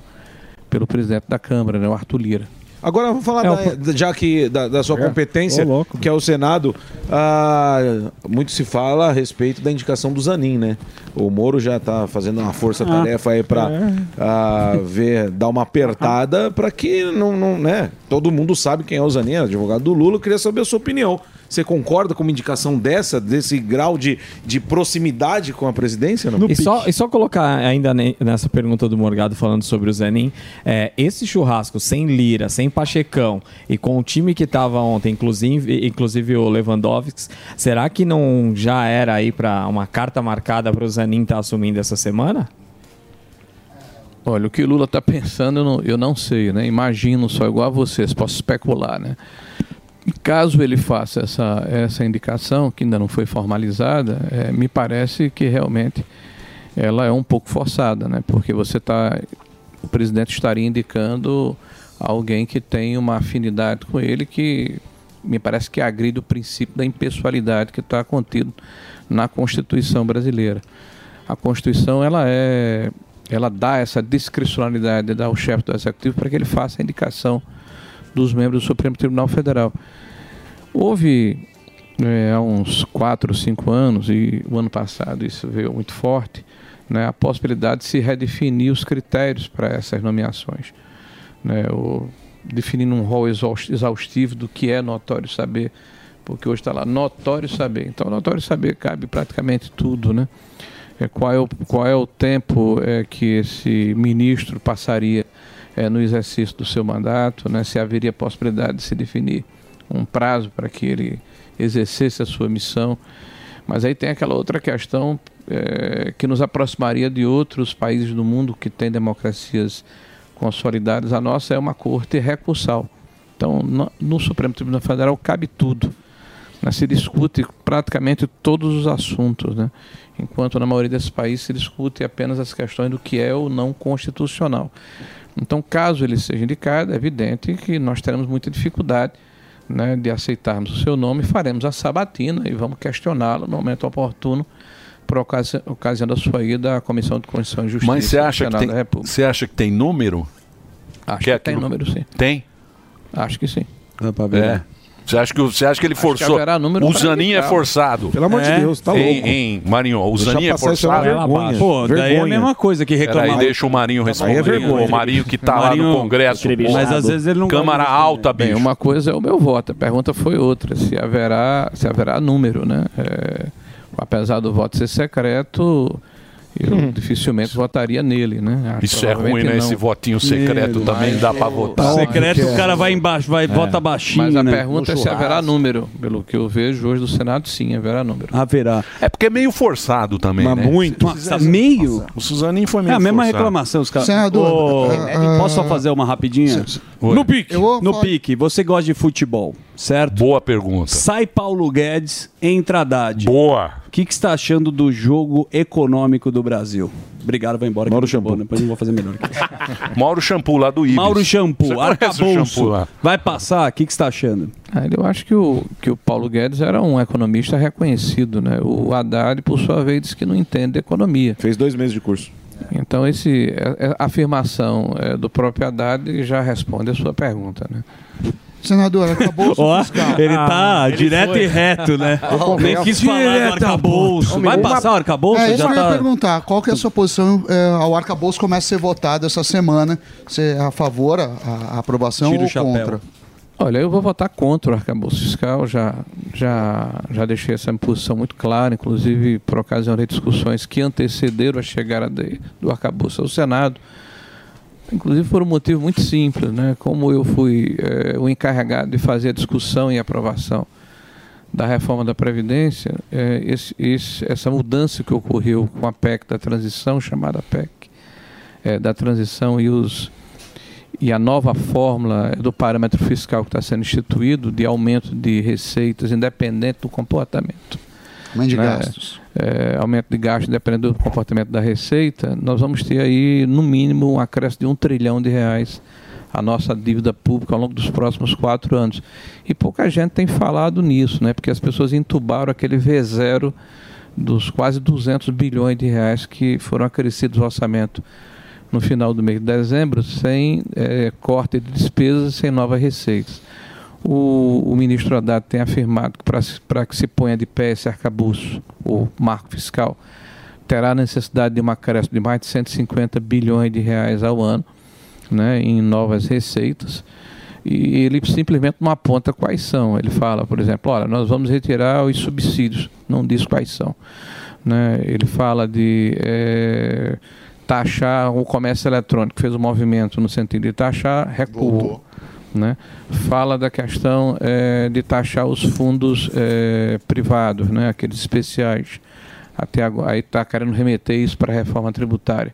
pelo presidente da Câmara, né, o Arthur Lira. Agora vamos falar, É, da- já que da, da sua É, competência, louco. que é o Senado, ah, muito se fala a respeito da indicação do Zanin, né? O Moro já está fazendo uma força-tarefa aí para é. ver, dar uma apertada para que não, não, né? Todo mundo sabe quem é o Zanin, é advogado do Lula. Eu queria saber a sua opinião. Você concorda com uma indicação dessa, desse grau de, de proximidade com a presidência? Não? E só, e só colocar ainda ne- nessa pergunta do Morgado falando sobre o Zenin, é, esse churrasco sem Lira, sem Pachecão e com o time que estava ontem, inclusive, inclusive o Lewandowski, será que não já era aí para uma carta marcada para o Zenin estar assumindo essa semana? Olha, o que o Lula está pensando, eu não, eu não sei, né? Imagino só igual a vocês, posso especular, né? Caso ele faça essa, essa indicação, que ainda não foi formalizada, eh, me parece que realmente ela é um pouco forçada, né? Porque você está, o presidente estaria indicando alguém que tem uma afinidade com ele que me parece que agride o princípio da impessoalidade que está contido na Constituição brasileira. A Constituição ela é ela dá essa discricionalidade ao chefe do executivo para que ele faça a indicação dos membros do Supremo Tribunal Federal. Houve é, há uns 4 ou 5 anos, e o ano passado isso veio muito forte, né, a possibilidade de se redefinir os critérios para essas nomeações. Né, o, definindo um rol exaus- exaustivo do que é notório saber, porque hoje está lá notório saber. Então, notório saber cabe praticamente tudo, né? É, qual, é o, qual é o tempo é, que esse ministro passaria é, no exercício do seu mandato, né? se haveria possibilidade de se definir um prazo para que ele exercesse a sua missão. Mas aí tem aquela outra questão é, que nos aproximaria de outros países do mundo que têm democracias consolidadas. A nossa é uma corte recursal. Então, no, no Supremo Tribunal Federal cabe tudo. né? Se discute praticamente todos os assuntos, né? enquanto na maioria desses países se discute apenas as questões do que é ou não constitucional. Então, caso ele seja indicado, é evidente que nós teremos muita dificuldade né, de aceitarmos o seu nome, faremos a sabatina e vamos questioná-lo no momento oportuno por ocasi ocasião da sua ida à Comissão de Constituição e Justiça Mas você do acha, que tem, da República. você acha que tem número? Acho Que é que tem aquilo- número, sim. Tem? Acho que sim. É. Você acha que, você acha que ele Acho que forçou? número o Zanin é forçado. Pelo amor de É. Deus, tá louco. Hein, Marinho, o Zanin é é forçado. vergonha. Pô, daí é a mesma coisa que reclamar. Peraí, deixa o Marinho responder. Aí é vergonha. O Marinho que tá lá Marinho- no Congresso. Mas às vezes ele não Câmara alta, Bem, bicho. uma coisa é o meu voto, a pergunta foi outra, se haverá, se haverá número, né? É, apesar do voto ser secreto, eu dificilmente votaria nele, né? Acho Isso é ruim, né? não. Esse votinho secreto também dá pra votar. Secreto, o cara vai embaixo, vai, vota baixinho, Mas a né? pergunta é No se haverá número. Pelo que eu vejo hoje do Senado, sim, haverá número. Haverá. É porque é meio forçado também, Mas né? muito. Nossa, meio? O Suzaninho foi É meio a mesma forçado. reclamação, os caras. Senador, Ô, ah, posso só fazer uma rapidinha? Oi. No pique. No falar- pique. Você gosta de futebol, certo? Boa pergunta. Sai Paulo Guedes, entra Haddad. Boa. O que, que você está achando do jogo econômico do Brasil? Obrigado, vai embora. Mauro Shampoo. Depois eu vou fazer melhor. Mauro Shampoo lá do Ibis. Mauro Shampoo, arcabouço. Shampoo lá? Vai passar? O que, que você está achando? Ah, eu acho que o, que o Paulo Guedes era um economista reconhecido, né? O Haddad, por sua vez, disse que não entende de economia. Fez dois meses de curso. Então, esse, a, a afirmação eh, do próprio Haddad já responde a sua pergunta, né? Senador, acabou o fiscal. ele tá direto e reto, né? Nem quis falar do arcabouço. Vai passar o arcabouço? É isso que eu ia tá... perguntar. Qual que é a sua posição é, ao arcabouço começa a ser votado essa semana? Você é a favor, a, a aprovação Tira o ou chapéu. contra? Olha, eu vou votar contra o arcabouço fiscal, já, já, já deixei essa posição muito clara, inclusive por ocasião de discussões que antecederam a chegada de- do arcabouço ao Senado, inclusive por um motivo muito simples, né? como eu fui eh, o encarregado de fazer a discussão e aprovação da reforma da Previdência, eh, esse- esse- essa mudança que ocorreu com a PEC da transição, chamada PEC eh, da transição e os e a nova fórmula do parâmetro fiscal que está sendo instituído de aumento de receitas independente do comportamento. Aumento de né? gastos. É, aumento de gastos independente do comportamento da receita, nós vamos ter aí, no mínimo, um acréscimo de um trilhão de reais à nossa dívida pública ao longo dos próximos quatro anos. E pouca gente tem falado nisso, né? porque as pessoas entubaram aquele V0 dos quase 200 bilhões de reais que foram acrescidos ao orçamento no final do mês de dezembro, sem eh, corte de despesas, sem novas receitas. O, o ministro Haddad tem afirmado que para que se ponha de pé esse arcabouço, o marco fiscal, terá necessidade de uma acréscimo de mais de 150 bilhões de reais ao ano né, em novas receitas. e ele simplesmente não aponta quais são. Ele fala, por exemplo, olha, nós vamos retirar os subsídios, não diz quais são. Né? Ele fala de eh, taxar o comércio eletrônico, fez um movimento no sentido de taxar, recuou. Né? Fala da questão eh, de taxar os fundos eh, privados, né? aqueles especiais. Até agora, aí está querendo remeter isso para a reforma tributária.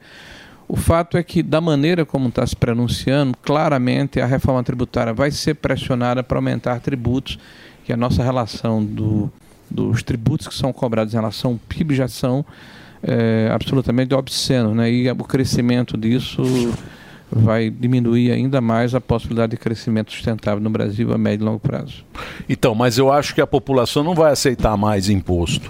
O fato é que, da maneira como está se pronunciando, claramente a reforma tributária vai ser pressionada para aumentar tributos, que a nossa relação do, dos tributos que são cobrados em relação ao PIB já são é, absolutamente obscenos, né? e o crescimento disso vai diminuir ainda mais a possibilidade de crescimento sustentável no Brasil a médio e longo prazo. Então, mas eu acho que a população não vai aceitar mais imposto.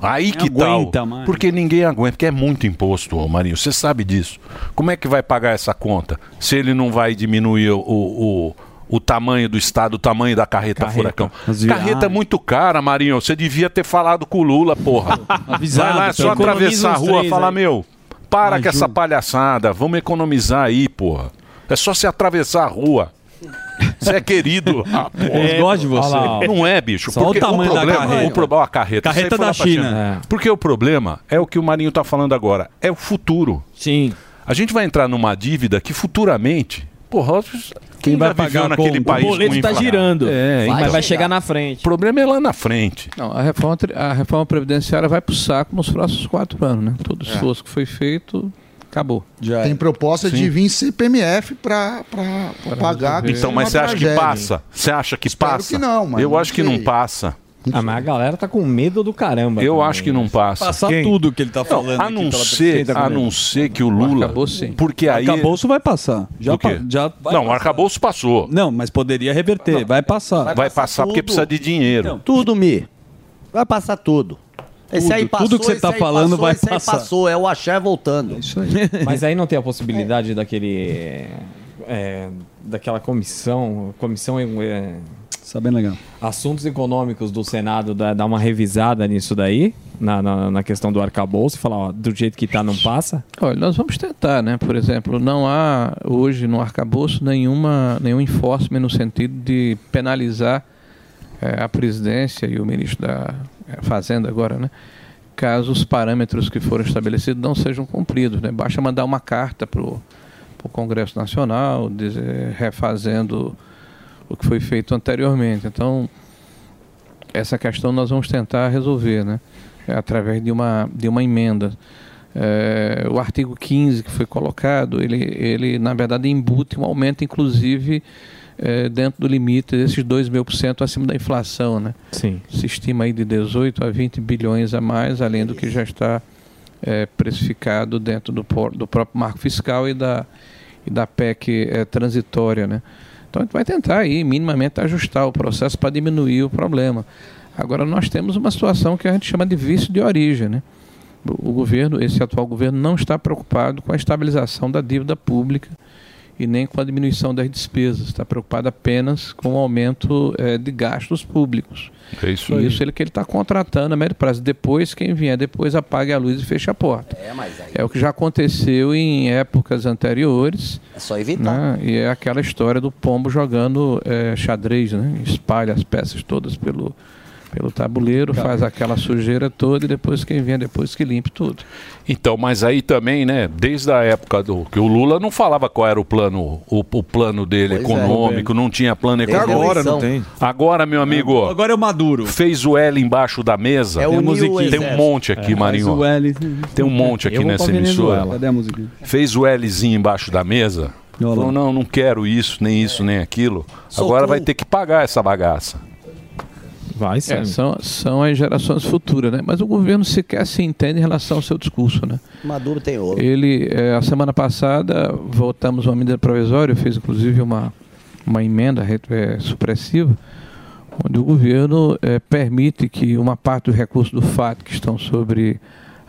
Aí que aguenta tal? mais. Porque ninguém aguenta, porque é muito imposto, ô Marinho. Você sabe disso. Como é que vai pagar essa conta se ele não vai diminuir o, o, o tamanho do Estado, o tamanho da carreta, furacão? As Carreta é muito cara, Marinho. Você devia ter falado com o Lula, porra. Avisado, vai lá, é só atravessar a rua e falar, aí. meu, para Ajuda. com essa palhaçada, vamos economizar aí, porra. É só se atravessar a rua. Você é querido. Ah. Eles gostam de você. Olha lá, Não é, bicho. Só o porque tamanho da problema, carreta. O problema, a carreta. Carreta da pra China. Porque o problema é o que o Marinho está falando agora. É o futuro. Sim. A gente vai entrar numa dívida que futuramente. Porra, quem vai vai pagar naquele como? país O boleto tá inflação? girando. É, Mas então- vai chegar na frente. O problema é lá na frente. Não, a reforma, a reforma previdenciária vai para o saco nos próximos quatro anos, né? Todo o É. esforço que foi feito, acabou. Tem proposta de Sim. vir CPMF para pagar. que Então, mas você acha que passa? Você acha que Espero passa? que não, mas Eu não acho que sei. não passa. Ah, mas a galera tá com medo do caramba. Eu também. acho que não passa. Passar Quem? tudo que ele tá Não, falando A aqui não pela ser, pesquisa, a não ser que o Lula. Porque aí. Arcabouço vai passar. Já, pa- já vai não, o arcabouço passou. Não, mas poderia reverter. Vai passar. Vai, passar porque precisa de dinheiro. Tudo, Mi. Vai passar tudo. Esse Tudo, aí passou, tudo que você esse tá aí falando passou, vai esse aí passar. passou, é o axé voltando. Isso aí. Mas aí não tem a possibilidade daquele. é, daquela comissão. Comissão. É, Isso é bem legal. Assuntos econômicos do Senado dar, dar uma revisada nisso daí, na, na, na questão do arcabouço, e falar, ó, do jeito que tá, não passa. Olha, nós vamos tentar, né? Por exemplo, não há hoje no arcabouço nenhuma, nenhum enforcement no sentido de penalizar eh, a presidência e o ministro da eh, Fazenda agora, né? Caso os parâmetros que foram estabelecidos não sejam cumpridos, né? Basta mandar uma carta para o Congresso Nacional, dizer, refazendo o que foi feito anteriormente. Então, essa questão nós vamos tentar resolver, né? É, através de uma, de uma emenda. É, o artigo 15 que foi colocado, ele, ele na verdade embute um aumento, inclusive, é, dentro do limite desses 2 mil por cento acima da inflação, né? Sim. Se estima aí de 18 a 20 bilhões a mais, além do que já está é, precificado dentro do, do próprio marco fiscal e da, e da PEC é, transitória, né? Então a gente vai tentar aí minimamente ajustar o processo para diminuir o problema. Agora nós temos uma situação que a gente chama de vício de origem, né? O governo, esse atual governo, não está preocupado com a estabilização da dívida pública e nem com a diminuição das despesas. Está preocupado apenas com o aumento eh, de gastos públicos. É isso e aí. isso ele que ele está contratando a médio prazo. Depois, quem vier depois apague a luz e feche a porta. É, mas aí É o que já aconteceu em épocas anteriores. é só evitar. Né? E é aquela história do pombo jogando eh, xadrez, né? Espalha as peças todas pelo, pelo tabuleiro, faz aquela sujeira toda e depois quem vem depois que limpe tudo. Então, mas aí também, né, desde a época do que o Lula não falava qual era o plano, o, o plano dele Pois é, econômico, não tinha plano econômico. Agora não eleição. Agora, meu amigo. Agora é o Maduro. Fez o L embaixo da mesa. É, o Tem um monte aqui, É, Marinho. faz o L. Tem um monte aqui nessa emissora. Cadê a musiquinha? Fez o Lzinho embaixo da mesa. Falou, não, não quero isso, nem isso, nem aquilo. Agora vai ter que pagar essa bagaça. Vai É, são, são as gerações futuras, né? Mas o governo sequer se entende em relação ao seu discurso, né? Maduro tem ouro. Ele, eh, a semana passada, votamos uma medida provisória, fez inclusive uma, uma emenda eh, supressiva, onde o governo eh, permite que uma parte dos recursos do FAT que estão sobre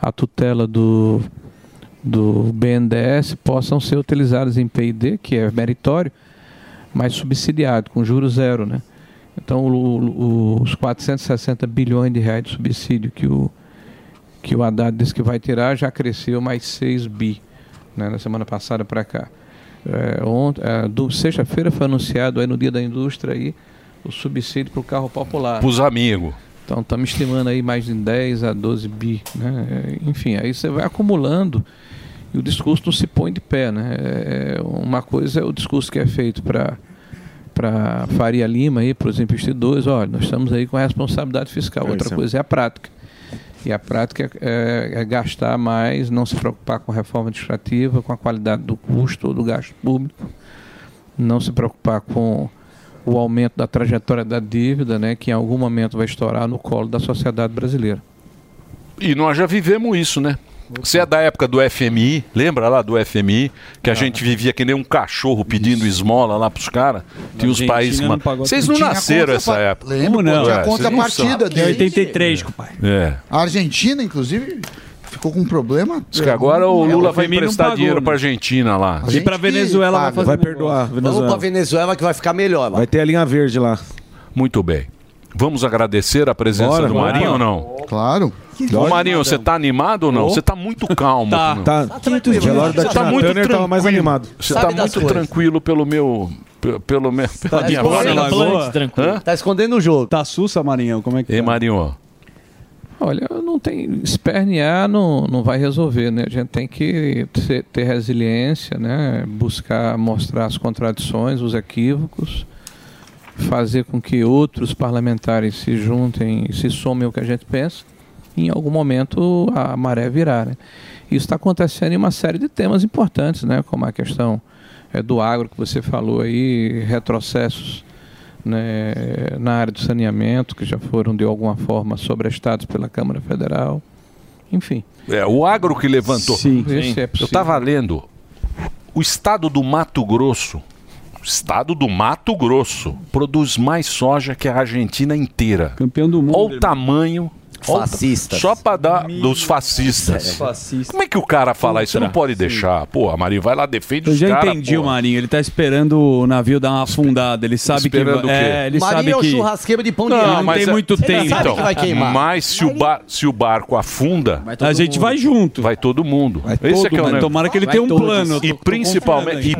a tutela do, do BNDES possam ser utilizados em PID, que é meritório, mas subsidiado, com juros zero, né? Então, o- o- os 460 bilhões de reais de subsídio que o, que o Haddad disse que vai tirar já cresceu mais 6 bi né, na semana passada para cá. É, ontem, é, do- Sexta-feira foi anunciado aí no Dia da Indústria aí, o subsídio para o carro popular. Pros amigos. Então estamos estimando aí mais de 10 a 12 bi. Né? É, Enfim, aí você vai acumulando e o discurso não se põe de pé. Né? É, uma coisa é o discurso que é feito para para Faria Lima aí, para os investidores, olha, nós estamos aí com a responsabilidade fiscal. É, Outra coisa é a prática. E a prática é, é gastar mais, não se preocupar com a reforma administrativa, com a qualidade do custo ou do gasto público, não se preocupar com o aumento da trajetória da dívida, né, que em algum momento vai estourar no colo da sociedade brasileira. E nós já vivemos isso, né? Você é da época do FMI, lembra lá do FMI? Que a gente vivia que nem um cachorro pedindo esmola lá pros caras? Tinha os países. não mano. pagou Vocês não nasceram contra- essa época. Lembro, não? Tinha É, contrapartida sabem. Em dele. 83, compadre. É. A Argentina, inclusive, ficou com um problema. Diz que agora o É, Lula vai emprestar pagou, dinheiro né? pra Argentina lá. A gente que paga. Vai perdoar. Vamos pra Venezuela que vai ficar melhor. lá. Vai ter a linha verde lá. Muito bem. Vamos agradecer a presença Bora, do. Marinho ou não? Claro. Ô Marinho, você tá animado ou não? Você tá muito calmo. Tá. meu. Tá. Tá tranquilo. Da Você tá muito Turner tava mais tranquilo. animado. Você tá muito tranquilo pelo meu... pe- Pelo meu... Pela de minha voz. Hã? Tá escondendo o jogo. Tá sussa, Marinhão? Como é que Ei, tá? Marinho, Olha, não tem espernear não, não vai resolver, né? A gente tem que ter, ter resiliência, né? Buscar mostrar as contradições, os equívocos, fazer com que outros parlamentares se juntem e se somem ao que a gente pensa. Em algum momento a maré virar. Né? Isso está acontecendo em uma série de temas importantes, né? Como a questão eh, do agro que você falou aí, retrocessos né, na área do saneamento, que já foram de alguma forma sobrestados pela Câmara Federal. Enfim. É, o agro que levantou. Sim, Sim. é Eu estava lendo. O estado do Mato Grosso, o estado do Mato Grosso, produz mais soja que a Argentina inteira. Campeão do mundo. Olha o tamanho. Olha o ta- Fascistas. Só para dar dos fascistas. Fascista. Como é que o cara fala isso? Você não pode deixar. Pô, Marinho, vai lá, defende Eu os já caras. entendi pô. o Marinho, ele tá esperando o navio dar uma afundada. Ele sabe Esperando que. o quê? É, ele Marinho sabe é o que. churrasqueiro de pão de Não, alho. mas tem é- muito tempo. sabe Então, que vai queimar. mas se o, bar, se o barco afunda, A gente vai junto. vai todo mundo. Vai Esse todo é que é o mundo. negócio. Tomara que ele Vai tenha um plano. eu E principalmente,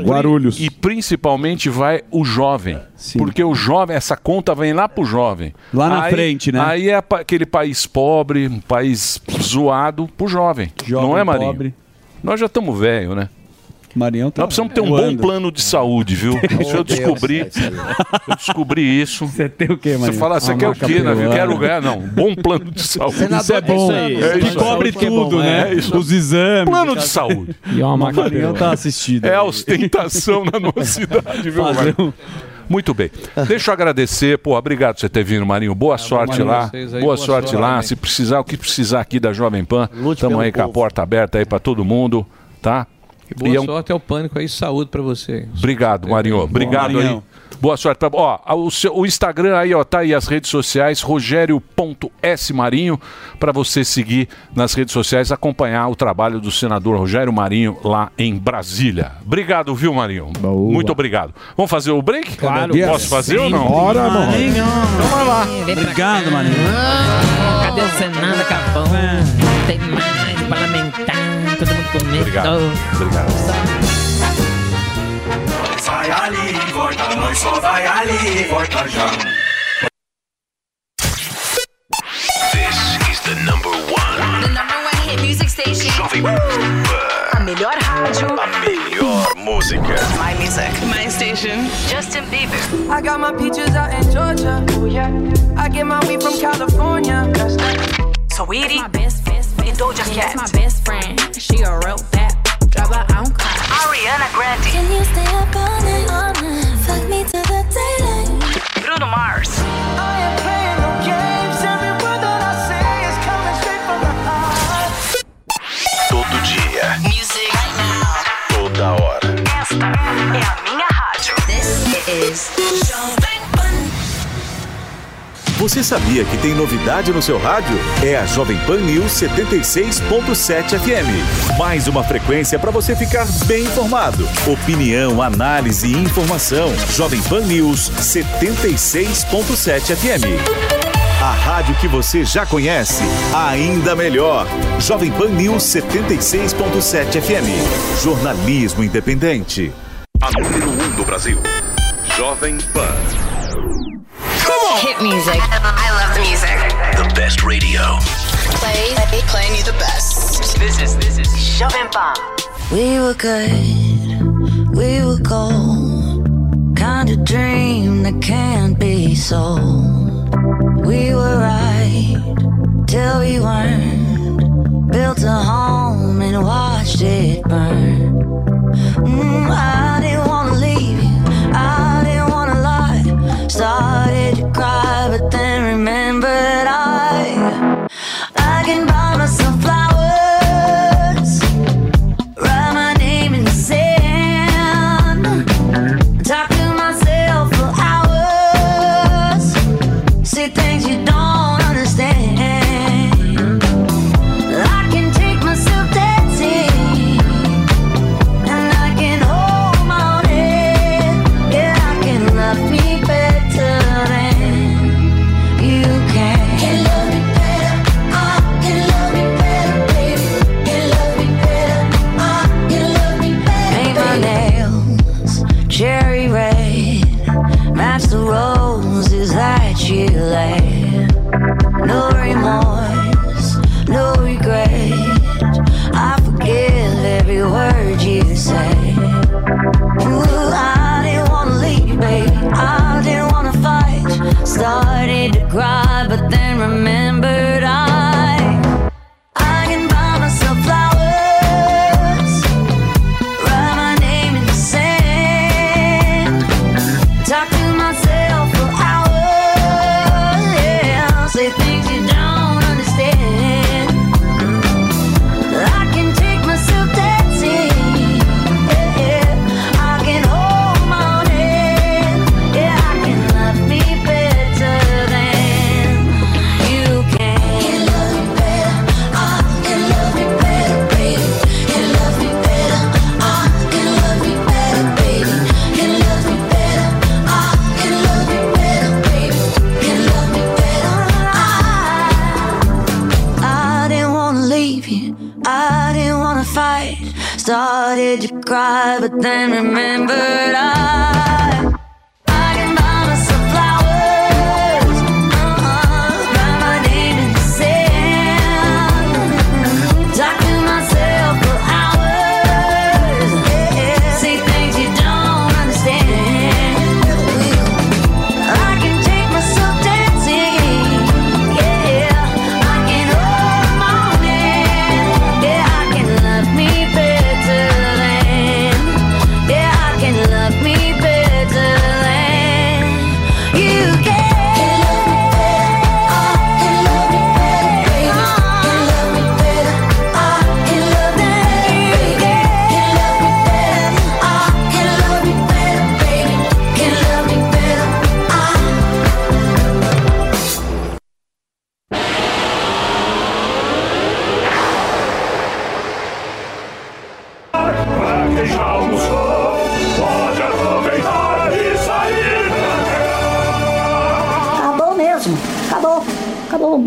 e principalmente vai o jovem. Sim. Porque o jovem, essa conta vem lá pro jovem. Lá na Aí- frente, né? Aí é aquele país pobre, um país zoado pro jovem. Jovem, não é, Marinho? pobre. Nós já estamos velho, né? Marinhão tá. Nós precisamos ter um bom plano de saúde, viu? Isso eu Deus, descobri. é isso aí. Eu descobri isso. Você tem o quê, Você Marinho? fala, você Uma quer o maca quê, né? Eu quero ganhar, não. Bom plano de saúde. Isso é bom. É que cobre que é bom, tudo, né? é. Os exames. Plano de saúde. E uma O máquina Marinhão tá assistido. É a ostentação na nossa cidade, viu, Fazer Marinho? Muito bem. Deixa eu agradecer, pô, obrigado por você ter vindo, Marinho. Boa sorte Marinho, lá. aí, boa, boa sorte sorte lá. também. Se precisar, o que precisar aqui da Jovem Pan, estamos aí com a povo. porta aberta aí para todo mundo, tá? Boa E é um- sorte ao pânico aí, saúde para você. Obrigado, Marinho. Obrigado aí. Boa sorte. Pra... Ó, o, seu- o Instagram aí, ó, tá aí as redes sociais, rogério.smarinho, para você seguir nas redes sociais, acompanhar o trabalho do senador Rogério Marinho lá em Brasília. Obrigado, viu, Marinho? Muito obrigado. Vamos fazer o break? Claro. Posso fazer ou não? Bora, mano. Então vai lá. Obrigado, Marinho. Cadê o Senado? Acabou. Tem mais parlamentar. Todo mundo comigo. Obrigado. Obrigado. Vai ali, volta, nós só vai ali, volta já. This is the number one. The number one hit music station. Jovem A melhor rádio. A melhor música. My music. My station. Justin Bieber. I got my peaches out in Georgia. Oh yeah. I get my weed from California. That's that. Saweetie. My best, best, best. And Doja Cat. That's my best friend. She a real bad. Drive her own car. Ariana Grande. Can you stay up all night? All night. Fuck me to the daylight. Bruno Mars. I ain't playing no games. Every word that I say is coming straight from the heart. Todo dia. Music. Toda hora. Esta é a minha rádio. This is Jovem Pan. Você sabia que tem novidade no seu rádio? É a Jovem Pan News 76.7 FM. Mais uma frequência para você ficar bem informado. Opinião, análise e informação. Jovem Pan News 76.7 FM. A rádio que você já conhece, ainda melhor. Jovem Pan News 76.7 FM. Jornalismo independente. A número 1 um do Brasil. Jovem Pan. Hit music. I love the music. The best radio. Play, play, playing you the best. This is, this is Shove and Bomb. We were good, we were gold. Kind of dream that can't be sold. We were right till we weren't. Built a home and watched it burn. Mm, I didn't wanna leave you. I didn't wanna lie. Started cry, but then remembered I I can buy than remember.